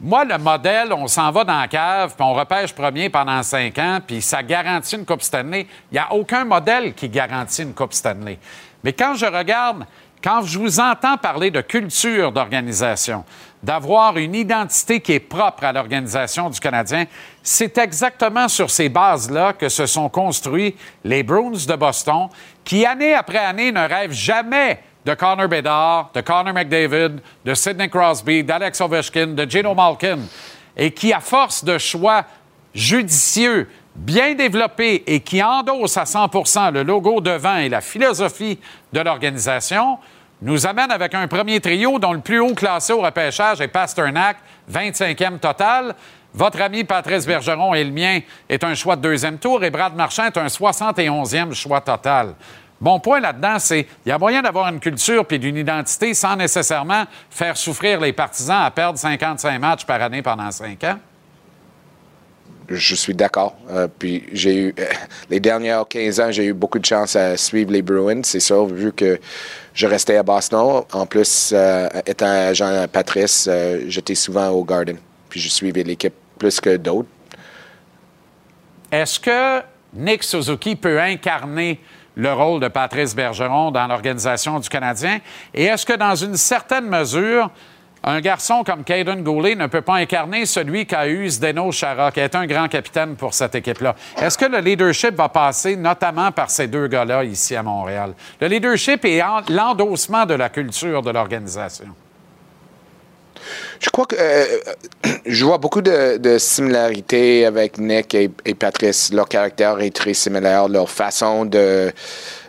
Moi, le modèle, on s'en va dans la cave, puis on repêche premier pendant cinq ans, puis ça garantit une Coupe Stanley. Il n'y a aucun modèle qui garantit une Coupe Stanley. Mais quand je regarde, quand je vous entends parler de culture d'organisation, d'avoir une identité qui est propre à l'organisation du Canadien, c'est exactement sur ces bases-là que se sont construits les Bruins de Boston, qui année après année ne rêvent jamais de Connor Bedard, de Connor McDavid, de Sidney Crosby, d'Alex Ovechkin, de Gino Malkin, et qui, à force de choix judicieux, bien développés et qui endossent à 100% le logo devant et la philosophie de l'organisation, nous amène avec un premier trio dont le plus haut classé au repêchage est Pasternak, 25e total. Votre ami Patrice Bergeron et le mien est un choix de deuxième tour et Brad Marchand est un 71e choix total. Mon point là-dedans, c'est qu'il y a moyen d'avoir une culture puis d'une identité sans nécessairement faire souffrir les partisans à perdre 55 matchs par année pendant cinq ans. Je suis d'accord. Euh, puis j'ai eu euh, les dernières 15 ans, j'ai eu beaucoup de chance à suivre les Bruins, c'est sûr, vu que je restais à Boston. En plus, euh, étant agent Patrice, j'étais souvent au Garden. Puis je suivais l'équipe plus que d'autres. Est-ce que Nick Suzuki peut incarner le rôle de Patrice Bergeron dans l'organisation du Canadien? Et est-ce que, dans une certaine mesure, un garçon comme Caden Goulet ne peut pas incarner celui qu'a eu Zdeno Chara, qui est un grand capitaine pour cette équipe-là? Est-ce que le leadership va passer notamment par ces deux gars-là ici à Montréal? Le leadership et en- l'endossement de la culture de l'organisation. Je crois que euh, je vois beaucoup de, similarités avec Nick et, Patrice. Leur caractère est très similaire, leur façon de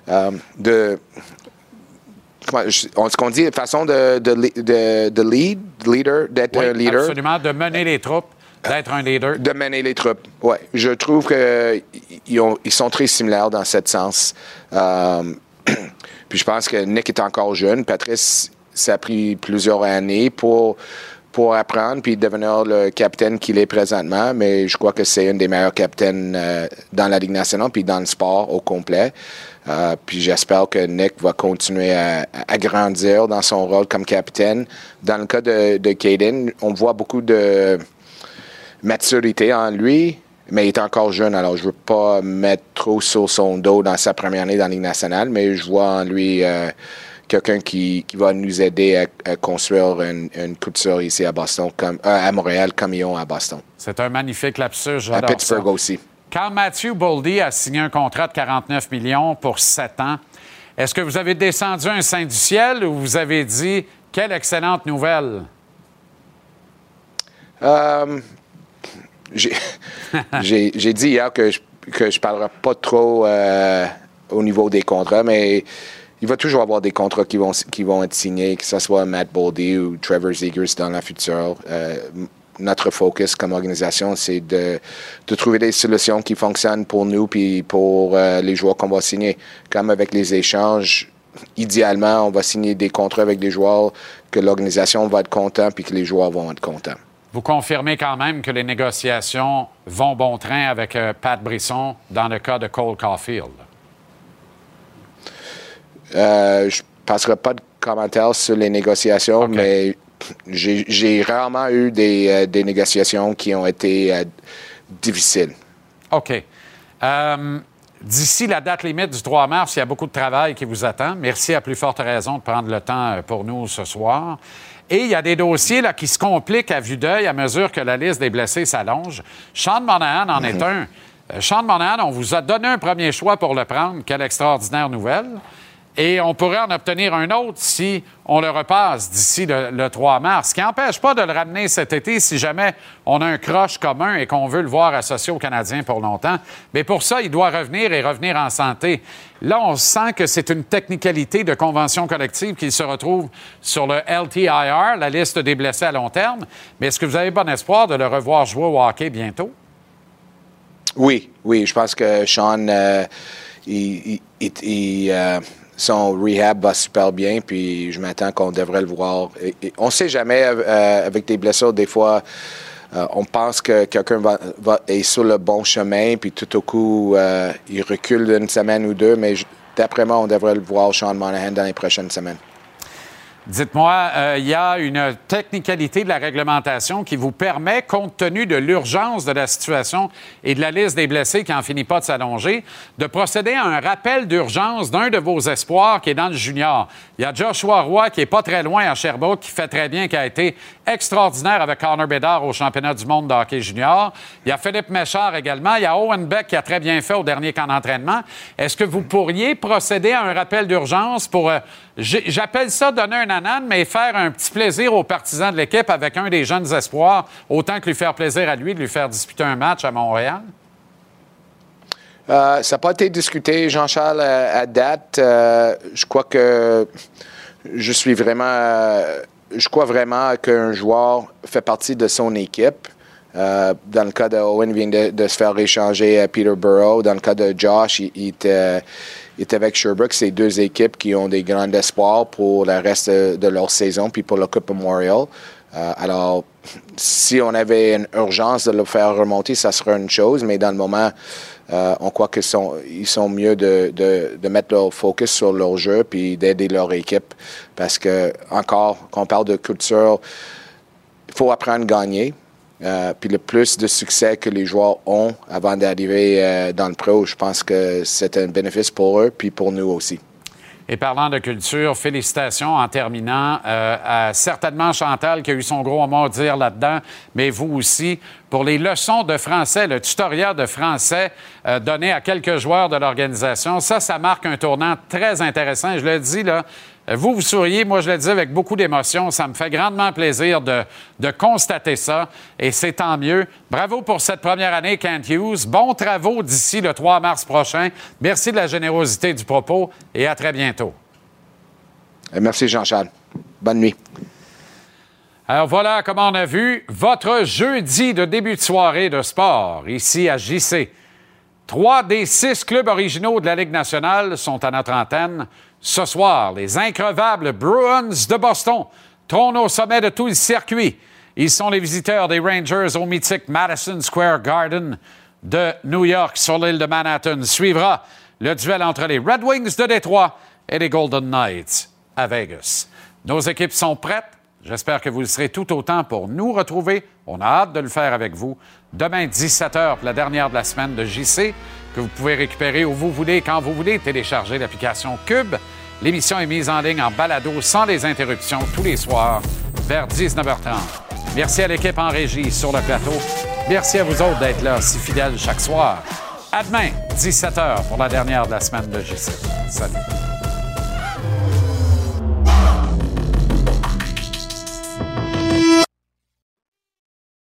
euh, on- ce qu'on dit, façon de de, de, de lead, leader, d'être Oui, un leader. Absolument, de mener les troupes, d'être un leader. De mener les troupes, oui. Je trouve qu'ils ont- ils sont très similaires dans ce sens. Euh, puis je pense que Nick est encore jeune. Patrice, ça a pris plusieurs années pour, pour apprendre puis devenir le capitaine qu'il est présentement, mais je crois que c'est un des meilleurs capitaines euh, dans la Ligue nationale puis dans le sport au complet. Euh, puis j'espère que Nick va continuer à, à grandir dans son rôle comme capitaine. Dans le cas de, de Caden, on voit beaucoup de maturité en lui, mais il est encore jeune, alors je veux pas mettre trop sur son dos dans sa première année dans la Ligue nationale, mais je vois en lui euh, quelqu'un qui, qui va nous aider à, à construire une, une culture ici à Boston, comme, euh, à Montréal, comme ils ont à Boston. C'est un magnifique lapsus, À j'adore Pittsburgh ça. aussi. Quand Matthew Boldy a signé un contrat de 49 millions pour 7 ans, est-ce que vous avez descendu un sein du ciel ou vous avez dit quelle excellente nouvelle? Euh, j'ai dit hier que je que je parlerai pas trop euh, au niveau des contrats, mais il va toujours avoir des contrats qui vont, qui vont être signés, que ce soit Matt Boldy ou Trevor Zegers dans la future. Euh, notre focus comme organisation, c'est de, de trouver des solutions qui fonctionnent pour nous puis pour euh, les joueurs qu'on va signer. Comme avec les échanges, idéalement, on va signer des contrats avec des joueurs que l'organisation va être content puis que les joueurs vont être contents. Vous confirmez quand même que les négociations vont bon train avec euh, Pat Brisson dans le cas de Cole Caulfield? Euh, je ne passerai pas de commentaires sur les négociations, mais j'ai rarement eu des, euh, des négociations qui ont été euh, difficiles. OK. Euh, D'ici la date limite du 3 mars, il y a beaucoup de travail qui vous attend. Merci à plus forte raison de prendre le temps pour nous ce soir. Et il y a des dossiers là, qui se compliquent à vue d'œil à mesure que la liste des blessés s'allonge. Sean Monahan en est un. Euh, Sean Monahan, on vous a donné un premier choix pour le prendre. Quelle extraordinaire nouvelle. Et on pourrait en obtenir un autre si on le repasse d'ici le, le 3 mars, ce qui n'empêche pas de le ramener cet été si jamais on a un croche commun et qu'on veut le voir associé aux Canadiens pour longtemps. Mais pour ça, il doit revenir et revenir en santé. Là, on sent que c'est une technicalité de convention collective qui se retrouve sur le LTIR, la liste des blessés à long terme. Mais est-ce que vous avez bon espoir de le revoir jouer au hockey bientôt? Oui, oui, je pense que Sean, euh, il- il, euh, son rehab va super bien, puis je m'attends qu'on devrait le voir. On ne sait jamais euh, avec des blessures, des fois, euh, on pense que quelqu'un va, est sur le bon chemin, puis tout au coup, euh, il recule d'une semaine ou deux, mais d'après moi, on devrait le voir, Sean Monahan, dans les prochaines semaines. Dites-moi, euh, il y a une technicalité de la réglementation qui vous permet, compte tenu de l'urgence de la situation et de la liste des blessés qui n'en finit pas de s'allonger, de procéder à un rappel d'urgence d'un de vos espoirs qui est dans le junior. Il y a Joshua Roy qui est pas très loin à Sherbrooke, qui fait très bien, qui a été extraordinaire avec Connor Bedard au championnat du monde de hockey junior. Il y a Philippe Méchard également. Il y a Owen Beck qui a très bien fait au dernier camp d'entraînement. Est-ce que vous pourriez procéder à un rappel d'urgence pour, euh, j'appelle ça donner un anane, mais faire un petit plaisir aux partisans de l'équipe avec un des jeunes espoirs, autant que lui faire plaisir à lui de lui faire disputer un match à Montréal? Euh, ça n'a pas été discuté, Jean-Charles, à, date. Euh, je crois que je suis vraiment. euh, je crois vraiment qu'un joueur fait partie de son équipe. Dans le cas de Owen, il vient de, de se faire échanger à Peterborough. Dans le cas de Josh, il, il était, il était avec Sherbrooke. C'est deux équipes qui ont des grands espoirs pour le reste de, de leur saison, puis pour la Coupe Memorial. Euh, alors, si on avait une urgence de le faire remonter, ça serait une chose, mais dans le moment, euh, on croit qu'ils sont, ils sont mieux de, de, de mettre leur focus sur leur jeu puis d'aider leur équipe. Parce que, encore, quand on parle de culture, il faut apprendre à gagner. Euh, puis le plus de succès que les joueurs ont avant d'arriver euh, dans le pro, je pense que c'est un bénéfice pour eux puis pour nous aussi. Et parlant de culture, félicitations en terminant euh, à certainement Chantal qui a eu son gros mot à dire là-dedans, mais vous aussi, pour les leçons de français, le tutoriel de français donné à quelques joueurs de l'organisation. Ça, ça marque un tournant très intéressant. Je le dis, là, vous, vous souriez, moi, je le dis avec beaucoup d'émotion. Ça me fait grandement plaisir de, de constater ça, et c'est tant mieux. Bravo pour cette première année, Kent Hughes. Bons travaux d'ici le 3 mars prochain. Merci de la générosité du propos, et à très bientôt. Euh, Merci, Jean-Charles. Bonne nuit. Alors voilà, comme on a vu, votre jeudi de début de soirée de sport, ici à JC. Trois des six clubs originaux de la Ligue nationale sont à notre antenne. Ce soir, les increvables Bruins de Boston trônent au sommet de tout le circuit. Ils sont les visiteurs des Rangers au mythique Madison Square Garden de New York sur l'île de Manhattan. Suivra le duel entre les Red Wings de Détroit et les Golden Knights à Vegas. Nos équipes sont prêtes. J'espère que vous le serez tout autant pour nous retrouver. On a hâte de le faire avec vous. Demain, 17h, pour la dernière de la semaine de JC, que vous pouvez récupérer où vous voulez, quand vous voulez. Télécharger l'application Cube. L'émission est mise en ligne en balado sans les interruptions tous les soirs vers 19h30. Merci à l'équipe en régie sur le plateau. Merci à vous autres d'être là si fidèles chaque soir. À demain, 17h pour la dernière de la semaine de JC. Salut.